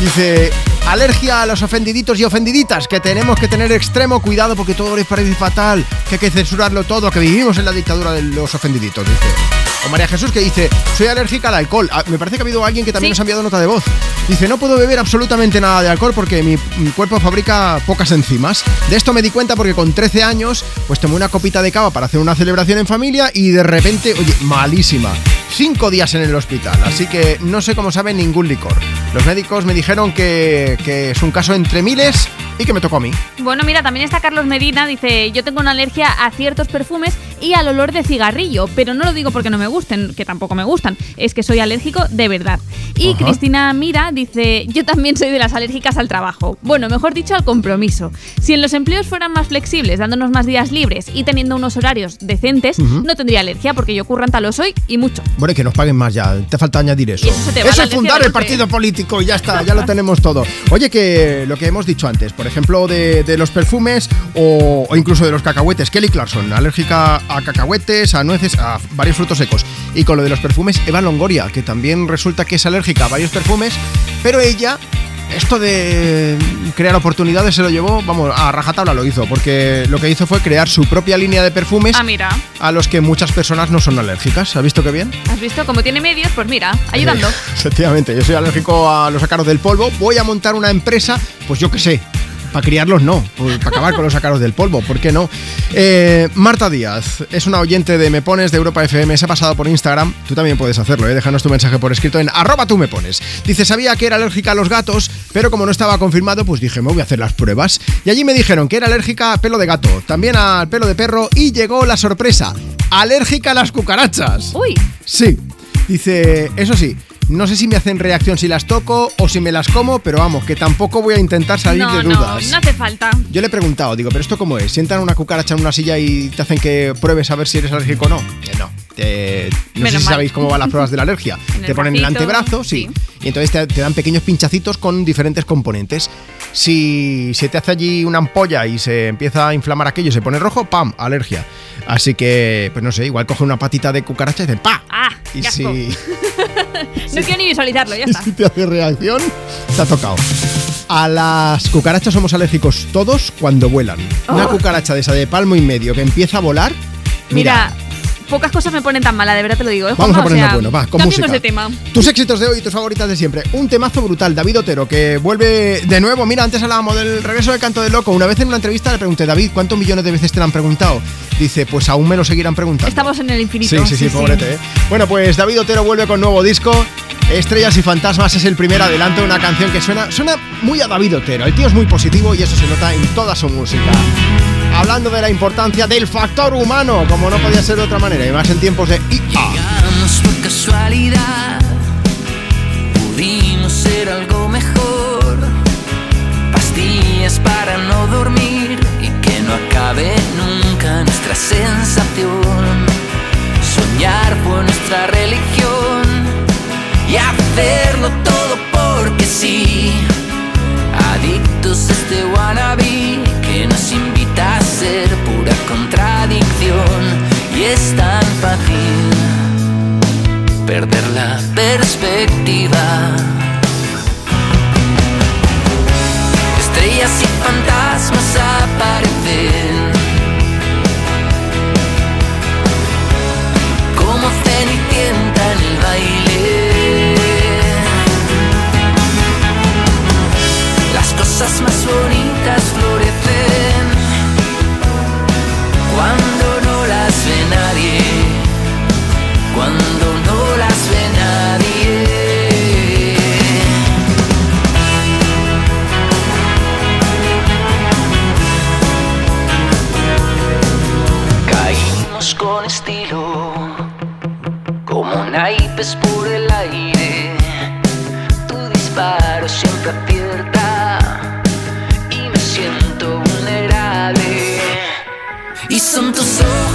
Dice, alergia a los ofendiditos y ofendiditas, que tenemos que tener extremo cuidado porque todo les parece fatal, que hay que censurarlo todo, que vivimos en la dictadura de los ofendiditos, dice. O María Jesús que dice, soy alérgica al alcohol. Ah, me parece que ha habido alguien que también nos ha enviado nota de voz. Dice, no puedo beber absolutamente nada de alcohol porque mi, mi cuerpo fabrica pocas enzimas. De esto me di cuenta porque con 13 años, pues tomé una copita de cava para hacer una celebración en familia y de repente, oye, malísima. Cinco días en el hospital, así que no sé cómo sabe ningún licor. Los médicos me dijeron que, que es un caso entre miles y que me tocó a mí. Bueno, mira, también está Carlos Medina, dice, yo tengo una alergia a ciertos perfumes y al olor de cigarrillo, pero no lo digo porque no me gusten, que tampoco me gustan, es que soy alérgico de verdad. Y Ajá. Cristina Mira dice, yo también soy de las alérgicas al trabajo, bueno, mejor dicho, al compromiso. Si en los empleos fueran más flexibles, dándonos más días libres y teniendo unos horarios decentes, no tendría alergia porque yo curranta lo soy y mucho. Bueno, y que nos paguen más ya, te falta añadir eso. Eso la es fundar el partido político y ya está, ya lo tenemos todo. Oye, que lo que hemos dicho antes, por ejemplo, de, de los perfumes o, o incluso de los cacahuetes. Kelly Clarkson, alérgica a cacahuetes, a nueces, a varios frutos secos. Y con lo de los perfumes, Eva Longoria, que también resulta que es alérgica a varios perfumes, pero ella esto de crear oportunidades se lo llevó, vamos, a rajatabla lo hizo, porque lo que hizo fue crear su propia línea de perfumes Ah, mira, a los que muchas personas no son alérgicas. ¿Has visto qué bien? ¿has visto? Como tiene medios, pues mira, ayudando. Efectivamente, yo soy alérgico a los ácaros del polvo. Voy a montar una empresa, pues yo qué sé. Para criarlos no, pues para acabar con los ácaros del polvo, ¿por qué no? Eh, Marta Díaz es una oyente de Me Pones de Europa FM, se ha pasado por Instagram, tú también puedes hacerlo, ¿eh? déjanos tu mensaje por escrito en arroba tú me pones. Dice, sabía que era alérgica a los gatos, pero como no estaba confirmado, pues dije, me voy a hacer las pruebas. Y allí me dijeron que era alérgica a pelo de gato, también al pelo de perro y llegó la sorpresa, alérgica a las cucarachas. Uy. Sí. Dice, eso sí, no sé si me hacen reacción si las toco o si me las como, pero vamos, que tampoco voy a intentar salir No, de dudas. no hace falta. Yo le he preguntado, digo, ¿pero esto cómo es? ¿Sientan una cucaracha en una silla y te hacen que pruebes a ver si eres alérgico o no? No. Te- no Menos sé si mal. sabéis cómo van las pruebas de la alergia. En el te ponen el bracito, antebrazo, sí. Y entonces te, te dan pequeños pinchacitos con diferentes componentes. Si se te hace allí una ampolla y se empieza a inflamar aquello y se pone rojo, ¡pam! Alergia. Así que, pues no sé, igual coge una patita de cucaracha y dice ¡pa! Ah, Y si, No quiero ni visualizarlo, ya está. si te hace reacción, te ha tocado. A las cucarachas somos alérgicos todos cuando vuelan. Una Oh. cucaracha de esa de palmo y medio que empieza a volar. Mira, pocas cosas me ponen tan mala, de verdad te lo digo. ¿eh, Vamos a ponernos O sea, bueno, va, con música. de tema. Tus éxitos de hoy y tus favoritas de siempre. Un temazo brutal, David Otero, que vuelve de nuevo. Mira, antes hablábamos del regreso del canto del loco. Una vez en una entrevista le pregunté, David, ¿cuántos millones de veces te lo han preguntado? Dice, pues aún me lo seguirán preguntando. Estamos en el infinito. Sí, sí, sí, pobrete, ¿eh? Bueno, pues David Otero vuelve con nuevo disco. Estrellas y Fantasmas es el primer adelanto de una canción que suena, suena muy a David Otero. El tío es muy positivo y eso se nota en toda su música. Hablando de la importancia del factor humano, como no podía ser de otra manera, y más en tiempos de IA. Llegamos por casualidad, pudimos ser algo mejor. Pastillas para no dormir y que no acabe nunca nuestra sensación. Soñar fue nuestra religión y hacerlo todo porque sí. Adictos a este wannabe pura contradicción y es tan fácil perder la perspectiva. Estrellas y fantasmas aparecen como cenicienta en el baile. Las cosas más bonitas florecen golpes por el aire. Tu disparo siempre acierta y me siento vulnerable. Y son tus ojos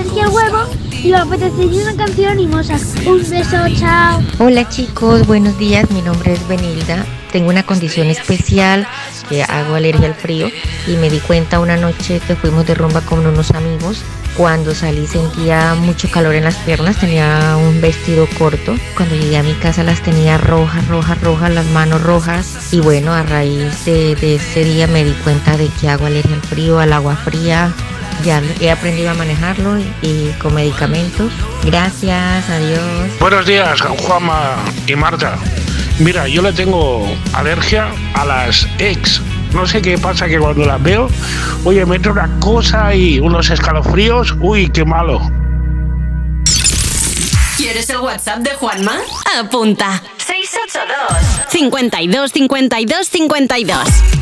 huevo y apetecería una canción. Un beso, chao. Hola chicos, buenos días. Mi nombre es Benilda. Tengo una condición especial, que hago alergia al frío y me di cuenta una noche que fuimos de rumba con unos amigos. Cuando salí sentía mucho calor en las piernas, tenía un vestido corto. Cuando llegué a mi casa las tenía rojas, rojas, rojas, las manos rojas. Y bueno, a raíz de, de ese día me di cuenta de que hago alergia al frío, al agua fría. Ya he aprendido a manejarlo y, con medicamentos. Gracias, adiós. Buenos días, Juanma y Marta. Mira, yo le tengo alergia a las ex. No sé qué pasa que cuando las veo, oye, me entra una cosa y unos escalofríos. Uy, qué malo. ¿Quieres el WhatsApp de Juanma? Apunta. 682 52 52 52.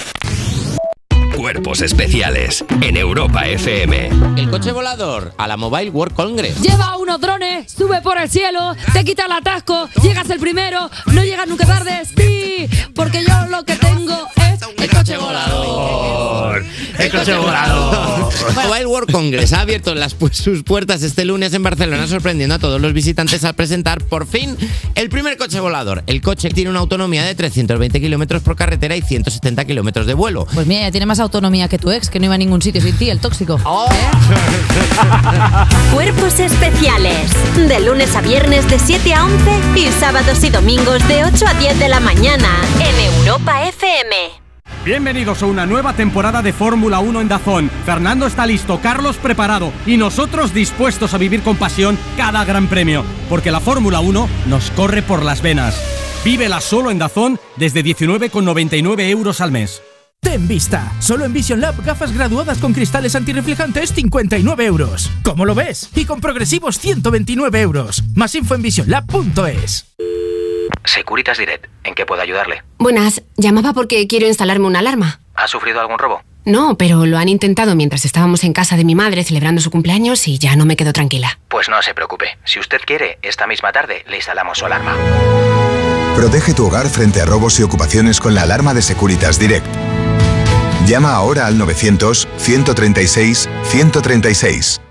Cuerpos especiales en Europa FM. El coche volador a la Mobile World Congress. Lleva unos drones, sube por el cielo, te quita el atasco, llegas el primero, no llegas nunca tarde, sí, porque yo lo que tengo es el coche volador. El coche volador. Mobile World Congress ha abierto las, sus puertas este lunes en Barcelona, sorprendiendo a todos los visitantes al presentar por fin el primer coche volador. El coche tiene una autonomía de 320 kilómetros por carretera y 170 kilómetros de vuelo. Pues mira, ya tiene más autonomía que tu ex, que no iba a ningún sitio sin ti, el tóxico. Cuerpos especiales. De lunes a viernes de 7 a 11 y sábados y domingos de 8 a 10 de la mañana en Europa FM. Bienvenidos a una nueva temporada de Fórmula 1 en Dazón. Fernando está listo, Carlos preparado y nosotros dispuestos a vivir con pasión cada gran premio, porque la Fórmula 1 nos corre por las venas. Vívela solo en Dazón desde 19,99 euros al mes. Ten vista. Solo en Vision Lab gafas graduadas con cristales antirreflejantes 59 euros. ¿Cómo lo ves? Y con progresivos 129 euros. Más info en visionlab.es. Securitas Direct, ¿en qué puedo ayudarle? Buenas, llamaba porque quiero instalarme una alarma. ¿Ha sufrido algún robo? No, pero lo han intentado mientras estábamos en casa de mi madre celebrando su cumpleaños y ya no me quedo tranquila. Pues no se preocupe. Si usted quiere, esta misma tarde le instalamos su alarma. Protege tu hogar frente a robos y ocupaciones con la alarma de Securitas Direct. Llama ahora al 900-136-136.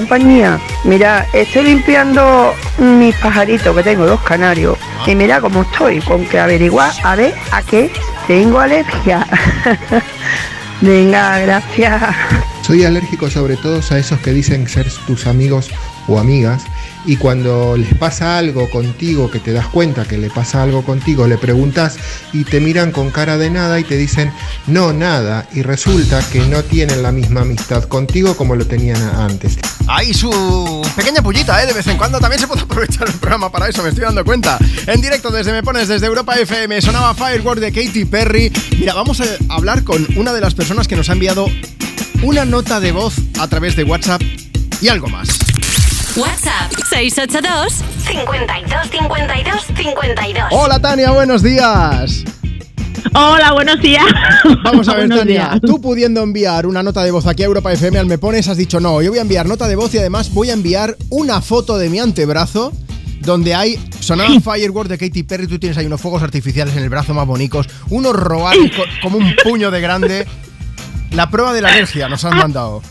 compañía. Mira, estoy limpiando mis pajaritos que tengo, dos canarios. Y mira cómo estoy, con que averiguar a ver a qué tengo alergia. Venga, gracias. Soy alérgico sobre todo a esos que dicen ser tus amigos o amigas y cuando les pasa algo contigo, que te das cuenta que le pasa algo contigo, le preguntas y te miran con cara de nada y te dicen no, nada y resulta que no tienen la misma amistad contigo como lo tenían antes. Ahí su pequeña pullita, ¿eh? De vez en cuando también se puede aprovechar el programa para eso, me estoy dando cuenta. En directo desde Me Pones, desde Europa FM, sonaba Firework de Katy Perry. Mira, vamos a hablar con una de las personas que nos ha enviado una nota de voz a través de WhatsApp y algo más. WhatsApp 682 52 52 52. Hola Tania, buenos días. Hola, buenos días. Vamos a ver, Buenos Tania, días. tú pudiendo enviar una nota de voz aquí a Europa FM al Me Pones, has dicho no, yo voy a enviar nota de voz y además voy a enviar una foto de mi antebrazo donde hay sonaba Firework de Katy Perry, tú tienes ahí unos fuegos artificiales en el brazo más bonitos, unos roales co- como un puño de grande. La prueba de la alergia nos han mandado.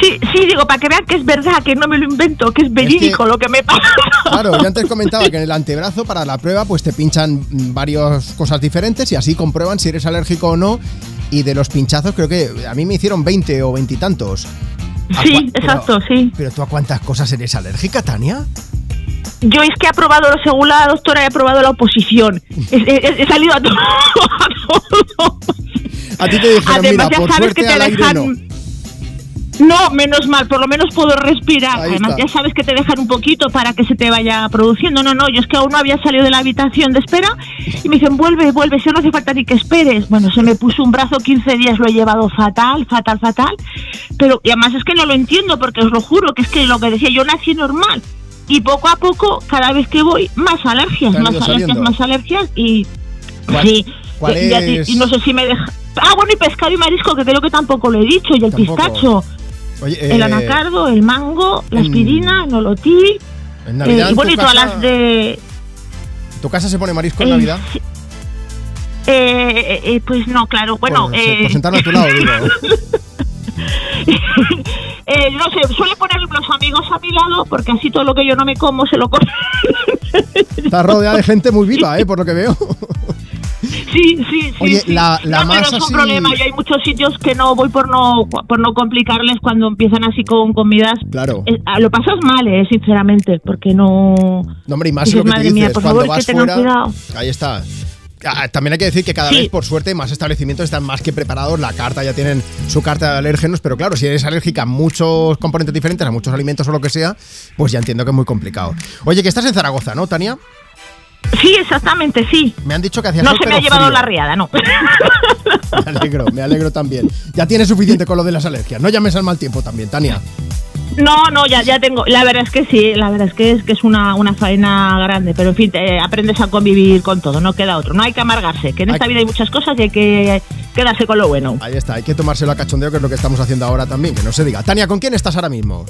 Sí, sí, digo, para que vean que es verdad, que no me lo invento, que es verídico lo que me pasa. Claro, yo antes comentaba que en el antebrazo para la prueba pues te pinchan varias cosas diferentes y así comprueban si eres alérgico o no. Y de los pinchazos creo que a mí me hicieron 20 o 20 y tantos. ¿A Sí, pero- exacto, sí. Pero tú a cuántas cosas eres alérgica, Tania? Yo es que he aprobado, lo según la doctora, he aprobado la oposición. He, he- he salido a todo. A ti te dijeron, Además, mira, ya por sabes suerte que te al aire dejan. no. No, menos mal, por lo menos puedo respirar. Ahí Además, está. ya sabes que te dejan un poquito para que se te vaya produciendo. No, no, yo es que aún no había salido de la habitación de espera y me dicen, vuelve, vuelve, si no hace falta ni que esperes. Bueno, se me puso un brazo 15 días, lo he llevado fatal, fatal, fatal. Pero, y además es que no lo entiendo, porque os lo juro, que es que lo que decía, yo nací normal. Y poco a poco, cada vez que voy, más alergias, más alergias, saliendo. más alergias y... ¿Cuál- sí. cuál y, y- y no sé si me deja... Ah, bueno, y pescado y marisco, que creo que tampoco lo he dicho, y el Tampoco. pistacho. Oye, El eh, anacardo, el mango, la en- aspirina, el nolotí. En Navidad eh, y en bueno, y todas casa- las de. ¿Tu casa se pone marisco en Navidad? Eh, eh, pues no, claro. Bueno, Por, por sentarme a tu lado, digo. eh, no sé, suele poner los amigos a mi lado porque así todo lo que yo no me como se lo comen. Estás rodeada de gente muy viva, ¿eh? Por lo que veo. Sí, sí, sí. Oye, sí. la- la no, pero es un problema. Yo hay muchos sitios que no voy por no por no complicarles cuando empiezan así con comidas. Claro. Eh, ah, lo pasas mal, eh, sinceramente, porque no. No, hombre, y más Dices, lo que tú madre dices, mía, por cuando favor, vas que fuera. cuidado. Ahí está. Ah, También hay que decir que cada Sí. vez, por suerte, más establecimientos están más que preparados. La carta ya tienen su carta de alérgenos, pero claro, si eres alérgica a muchos componentes diferentes, a muchos alimentos o lo que sea, pues ya entiendo que es muy complicado. Oye, que estás en Zaragoza, ¿no, Tania? Sí, exactamente, sí. Me han dicho que hacía No se me ha llevado frío. la riada, no. Me alegro, me alegro también. Ya tienes suficiente con lo de las alergias. No llames al mal tiempo también, Tania. No, no, ya, ya tengo. La verdad es que sí, la verdad es que es que es una, una faena grande, pero en fin, te- aprendes a convivir con todo, no queda otro. No hay que amargarse, que en esta vida hay muchas cosas y hay que quedarse con lo bueno. Ahí está, hay que tomárselo a cachondeo, que es lo que estamos haciendo ahora también, que no se diga. Tania, ¿con quién estás ahora mismo?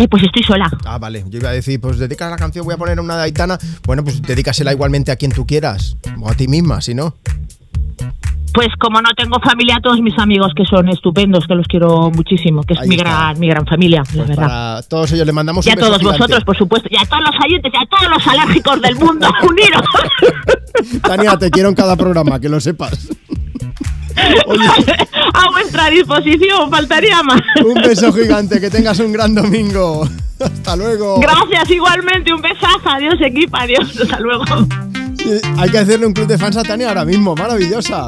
Eh, pues estoy sola. Ah, vale. Yo iba a decir, pues dedica la canción, voy a poner una de Aitana. Bueno, pues dedícasela igualmente a quien tú quieras. O a ti misma, si no. Pues como no tengo familia, a todos mis amigos que son estupendos, que los quiero muchísimo, que es Ahí mi está. gran, mi gran familia, la Pues verdad. para todos ellos le mandamos Y a beso todos gigante. vosotros, por supuesto, y a todos los oyentes, y a todos los alérgicos del mundo, unidos. Tania, te quiero en cada programa, que lo sepas. a vuestra disposición, faltaría más. Un beso gigante, que tengas un gran domingo. Hasta luego. Gracias, igualmente, un besazo, adiós equipo, adiós, hasta luego. Sí, Hay que hacerle un club de fans a Tania ahora mismo, maravillosa.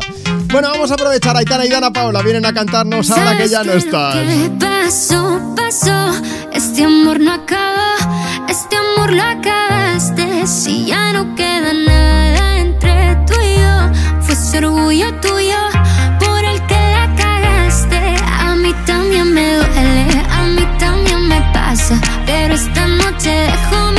Bueno, vamos a aprovechar. Aitana y Dana Paola vienen a cantarnos ahora que ya no estás. ¿Qué pasó? Pasó. Este amor no acaba. Este amor lo acabaste. Si ya no queda nada entre tú y yo, fue ese orgullo tuyo me duele, a mí también me pasa. Pero esta noche dejo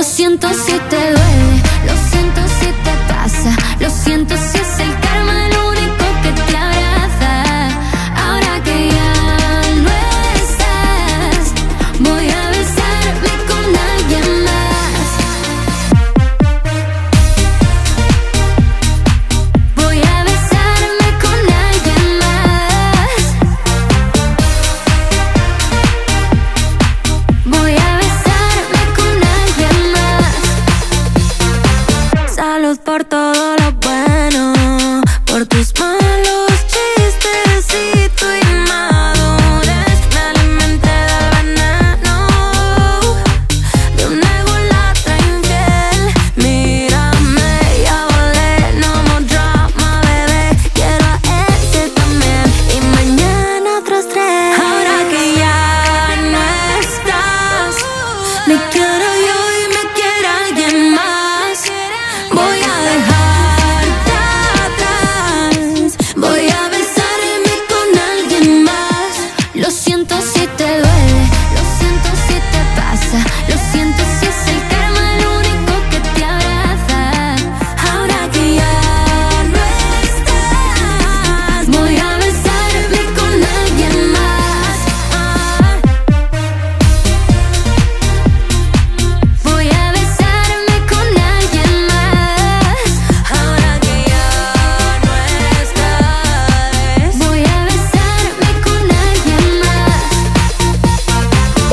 Lo siento si te duele, por todo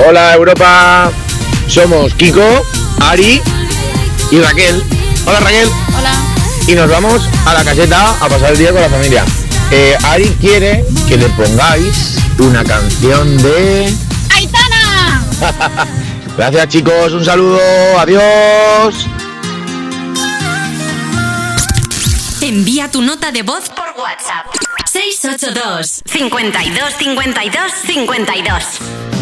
Hola Europa, somos Kiko, Ari y Raquel. Hola Raquel. Hola. Y nos vamos a la caseta a pasar el día con la familia. Eh, Ari quiere que le pongáis una canción de... ¡Aitana! Gracias chicos, un saludo, adiós. Envía tu nota de voz por WhatsApp. 682 52 52 52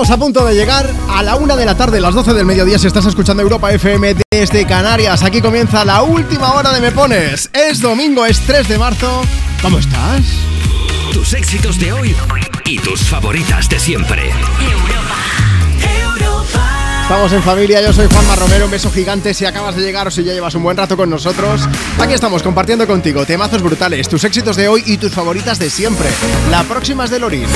Estamos a punto de llegar a la una de la tarde, las 12 del mediodía, si estás escuchando Europa FM desde Canarias. Aquí comienza la última hora de Me Pones. Es domingo, es 3 de marzo. ¿Cómo estás? Tus éxitos de hoy y tus favoritas de siempre. Estamos en familia, yo soy Juanma Romero, un beso gigante si acabas de llegar o si ya llevas un buen rato con nosotros. Aquí estamos compartiendo contigo temazos brutales, tus éxitos de hoy y tus favoritas de siempre. La próxima es de Lorin.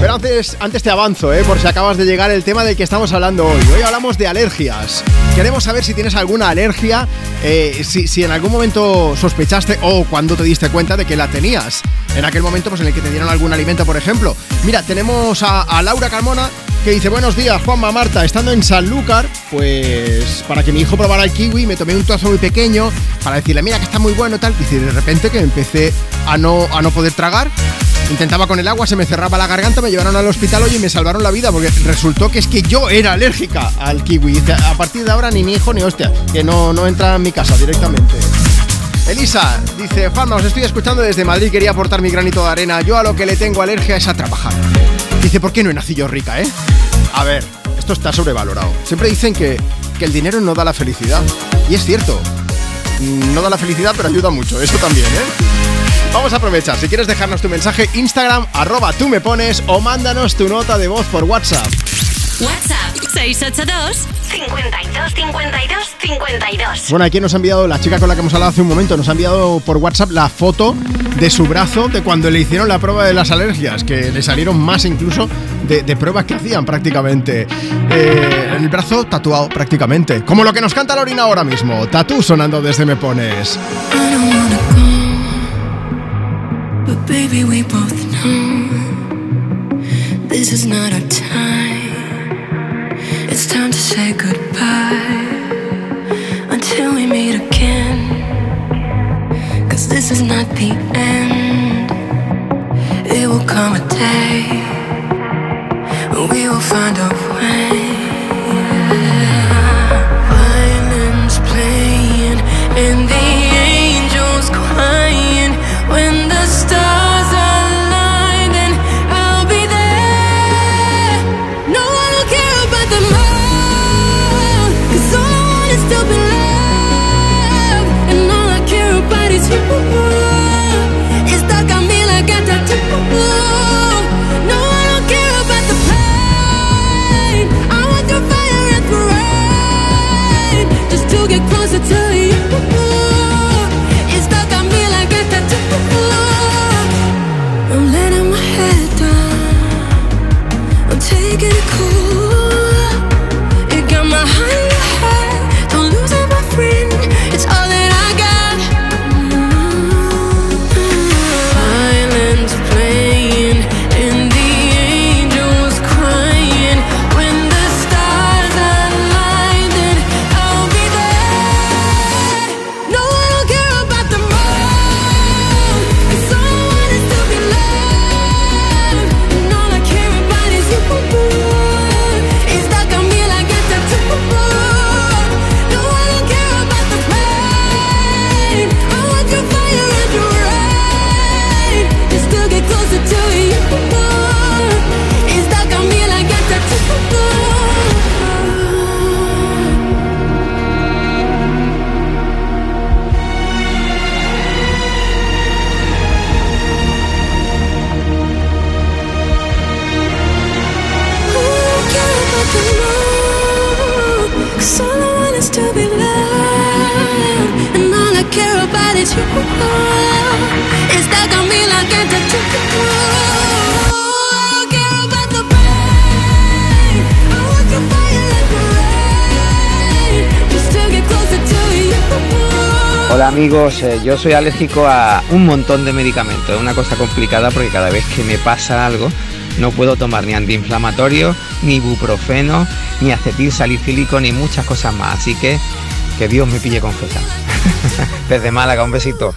Pero antes, antes te avanzo, ¿eh? por si acabas de llegar el tema del que estamos hablando hoy. Hoy hablamos de alergias. Queremos saber si tienes alguna alergia, eh, si, si en algún momento sospechaste o cuando te diste cuenta de que la tenías. En aquel momento pues, en el que te dieron algún alimento, por ejemplo. Mira, tenemos a, a Laura Carmona que dice, buenos días, Juanma Marta, estando en Sanlúcar, pues para que mi hijo probara el kiwi, me tomé un trozo muy pequeño para decirle, mira que está muy bueno, tal. Dice, de repente que empecé a no, a no poder tragar. Intentaba con el agua, se me cerraba la garganta, me llevaron al hospital hoy y me salvaron la vida porque resultó que es que yo era alérgica al kiwi. Dice, a partir de ahora ni mi hijo ni hostia, que no, no entra en mi casa directamente. Elisa dice, Juanma, os estoy escuchando desde Madrid, quería aportar mi granito de arena. Yo a lo que le tengo alergia es a trabajar. Dice, ¿por qué no he nacido rica, eh? A ver, esto está sobrevalorado. Siempre dicen que, que el dinero no da la felicidad. Y es cierto. No da la felicidad, pero ayuda mucho. Eso también, ¿eh? Vamos a aprovechar. Si quieres dejarnos tu mensaje, Instagram, arroba tú me pones o mándanos tu nota de voz por WhatsApp. WhatsApp 682 52 52 52. Bueno, aquí nos ha enviado la chica con la que hemos hablado hace un momento, nos ha enviado por WhatsApp la foto de su brazo de cuando le hicieron la prueba de las alergias, que le salieron más incluso de, de pruebas que hacían prácticamente. Eh, el brazo tatuado prácticamente. Como lo que nos canta Lorina ahora mismo. Tatú sonando desde Me Pones. I don't wanna go, but baby, we both know this is not our time. It's time to say goodbye until we meet again. Cause this is not the end. It will come a day when we will find a way. Hola amigos, eh, yo soy alérgico a un montón de medicamentos. Es una cosa complicada porque cada vez que me pasa algo no puedo tomar ni antiinflamatorio, ni ibuprofeno, ni acetil salicílico, ni muchas cosas más. Así que que Dios me pille confesado. Desde Málaga, un besito.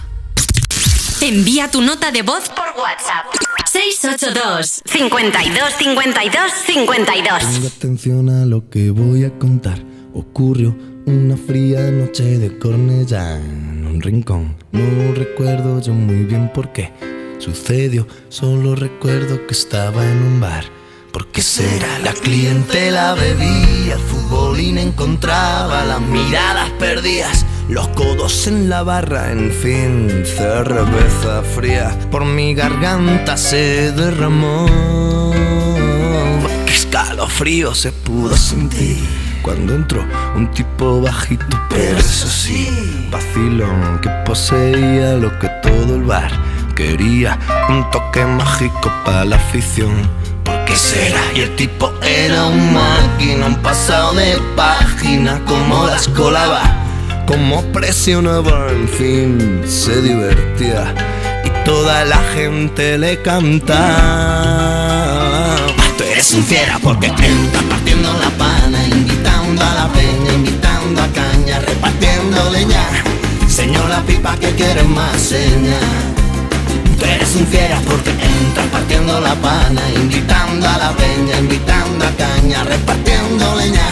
Envía tu nota de voz por WhatsApp. 682 52 52 52 Ponga atención a lo que voy a contar. Ocurrió una fría noche de Cornellá en un rincón. No recuerdo yo muy bien por qué sucedió. Solo recuerdo que estaba en un bar. ¿Por qué será? La clientela bebía, el futbolín encontraba las miradas perdidas, los codos en la barra, en fin, cerveza fría. Por mi garganta se derramó. Qué escalofrío se pudo sentir cuando entró un tipo bajito, pero eso sí, vacilón que poseía lo que todo el bar quería. Un toque mágico para la afición. ¿Por qué será? Y el tipo era un máquina, un pasado de página, como las colaba, como presionaba, en fin, se divertía. Y toda la gente le cantaba. Tú eres un fiera porque entras partiendo la pana, invitando a la peña, invitando a caña, repartiendo leña. Señor la pipa que quiere más seña. Tú eres un fiera porque entras partiendo la pana, invitando a la peña, invitando a caña, repartiendo leña.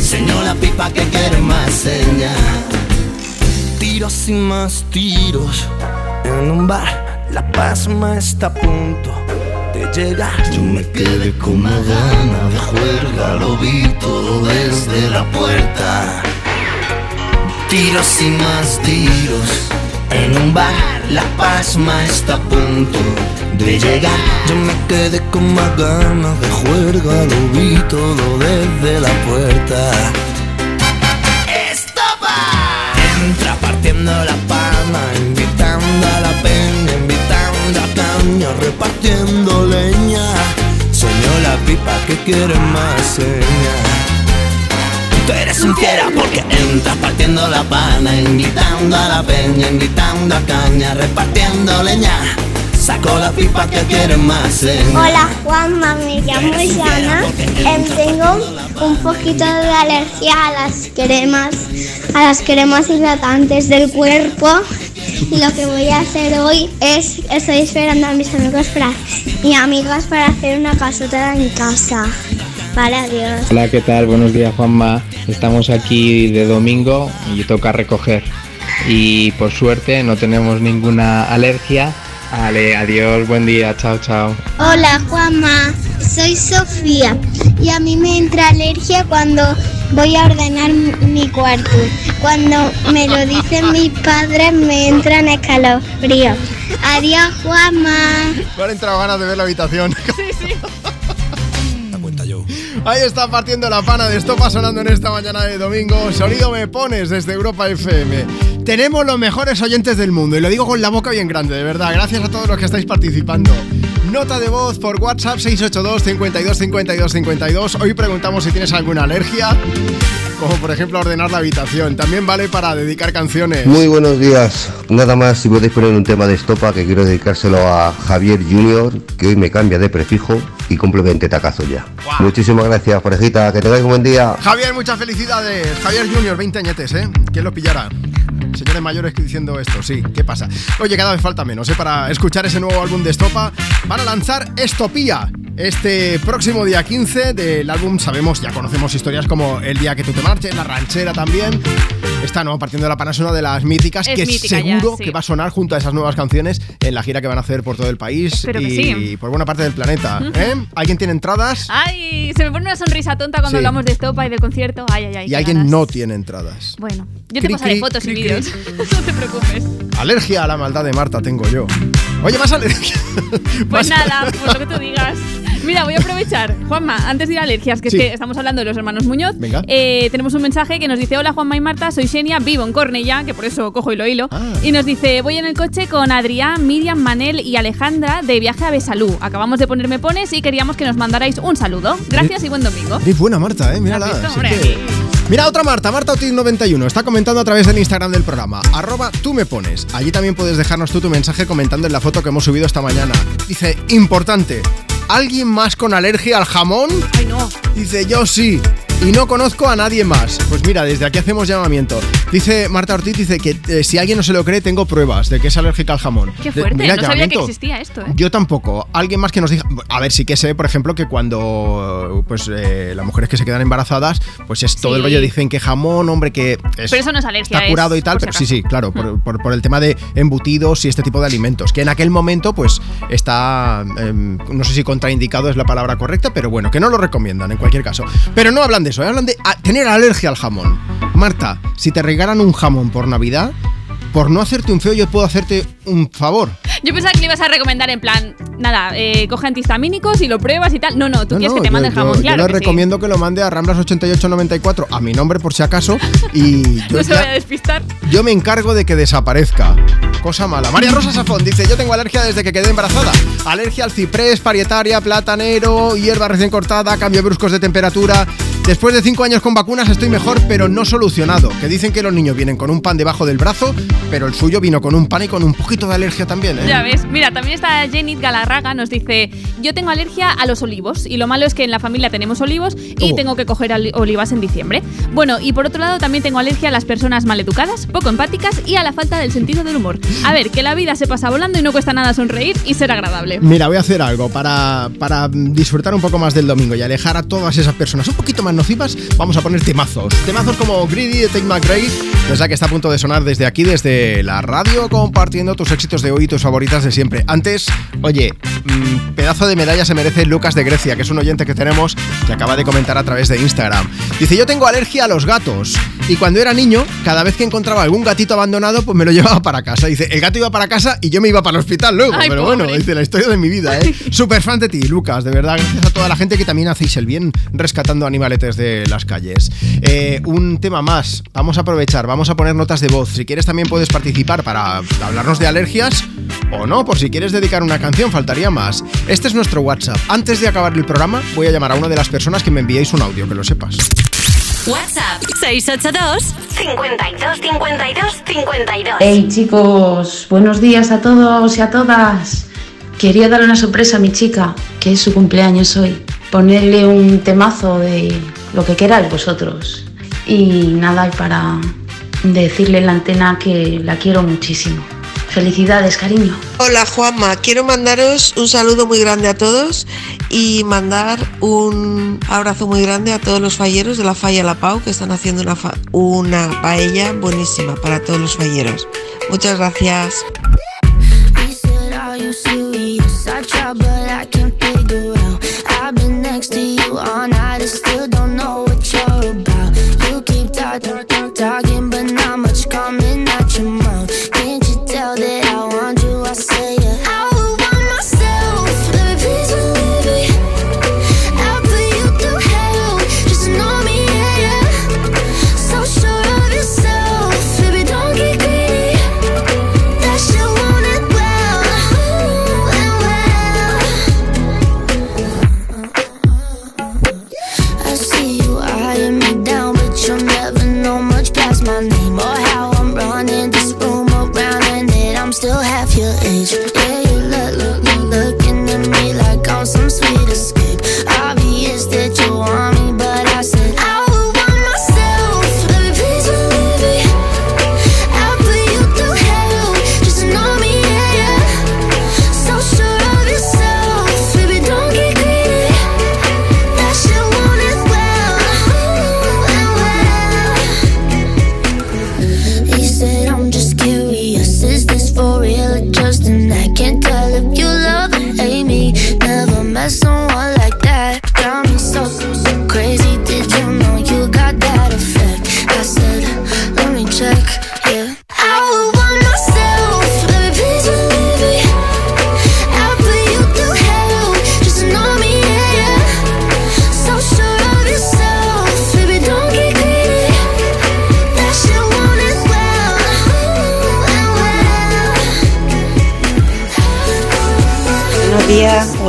Señor la pipa que quiere más seña. Tiros y más tiros en un bar. La pasma está a punto Yo me quedé con una gana de juerga, lo vi todo desde la puerta. Tiros y más tiros en un bar. La pasma está a punto de llegar. Yo me quedé con más ganas de juerga, lo vi todo desde la puerta. ¡Estopa! Entra partiendo la repartiendo leña. Señor la pipa que quiere más seña. Tú eres un fiera porque entras partiendo la pana, invitando a la peña, invitando a caña, repartiendo leña. Saco la pipa que quiere más seña. Hola Juanma, me llamo Yana. Em, tengo un poquito de alergia a las cremas, a las cremas hidratantes del cuerpo. Y lo que voy a hacer hoy es, estoy esperando a mis amigos para, y amigas para hacer una casota en casa. Vale, adiós. Hola, ¿qué tal? Buenos días, Juanma. Estamos aquí de domingo y toca recoger. Y por suerte no tenemos ninguna alergia. Vale, adiós, buen día, chao, chao. Hola Juanma, soy Sofía y a mí me entra alergia cuando voy a ordenar mi cuarto. Cuando me lo dicen mis padres me entran escalofríos. Adiós Juanma. Me han entrado ganas de ver la habitación. Sí, sí. Ahí está partiendo la pana de estopa sonando en esta mañana de domingo. Sonido me pones desde Europa FM. Tenemos los mejores oyentes del mundo y lo digo con la boca bien grande, de verdad. Gracias a todos los que estáis participando. Nota de voz por WhatsApp 682 52 52 52. Hoy preguntamos si tienes alguna alergia, como por ejemplo ordenar la habitación. También vale para dedicar canciones. Muy buenos días. Nada más si podéis poner un tema de estopa que quiero dedicárselo a Javier Junior, que hoy me cambia de prefijo y cumple 20 tacazos ya. Muchísimas gracias, parejita. Que tengáis un buen día. Javier, muchas felicidades. Javier Junior, 20 añetes, ¿eh? ¿Quién lo pillará? Señores mayores diciendo esto, sí, ¿qué pasa? Oye, cada vez falta menos, ¿eh? Para escuchar ese nuevo álbum de Estopa, van a lanzar Estopía. Este próximo día 15 del álbum sabemos, ya conocemos historias como El día que tú te marches, La ranchera también. Esta no, partiendo de la pana es una de las míticas Es que mítica ya, seguro sí. que va a sonar junto a esas nuevas canciones en la gira que van a hacer por todo el país y sí. por buena parte del planeta. Ujú. ¿eh? ¿Alguien tiene entradas? Ay, se me pone una sonrisa tonta cuando Sí. hablamos de estopa y del concierto. Ay, ay, ay. y alguien ganas. no tiene entradas. Bueno, yo te Cri, pasaré cri, fotos y cri, cri. vídeos. no te preocupes. Alergia a la maldad de Marta tengo yo. Oye, más alergia. Pues nada, pues lo que tú digas. Mira, voy a aprovechar. Juanma, antes de ir a alergias, que Sí. es que estamos hablando de los hermanos Muñoz, Venga. eh, tenemos un mensaje que nos dice: Hola Juanma y Marta, soy Xenia, vivo en Cornellá, que por eso cojo y lo hilo. Ah. Y nos dice: Voy en el coche con Adrián, Miriam, Manel y Alejandra de viaje a Besalú. Acabamos de ponerme pones y queríamos que nos mandarais un saludo. Gracias y buen domingo. Eres buena Marta, ¿eh? Mírala. Mira otra Marta, Marta Otis91, está comentando a través del Instagram del programa, arroba tú me pones. Allí también puedes dejarnos tú tu mensaje comentando en la foto que hemos subido esta mañana. Dice, importante, ¿alguien más con alergia al jamón? Ay, no. Dice, yo sí. Y no conozco a nadie más. Pues mira, desde aquí hacemos llamamiento. Dice Marta Ortiz, dice que eh, si alguien no se lo cree, tengo pruebas de que es alérgica al jamón. Qué De- fuerte, mira, no sabía que existía esto, ¿eh? Yo tampoco. Alguien más que nos diga. A ver, sí que sé, por ejemplo, que cuando pues eh, las mujeres que se quedan embarazadas, pues es todo Sí. el rollo. Dicen que jamón, hombre, que es- Pero eso no es alergia, está curado y tal, pero sí, sí, claro, por, por- por el tema de embutidos y este tipo de alimentos. Que en aquel momento, pues está. em, no sé si contraindicado es la palabra correcta, pero bueno, que no lo recomiendan en cualquier caso. Pero no hablan de eso, ¿eh? hablan de ah, tener alergia al jamón. Marta, si te regalan un jamón por Navidad. Por no hacerte un feo, yo puedo hacerte un favor. Yo pensaba que le ibas a recomendar en plan, nada, eh, coge antihistamínicos y lo pruebas y tal. No, no, tú No, quieres no, que te mande yo, el jamón, yo- claro. yo le que sí. recomiendo que lo mande a Ramblas8894 a mi nombre por si acaso y yo, No se ya- vaya a despistar. yo me encargo de que desaparezca. Cosa mala. María Rosa Safón dice, yo tengo alergia desde que quedé embarazada. Alergia al ciprés, parietaria, platanero, hierba recién cortada, cambio bruscos de temperatura. Después de cinco años con vacunas estoy mejor, pero no solucionado. Que dicen que los niños vienen con un pan debajo del brazo, pero el suyo vino con un pan y con un poquito de alergia también. ¿eh? Ya ves, mira, también está Jenny Galarraga, nos dice, yo tengo alergia a los olivos y lo malo es que en la familia tenemos olivos y Oh. tengo que coger olivas en diciembre. Bueno, y por otro lado también tengo alergia a las personas maleducadas, poco empáticas y a la falta del sentido del humor. A ver, que la vida se pasa volando y no cuesta nada sonreír y ser agradable. Mira, voy a hacer algo para, para disfrutar un poco más del domingo y alejar a todas esas personas un poquito más nocivas. Vamos a poner temazos. Temazos como Greedy de Take McRae, que está a punto de sonar desde aquí, desde la radio, compartiendo tus éxitos de hoy y tus favoritas de siempre. Antes, oye, mm, pedazo de medalla se merece Lucas de Grecia, que es un oyente que tenemos que acaba de comentar a través de Instagram. Dice, yo tengo alergia a los gatos. Y cuando era niño, cada vez que encontraba algún gatito abandonado, pues me lo llevaba para casa. Dice, el gato iba para casa y yo me iba para el hospital luego. Ay, pero bueno, dice la historia de mi vida, ¿eh? Súper fan de ti, Lucas, de verdad. Gracias a toda la gente que también hacéis el bien rescatando animaletes de las calles. Eh, un tema más, vamos a aprovechar, vamos a poner notas de voz. Si quieres también puedes participar para hablarnos de alergias o no, por si quieres dedicar una canción, faltaría más. Este es nuestro WhatsApp. Antes de acabar el programa, voy a llamar a una de las personas que me enviéis un audio, que lo sepas. WhatsApp 682 52 52 52. Hey chicos, buenos días a todos y a todas. Quería dar una sorpresa a mi chica, que es su cumpleaños hoy. Ponerle un temazo de lo que queráis vosotros. Y nada, y para decirle en la antena que la quiero muchísimo. Felicidades, cariño. Hola Juanma, quiero mandaros un saludo muy grande a todos y mandar un abrazo muy grande a todos los falleros de la Falla La Pau que están haciendo una, fa- una paella buenísima para todos los falleros. Muchas gracias.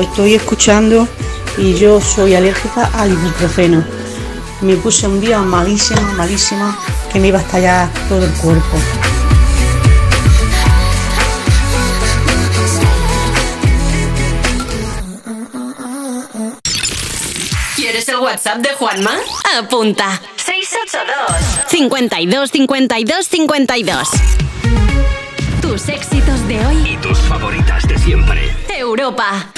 Estoy escuchando y yo soy alérgica al ibuprofeno. Me puse un día malísima, malísima, que me iba a estallar todo el cuerpo. ¿Quieres el WhatsApp de Juanma? Apunta. 682 52 52 52 Tus éxitos de hoy. Y tus favoritas de siempre. Europa.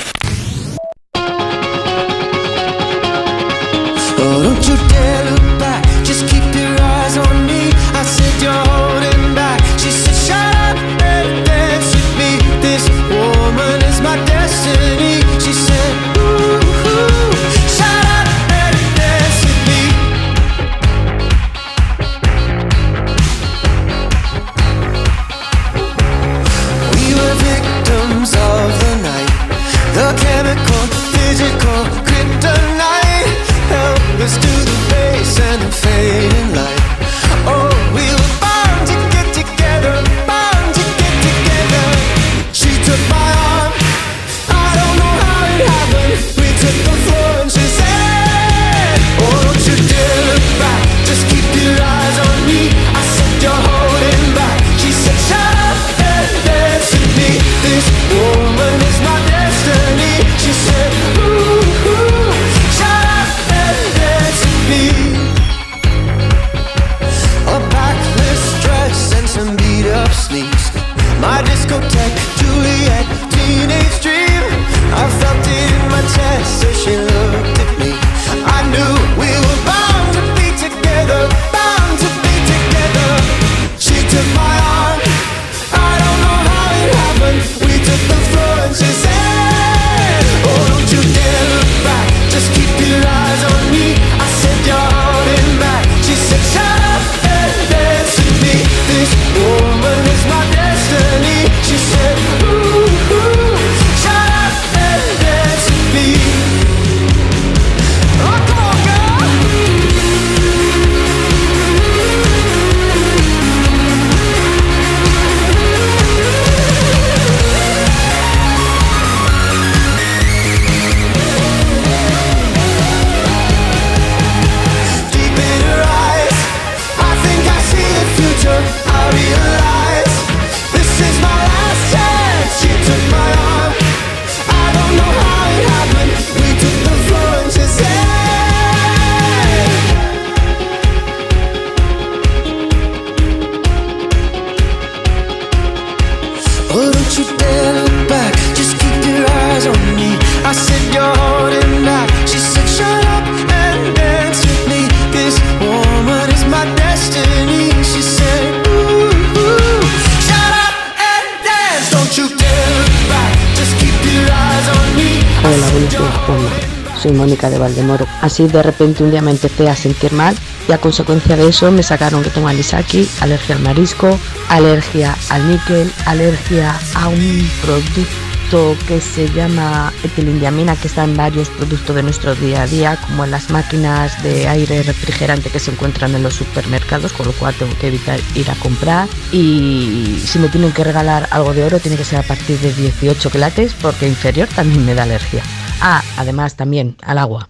De repente un día me empecé a sentir mal y a consecuencia de eso me sacaron que tengo anisaki, alergia al marisco, alergia al níquel, alergia a un producto que se llama etilindiamina que está en varios productos de nuestro día a día como en las máquinas de aire refrigerante que se encuentran en los supermercados con lo cual tengo que evitar ir a comprar y si me tienen que regalar algo de oro tiene que ser a partir de 18 quilates porque inferior también me da alergia. Ah, además también al agua.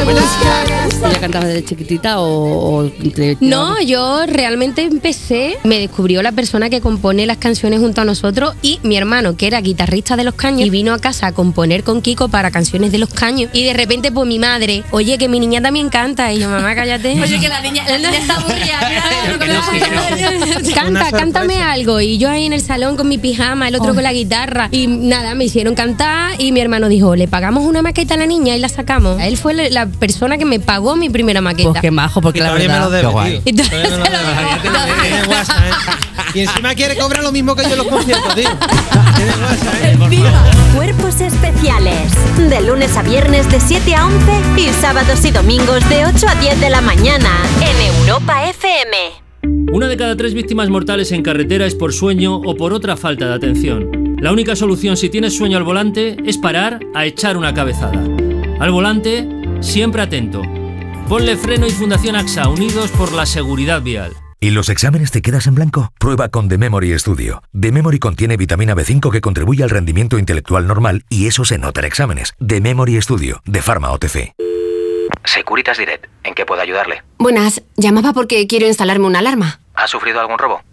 ¿Ella cantaba desde chiquitita o, o No, yo realmente empecé, me descubrió la persona que compone las canciones junto a nosotros y mi hermano, que era guitarrista de Los Caños, y vino a casa a componer con Kiko para canciones de Los Caños. Y de repente, pues mi madre, oye, que mi niña también canta. Y yo, mamá, cállate. Oye, que la niña, la niña está aburrida. Canta, cántame algo. Y yo ahí en el salón con mi pijama, el otro con la guitarra. Y nada, me hicieron cantar y mi hermano dijo, le pagamos una maqueta a la niña y la sacamos. Él fue la, la persona que me pagó mi primera maqueta. Pues qué majo, porque Y la todavía me verdad. lo debe, Qué guay. Y Todavía me lo debe. Tiene WhatsApp, ¿eh? Y encima quiere cobrar lo mismo que yo en los conciertos, tío. Tiene WhatsApp, ¿eh? Cuerpos especiales. De lunes a viernes de 7 a 11 y sábados y domingos de 8 a 10 de la mañana en Europa FM. Una de cada tres víctimas mortales en carretera es por sueño o por otra falta de atención. La única solución si tienes sueño al volante es parar a echar una cabezada. Al volante, siempre atento. Ponle freno y Fundación AXA, unidos por la seguridad vial. ¿Y los exámenes te quedas en blanco? Prueba con The Memory Studio. The Memory contiene vitamina B5 que contribuye al rendimiento intelectual normal y eso se nota en exámenes. The Memory Studio, de Pharma OTC. Securitas Direct, ¿en qué puedo ayudarle? Buenas, llamaba porque quiero instalarme una alarma. ¿Ha sufrido algún robo?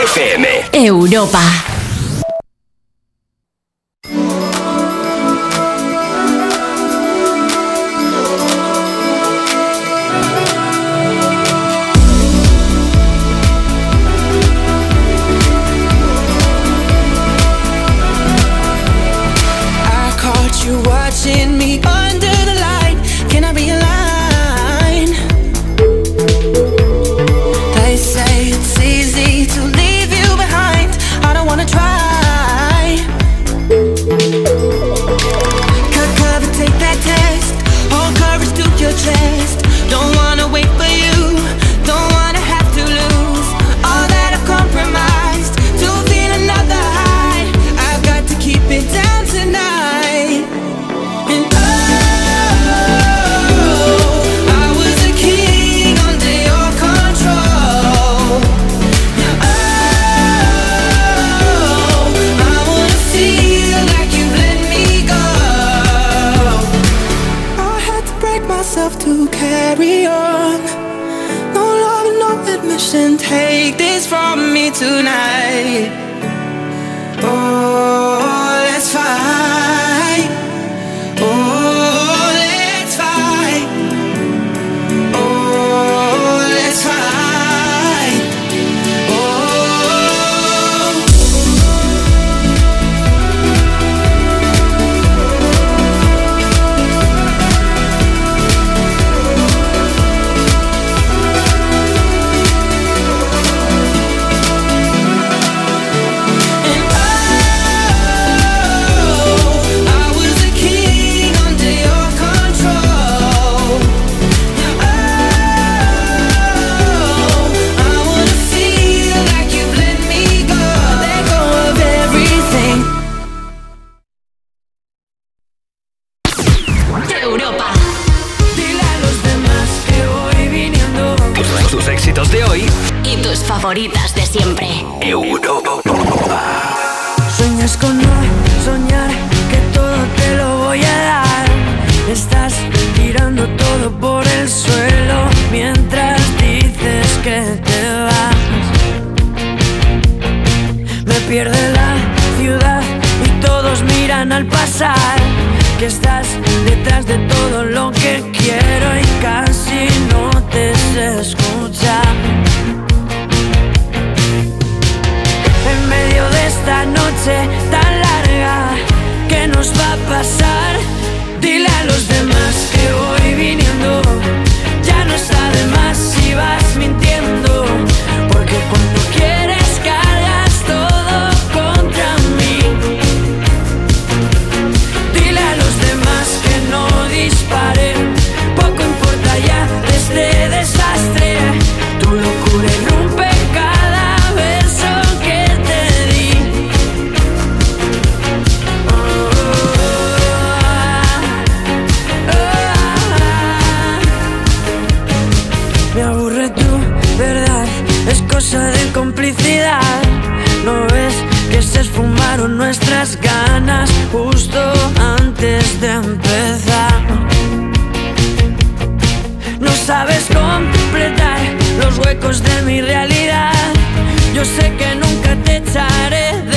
FM. Europa. Tonight. Y tus favoritas de siempre. Europa. Sueñas con no soñar que todo te lo voy a dar. Estás tirando todo por el suelo mientras dices que te vas. Me pierde la ciudad y todos miran al pasar. Que estás detrás de todo lo que quiero y casi no te sé esta noche tan larga que nos va a pasar. Dile a los demás que voy viniendo. De mi realidad. Yo sé que nunca te echaré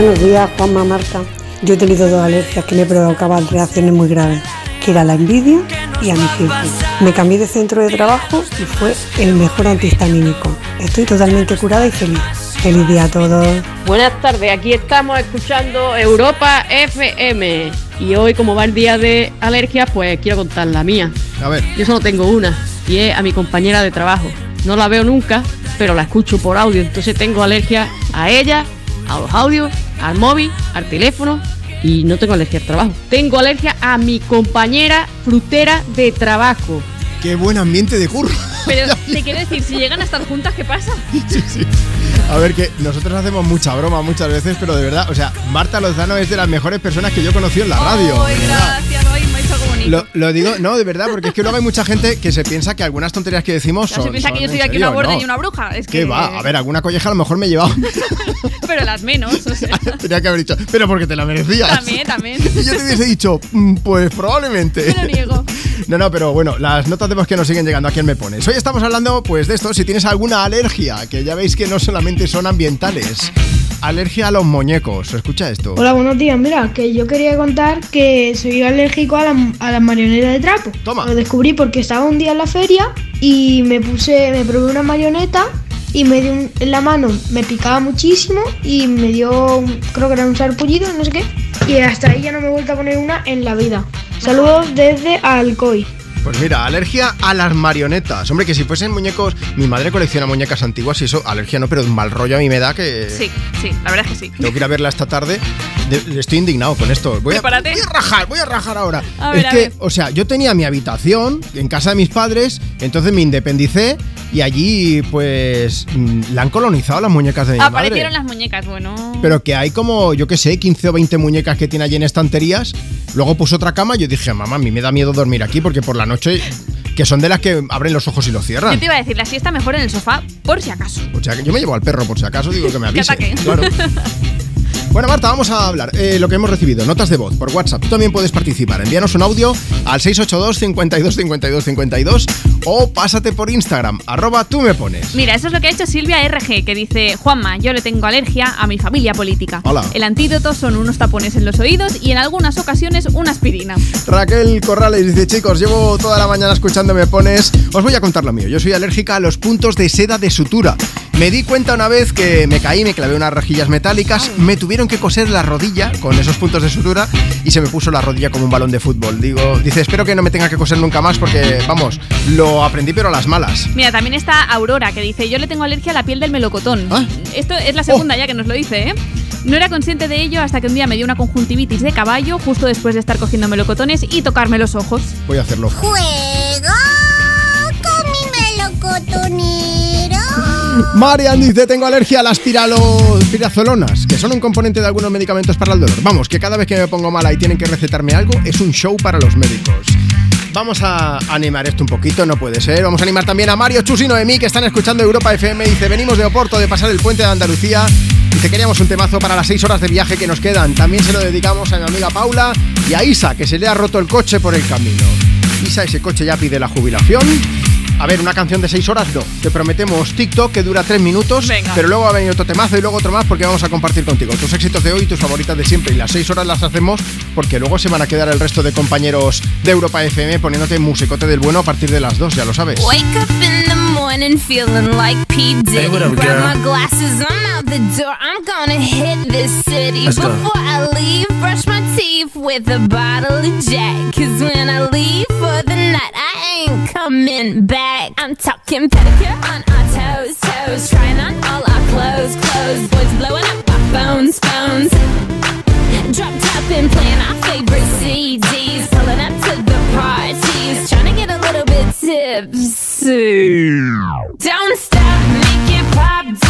Buenos días, Juanma Marta. Yo he tenido dos alergias que me provocaban reacciones muy graves, que era la envidia y a mi jefe. Me cambié de centro de trabajo y fue el mejor antihistamínico. Estoy totalmente curada y feliz. Feliz día a todos. Buenas tardes, aquí estamos escuchando Europa FM. Y hoy, como va el día de alergias, pues quiero contar la mía. A ver. Yo solo tengo una, y es a mi compañera de trabajo. No la veo nunca, pero la escucho por audio. Entonces tengo alergia a ella, a los audios, al móvil, al teléfono. Y no tengo alergia al trabajo. Tengo alergia a mi compañera frutera de trabajo. Qué buen ambiente de curro. Pero te quiero decir, si llegan a estar juntas, ¿qué pasa? Sí, sí. A ver, que nosotros hacemos mucha broma muchas veces, pero de verdad, o sea, Marta Lozano es de las mejores personas que yo he conocido en la radio. Verdad. gracias, Lo, lo digo, no, de verdad, porque es que luego hay mucha gente que se piensa que algunas tonterías que decimos son. se piensa que yo soy aquí una gorda ¿no? y una bruja. Es ¿Qué que va? A ver, alguna colleja a lo mejor me he llevado. Pero las menos, o sea. Tenía que haber dicho, pero porque te la merecías. También, también. Y yo te hubiese dicho, "Mm, pues probablemente. Me lo niego. No, no, pero bueno, las notas de voz que nos siguen llegando a quién me pones. Hoy estamos hablando, pues, de esto, si tienes alguna alergia, que ya veis que no solamente son ambientales. Alergia a los muñecos. Escucha esto. Hola, buenos días. Mira, que yo quería contar que soy alérgico a, la- a las marionetas de trapo. Toma. Lo descubrí porque estaba un día en la feria y me puse, me probé una marioneta y me dio un- en la mano, me picaba muchísimo y me dio, un- creo que era un sarpullido, no sé qué. Y hasta ahí ya no me he vuelto a poner una en la vida. Saludos desde Alcoy. Pues mira, alergia a las marionetas. Hombre, que si fuesen muñecos. Mi madre colecciona muñecas antiguas y eso, alergia no, pero mal rollo a mí me da que. Sí, sí, la verdad es que sí. Tengo que ir a verla esta tarde. De- estoy indignado con esto. Voy a, voy a rajar, voy a rajar ahora. A ver, es que, o sea, yo tenía mi habitación en casa de mis padres, entonces me independicé y allí, pues, mm, la han colonizado las muñecas de mi Aparecieron madre. las muñecas, bueno. Pero que hay como, yo qué sé, 15 o 20 muñecas que tiene allí en estanterías. Luego puso otra cama y yo dije, mamá, a mí me da miedo dormir aquí porque por la noche, que son de las que abren los ojos y los Yo cierran. te iba a decir, la siesta mejor en el sofá, por si acaso. O sea, que yo me llevo al perro por si acaso, digo que me Que avise. ataque. Claro. Bueno, Marta, vamos a hablar. Eh, lo que hemos recibido, notas de voz por WhatsApp. Tú también puedes participar. Envíanos un audio al 682 52 52 52 o pásate por Instagram, arroba tú me pones. Mira, eso es lo que ha hecho Silvia RG, que dice, Juanma, yo le tengo alergia a mi familia política. Hola. El antídoto son unos tapones en los oídos y en algunas ocasiones una aspirina. Raquel Corrales dice, chicos, llevo toda la mañana escuchando me pones. Os voy a contar lo mío. Yo soy alérgica a los puntos de seda de sutura. Me di cuenta una vez que me caí, me clavé unas rejillas metálicas, me tuvieron que coser la rodilla con esos puntos de sutura y se me puso la rodilla como un balón de fútbol. Digo, dice, espero que no me tenga que coser nunca más porque, vamos, lo aprendí pero a las malas. Mira, también está Aurora, que dice, yo le tengo alergia a la piel del melocotón. Ah. Esto es la segunda ya que nos lo dice, ¿eh? No era consciente de ello hasta que un día me dio una conjuntivitis de caballo justo después de estar cogiendo melocotones y tocarme los ojos. Voy a hacerlo. Juego con mi melocotonero. Marian dice, tengo alergia a las pirazolonas, que son un componente de algunos medicamentos para el dolor. Vamos, que cada vez que me pongo mala y tienen que recetarme algo, es un show para los médicos. Vamos a animar esto un poquito, no puede ser. Vamos a animar también a Mario Chus y Noemí, que están escuchando Europa FM. Dice, venimos de Oporto de pasar el puente de Andalucía. Dice, queríamos un temazo para las seis horas de viaje que nos quedan. También se lo dedicamos a mi amiga Paula y a Isa, que se le ha roto el coche por el camino. Isa, ese coche ya pide la jubilación. A ver, una canción de 6 horas no. Te prometemos TikTok que dura 3 minutos, Venga. pero luego va a venir otro temazo y luego otro más porque vamos a compartir contigo tus éxitos de hoy y tus favoritas de siempre. Y las 6 horas las hacemos porque luego se van a quedar el resto de compañeros de Europa FM poniéndote musicote del bueno a partir de las 2, ya lo sabes. Wake up in the morning feeling like P. Diddy. Hey, what up, Grab girl? my glasses, I'm out the door. I'm gonna hit this city. Let's go. Before I leave, brush my teeth with a bottle of Jack. Cause when I leave for the night, I ain't coming back. I'm talking pedicure on our toes, toes. Trying on all our clothes, clothes. Boys blowing up our phones, phones. Drop top and playing our favorite CDs. Pulling up to the parties. Trying to get a little bit tipsy. Don't stop, make it pop.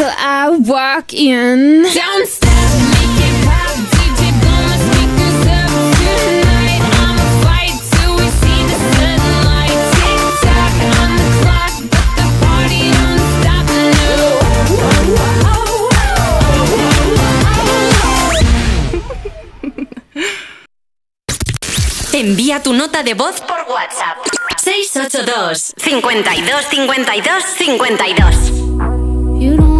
Till I walk in. Don't stop, make it pop, DJ, blow my speakers up tonight. I'ma fight till we see the sunlight. Tick tock on the clock, but the party don't stop. No. Envía tu nota de voz por WhatsApp. 682 52 52 52 You don't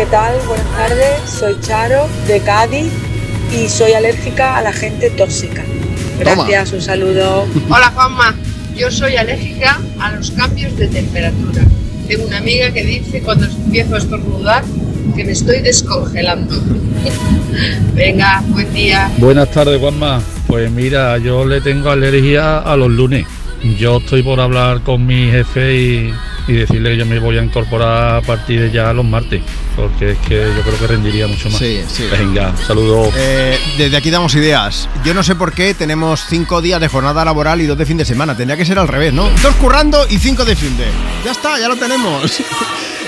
¿Qué tal? Buenas tardes, soy Charo de Cádiz y soy alérgica a la gente tóxica. Gracias, un saludo. Hola Juanma, yo soy alérgica a los cambios de temperatura. Tengo una amiga que dice cuando empiezo a estornudar que me estoy descongelando. Venga, buen día. Buenas tardes, Juanma. Pues mira, yo le tengo alergia a los lunes. Yo estoy por hablar con mi jefe y, y decirle que yo me voy a incorporar a partir de ya los martes, porque es que yo creo que rendiría mucho más. Sí, sí. Venga, saludos. Eh, desde aquí damos ideas. Yo no sé por qué tenemos cinco días de jornada laboral y dos de fin de semana. Tendría que ser al revés, ¿no? Dos currando y cinco de fin de. Ya está, ya lo tenemos.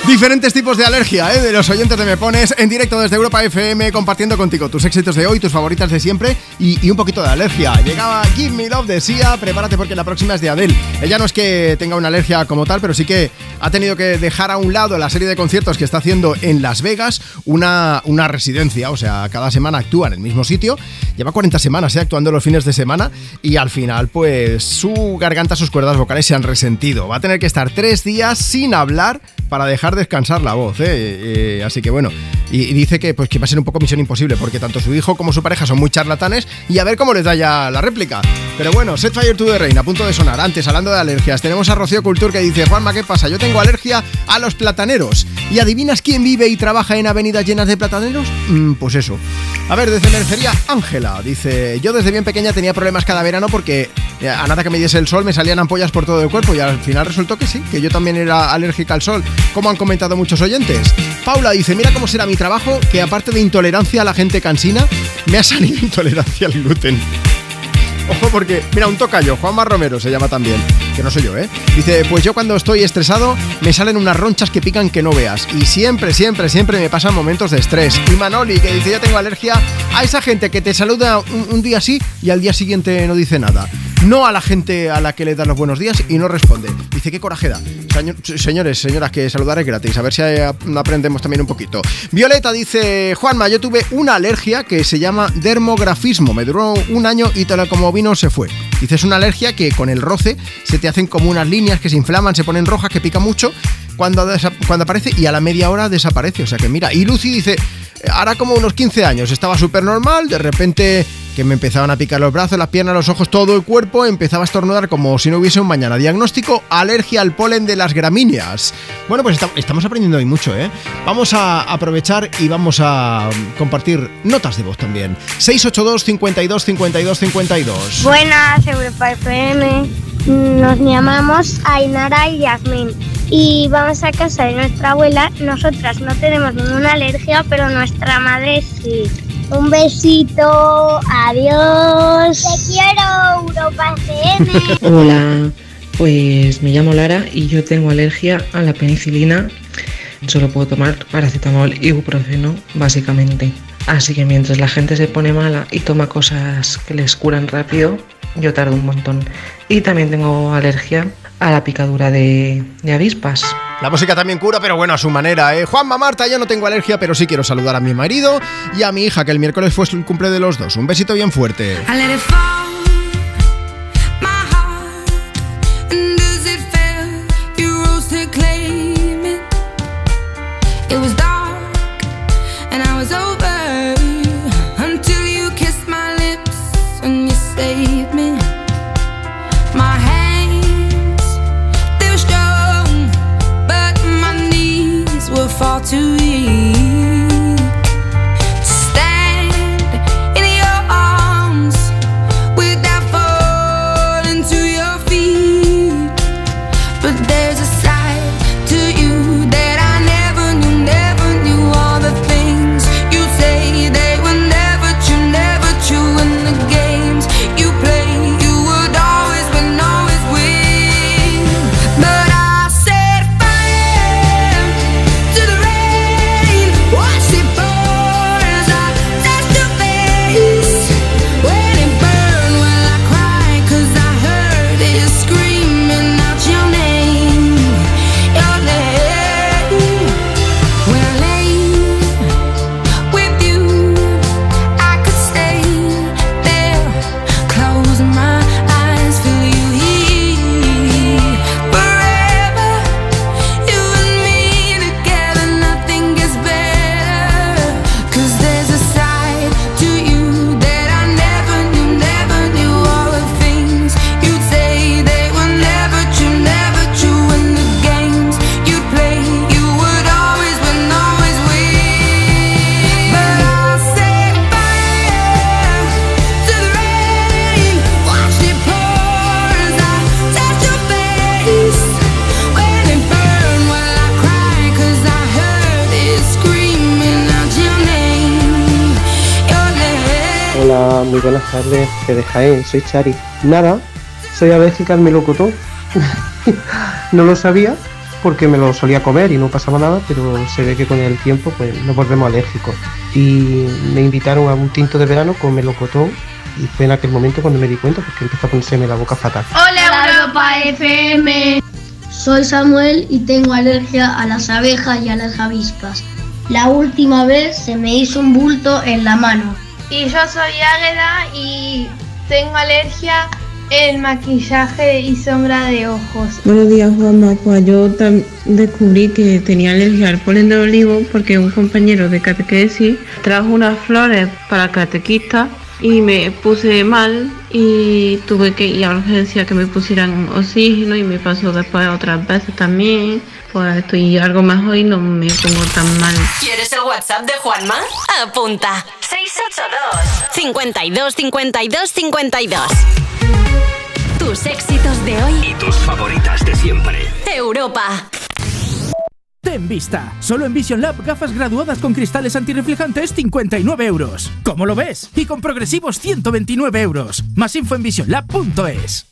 Diferentes tipos de alergia, ¿eh? De los oyentes de Me Pones en directo desde Europa FM, compartiendo contigo tus éxitos de hoy, tus favoritas de siempre y, un poquito de alergia. Llegaba Give Me Love de Sia, prepárate porque la próxima es de Adele. Ella no es que tenga una alergia como tal, pero sí que ha tenido que dejar a un lado la serie de conciertos que está haciendo en Las Vegas, una, una residencia, o sea, cada semana actúa en el mismo sitio. Lleva 40 semanas ¿eh? actuando los fines de semana y al final, pues su garganta, sus cuerdas vocales se han resentido. Va a tener que estar tres días sin hablar para dejar descansar la voz, ¿eh? Eh, así que bueno, y, dice que, pues, que va a ser un poco misión imposible, porque tanto su hijo como su pareja son muy charlatanes y a ver cómo les da ya la réplica. Pero bueno, Set Fire to the Rain, a punto de sonar. Antes, hablando de alergias, tenemos a Rocío Cultur que dice, Juanma, ¿qué pasa? Yo tengo alergia a los plataneros. ¿Y adivinas quién vive y trabaja en avenidas llenas de plataneros? Mm, pues eso. A ver, desde Mercería, Ángela, dice, yo desde bien pequeña tenía problemas cada verano porque eh, a nada que me diese el sol me salían ampollas por todo el cuerpo y al final resultó que sí, que yo también era alérgica al sol, como han comentado muchos oyentes. Paula dice, mira cómo será mi trabajo, que aparte de intolerancia a la gente cansina, me ha salido intolerancia al gluten. Ojo porque, mira, un tocayo, Juanma Romero se llama también, que no soy yo, ¿eh? Dice, pues yo cuando estoy estresado me salen unas ronchas que pican que no veas. Y siempre, siempre, siempre me pasan momentos de estrés. Y Manoli, que dice, yo tengo alergia a esa gente que te saluda un, un día sí y al día siguiente no dice nada. No a la gente a la que le das los buenos días y no responde. Dice, qué coraje da. Señor- señores, señoras, que saludar es gratis. A ver si eh, aprendemos también un poquito. Violeta dice, Juanma, yo tuve una alergia que se llama dermografismo. Me duró un año y tal como vino se fue. Dice, es una alergia que con el roce se te hacen como unas líneas que se inflaman, se ponen rojas, que pica mucho cuando, cuando aparece y a la media hora desaparece. O sea que mira, y Lucy dice, ahora como unos 15 años, estaba súper normal, de repente que me empezaban a picar los brazos, las piernas, los ojos, todo el cuerpo, empezaba a estornudar como si no hubiese un mañana. Diagnóstico, alergia al polen de las gramíneas. Bueno, pues esta- estamos aprendiendo hoy mucho, ¿eh? Vamos a aprovechar y vamos a mm, compartir notas de voz también. 682 52 52 52. Buenas, Europa FM. Nos llamamos Ainara y Yasmin y vamos a casa de nuestra abuela. Nosotras no tenemos ninguna alergia, pero nuestra madre sí. Un besito, adiós. Te quiero, Europa FM. Hola, pues me llamo Lara y yo tengo alergia a la penicilina. Solo puedo tomar paracetamol y ibuprofeno, básicamente. Así que mientras la gente se pone mala y toma cosas que les curan rápido, yo tardo un montón. Y también tengo alergia a la picadura de, de avispas. La música también cura, pero bueno, a su manera, ¿eh? Juanma Marta, yo no tengo alergia, pero sí quiero saludar a mi marido y a mi hija, que el miércoles fue el cumple de los dos. Un besito bien fuerte. Soy Chari. Nada, soy alérgica al melocotón. no lo sabía porque me lo solía comer y no pasaba nada, pero se ve que con el tiempo pues nos volvemos alérgicos. Y me invitaron a un tinto de verano con melocotón y fue en aquel momento cuando me di cuenta porque empezó a ponerse la boca fatal. Hola Europa FM. Soy Samuel y tengo alergia a las abejas y a las avispas. La última vez se me hizo un bulto en la mano. Y yo soy Águeda y tengo alergia el maquillaje y sombra de ojos. Buenos días, Juanma. Pues yo descubrí que tenía alergia al polen de olivo porque un compañero de catequesis trajo unas flores para catequista y me puse mal y tuve que ir a urgencia que me pusieran oxígeno y me pasó después otras veces también. Pues estoy algo mejor y no me pongo tan mal. ¿Quieres el WhatsApp de Juanma? Apunta. 682 52 52 52. Tus éxitos de hoy. Y tus favoritas de siempre. Europa. Ten vista. Solo en Vision Lab gafas graduadas con cristales antirreflejantes 59 euros. ¿Cómo lo ves? Y con progresivos 129 euros. Más info en visionlab.es.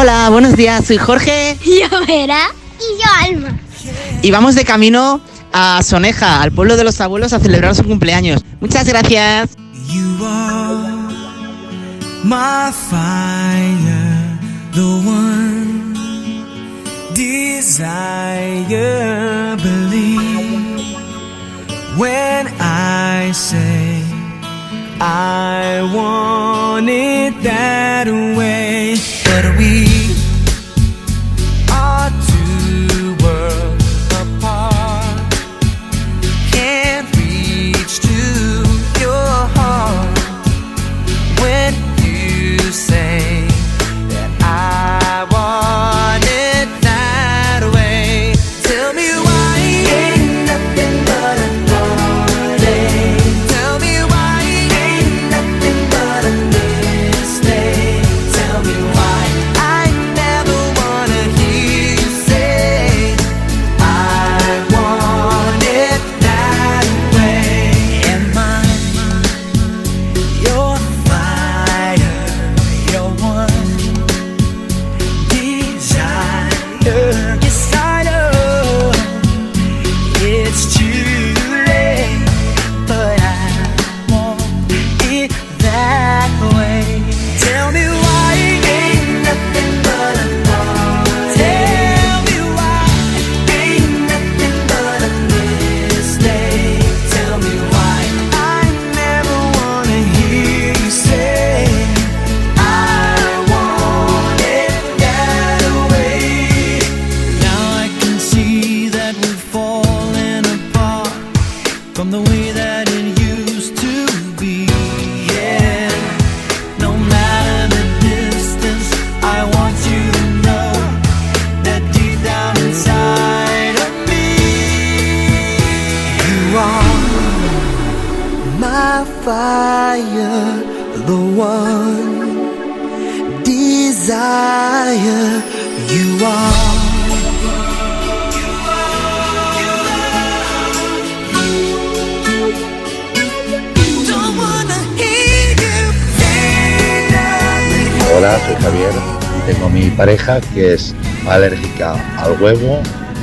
Hola, buenos días, soy Jorge Yo Vera y yo Alma. y vamos de camino a Soneja, al pueblo de los abuelos, a celebrar su cumpleaños. Muchas gracias. You are my fire, the one desire. Believe when I say I want it that way, but we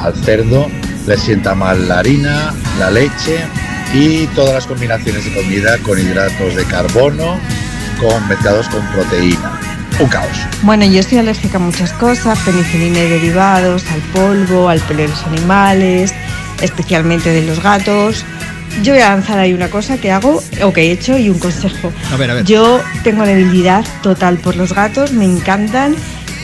al cerdo, le sienta mal la harina, la leche y todas las combinaciones de comida con hidratos de carbono, con mezclados con proteína. Un caos. Bueno, yo estoy alérgica a muchas cosas, penicilina y derivados, al polvo, al pelo de los animales, especialmente de los gatos. Yo voy a lanzar ahí una cosa que hago o que he hecho y un consejo. A ver, a ver. Yo tengo debilidad total por los gatos, me encantan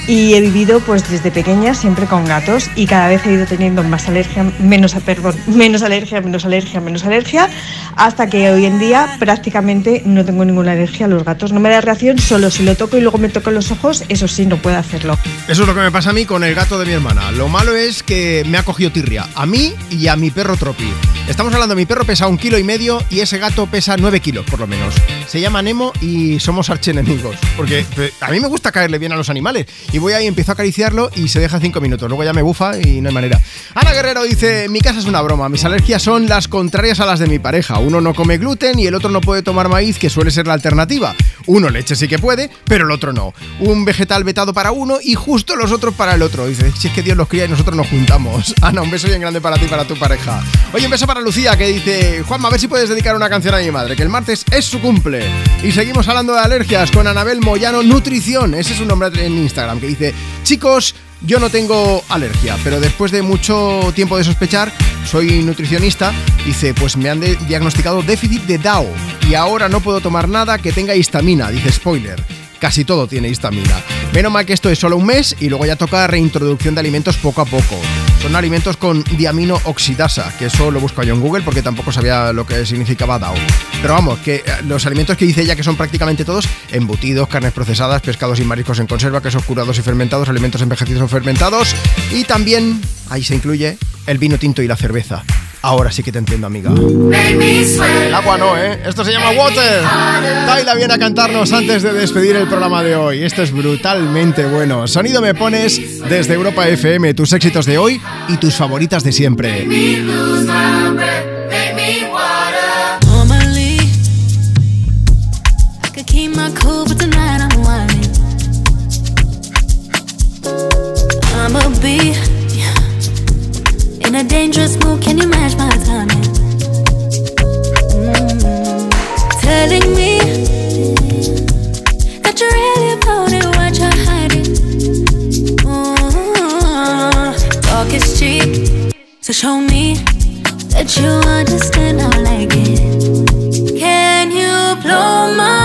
y he vivido pues desde pequeña siempre con gatos y cada vez he ido teniendo más alergia, menos, perdón, menos alergia, menos alergia, menos alergia, hasta que hoy en día prácticamente no tengo ninguna alergia a los gatos. No me da reacción, solo si lo toco y luego me toco los ojos, eso sí, no puedo hacerlo. Eso es lo que me pasa a mí con el gato de mi hermana. Lo malo es que me ha cogido tirria. A mí y a mi perro Tropi. Estamos hablando, mi perro pesa un kilo y medio y ese gato pesa nueve kilos, por lo menos. Se llama Nemo y somos archienemigos. Porque a mí me gusta caerle bien a los animales. Y voy ahí, empiezo a acariciarlo y se deja cinco minutos. Luego ya me bufa y no hay manera. Ana Guerrero dice: Mi casa es una broma. Mis alergias son las contrarias a las de mi pareja. Uno no come gluten y el otro no puede tomar maíz, que suele ser la alternativa. Uno leche sí que puede, pero el otro no. Un vegetal vetado para uno y justo los otros para el otro. Dice: Si es que Dios los cría y nosotros nos juntamos. Ana, un beso bien grande para ti y para tu pareja. Oye, un beso para Lucía que dice: Juanma, a ver si puedes dedicar una canción a mi madre, que el martes es su cumple. Y seguimos hablando de alergias con Anabel Moyano Nutrición. Ese es su nombre en Instagram, que dice: Chicos, yo no tengo alergia, pero después de mucho tiempo de sospechar, soy nutricionista. Dice, pues me han diagnosticado déficit de DAO y ahora no puedo tomar nada que tenga histamina. Dice, spoiler, casi todo tiene histamina. Menos mal que esto es solo un mes y luego ya toca reintroducción de alimentos poco a poco. Son alimentos con diamino oxidasa, que eso lo busco yo en Google porque tampoco sabía lo que significaba DAO. Pero vamos, que eh, los alimentos que dice ella que son prácticamente todos embutidos, carnes procesadas, pescados y mariscos en conserva, quesos curados y fermentados, alimentos envejecidos o fermentados y también ahí se incluye el vino tinto y la cerveza. Ahora sí que te entiendo, amiga. El agua no, ¿eh? Esto se llama Water. Taila viene a cantarnos antes de despedir el programa de hoy. Esto es brutalmente bueno. Sonido me pones desde Europa FM, tus éxitos de hoy y tus favoritas de siempre. Normally, I could keep my cool, but tonight I'm whining. I'ma be in a dangerous mood. Can you Show me that you understand I like it. Can you blow my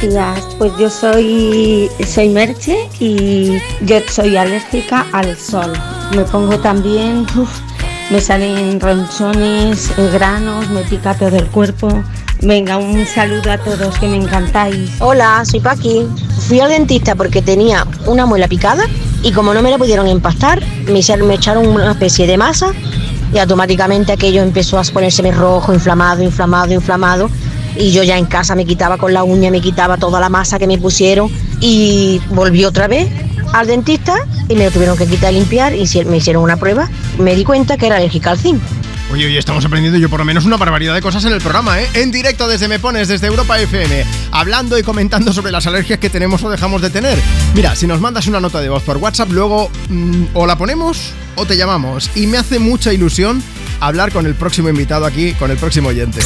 Pues yo soy, soy Merche y yo soy alérgica al sol. Me pongo también, me salen ronchones, eh, granos, me pica todo el cuerpo. Venga, un saludo a todos, que me encantáis. Hola, soy Paqui. Fui al dentista porque tenía una muela picada y como no me la pudieron empastar, me, me echaron una especie de masa y automáticamente aquello empezó a ponérseme rojo, inflamado, inflamado, inflamado. Y yo ya en casa me quitaba con la uña, me quitaba toda la masa que me pusieron y volví otra vez al dentista y me lo tuvieron que quitar y limpiar y me hicieron una prueba. Me di cuenta que era alérgica al zinc. Oye, oye, estamos aprendiendo yo por lo menos una barbaridad de cosas en el programa, ¿eh? En directo desde Me Pones, desde Europa FM, hablando y comentando sobre las alergias que tenemos o dejamos de tener. Mira, si nos mandas una nota de voz por WhatsApp, luego mm, o la ponemos o te llamamos. Y me hace mucha ilusión hablar con el próximo invitado aquí, con el próximo oyente.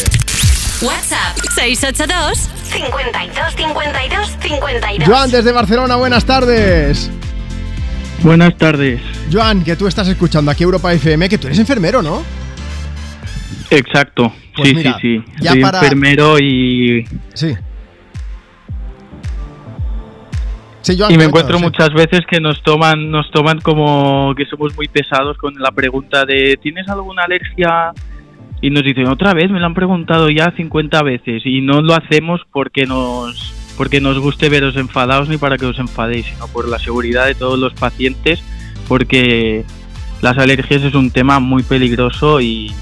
WhatsApp 682 52 52 52. Joan, desde Barcelona, buenas tardes. Buenas tardes. Joan, que tú estás escuchando aquí Europa FM, que tú eres enfermero, ¿no? Exacto. Pues sí, mira, sí, sí. ya Soy para- enfermero y. Sí. Sí, Joan, y me encuentro sí. muchas veces que nos toman, nos toman como que somos muy pesados con la pregunta de ¿tienes alguna alergia? Y nos dicen otra vez, me lo han preguntado ya 50 veces y no lo hacemos porque nos porque nos guste veros enfadados ni para que os enfadéis, sino por la seguridad de todos los pacientes, porque las alergias es un tema muy peligroso y,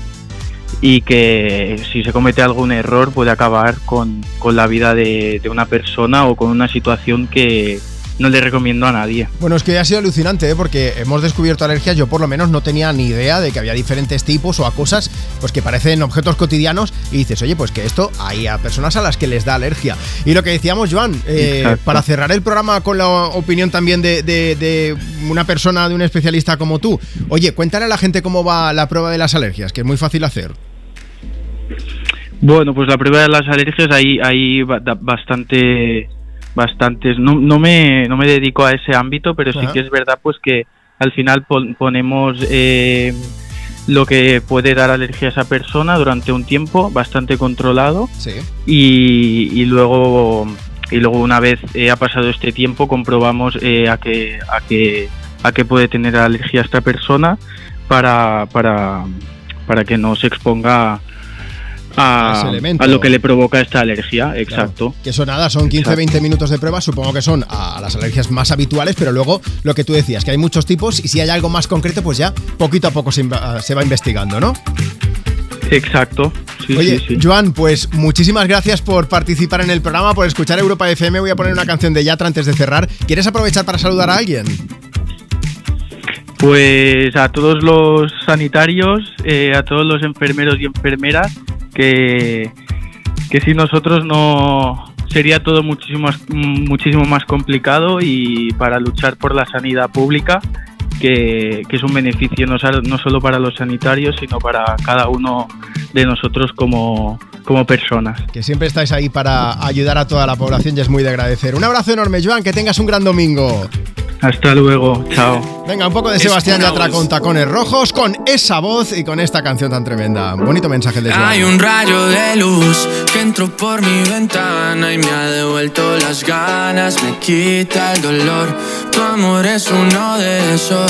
y que si se comete algún error puede acabar con, con la vida de, de una persona o con una situación que no le recomiendo a nadie. Bueno, es que ha sido alucinante, ¿eh? porque hemos descubierto alergias. Yo, por lo menos, no tenía ni idea de que había diferentes tipos o a cosas pues que parecen objetos cotidianos. Y dices, oye, pues que esto hay a personas a las que les da alergia. Y lo que decíamos, Joan, eh, para cerrar el programa con la opinión también de, de- de una persona, de un especialista como tú. Oye, cuéntale a la gente cómo va la prueba de las alergias, que es muy fácil hacer. Bueno, pues la prueba de las alergias hay, hay bastante, bastantes. No, no, me, no me dedico a ese ámbito, pero sí que es verdad pues que al final pon- ponemos eh, lo que puede dar alergia a esa persona durante un tiempo bastante controlado Sí. y, y luego y luego una vez eh, ha pasado este tiempo comprobamos eh, a qué a qué a qué puede tener alergia esta persona para para para que no se exponga A a, lo que le provoca esta alergia exacto Que eso nada, son 15-20 minutos de prueba, supongo que son a las alergias más habituales, pero luego lo que tú decías, que hay muchos tipos y si hay algo más concreto, pues ya poquito a poco se, inva- se va investigando, ¿no? exacto sí, Oye, sí, sí. Joan, pues muchísimas gracias por participar en el programa, por escuchar Europa FM. Voy a poner una canción de Yatra antes de cerrar. ¿Quieres aprovechar para saludar a alguien? Pues a todos los sanitarios, eh, a todos los enfermeros y enfermeras, que, que sin nosotros no sería todo muchísimo muchísimo más complicado y para luchar por la sanidad pública que, que es un beneficio no, solo para los sanitarios, sino para cada uno de nosotros como, como personas. Que siempre estáis ahí para ayudar a toda la población y es muy de agradecer. Un abrazo enorme, Joan, que tengas un gran domingo. Hasta luego, chao. Venga, un poco de Sebastián Yatra con tacones rojos, con esa voz y con esta canción tan tremenda. Bonito mensaje de Joan. Hay un rayo de luz que entró por mi ventana y me ha devuelto las ganas, me quita el dolor. Tu amor es uno de esos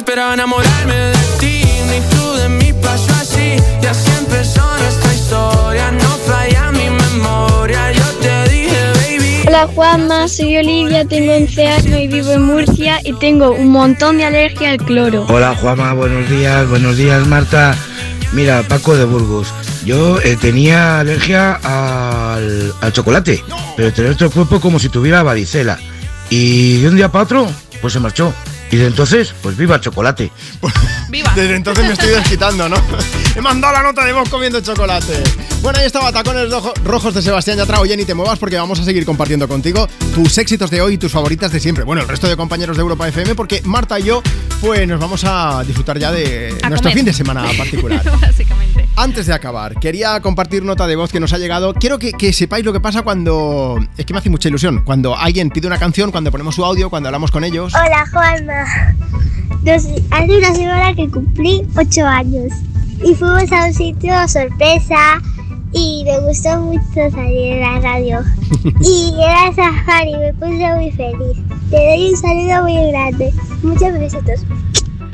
esperaba enamorarme de ti, ni tú de mí pasó así. Y así empezó nuestra historia, no falla mi memoria. Yo te dije, baby. Hola Juanma, soy Olivia, tengo 11 años y vivo en Murcia y tengo un montón de alergia al cloro. Hola Juanma, buenos días, buenos días Marta. Mira, Paco de Burgos. Yo eh, tenía alergia al, al chocolate, pero tenía otro cuerpo como si tuviera varicela. Y de un día para otro, pues se marchó. Y de entonces, pues viva el chocolate. Desde entonces me estoy desquitando, ¿no? He mandado la nota de vos comiendo chocolate. Bueno, ahí estaba Tacones Rojo- Rojos de Sebastián Yatra. Oye, ni te muevas porque vamos a seguir compartiendo contigo tus éxitos de hoy y tus favoritas de siempre. Bueno, el resto de compañeros de Europa FM, porque Marta y yo, pues nos vamos a disfrutar ya de A nuestro comer. fin de semana particular. Básicamente. Antes de acabar, quería compartir nota de voz que nos ha llegado. Quiero que, que sepáis lo que pasa cuando. Es que me hace mucha ilusión. Cuando alguien pide una canción, cuando ponemos su audio, cuando hablamos con ellos. Hola Juanma, Nos- hace una semana que cumplí 8 años y fuimos a un sitio sorpresa y me gustó mucho salir en la radio. y era safari, me puse muy feliz. Te doy un saludo muy grande. Muchos besitos.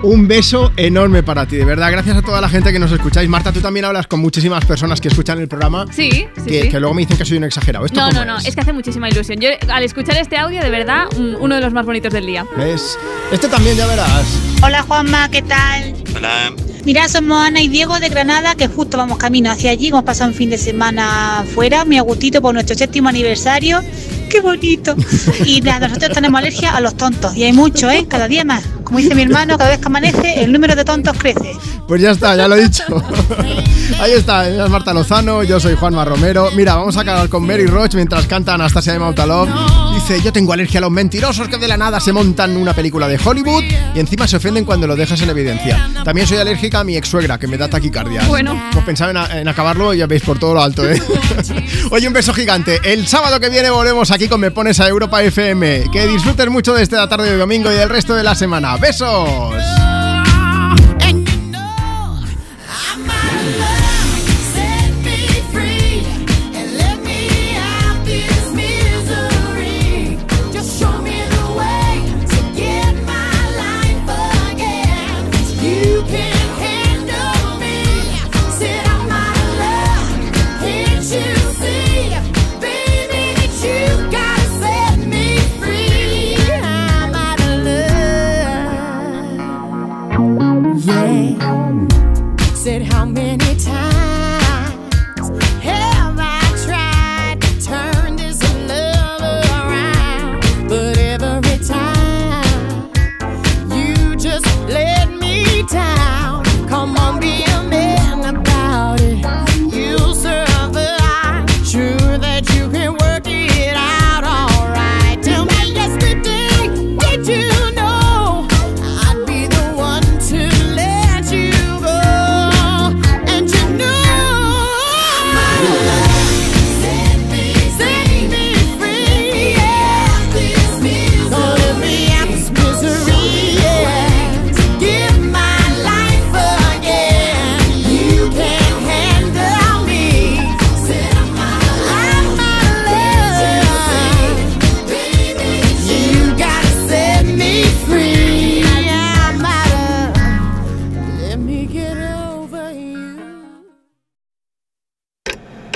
Un beso enorme para ti, de verdad. Gracias a toda la gente que nos escucháis. Marta, tú también hablas con muchísimas personas que escuchan el programa. Sí, sí, que, sí. que luego me dicen que soy un exagerado. ¿Esto No, no, no, es? es que hace muchísima ilusión. Yo al escuchar este audio, de verdad, un- uno de los más bonitos del día. ¿Ves? Este también, ya verás. Hola Juanma, ¿qué tal? Hola. Mira, somos Ana y Diego de Granada, que justo vamos camino hacia allí. Hemos pasado un fin de semana fuera, muy a gustito por nuestro séptimo aniversario. ¡Qué bonito! Y nada, nosotros tenemos alergia a los tontos, y hay mucho, ¿eh? Cada día más. Como dice mi hermano, cada vez que amanece, el número de tontos crece. Pues ya está, ya lo he dicho. Ahí está, ella es Marta Lozano, yo soy Juanma Romero. Mira, vamos a acabar con Mary Roach mientras canta Anastasia de Mautalov. Dice, yo tengo alergia a los mentirosos que de la nada se montan una película de Hollywood y encima se ofenden cuando lo dejas en evidencia. También soy alérgica a mi ex suegra, que me da taquicardia. Bueno. Pues pensaba en, acabarlo y ya veis por todo lo alto, ¿eh? Oye, un beso gigante. El sábado que viene volvemos aquí con Me Pones a Europa FM. Que disfrutes mucho de esta tarde de domingo y del resto de la semana. ¡Besos!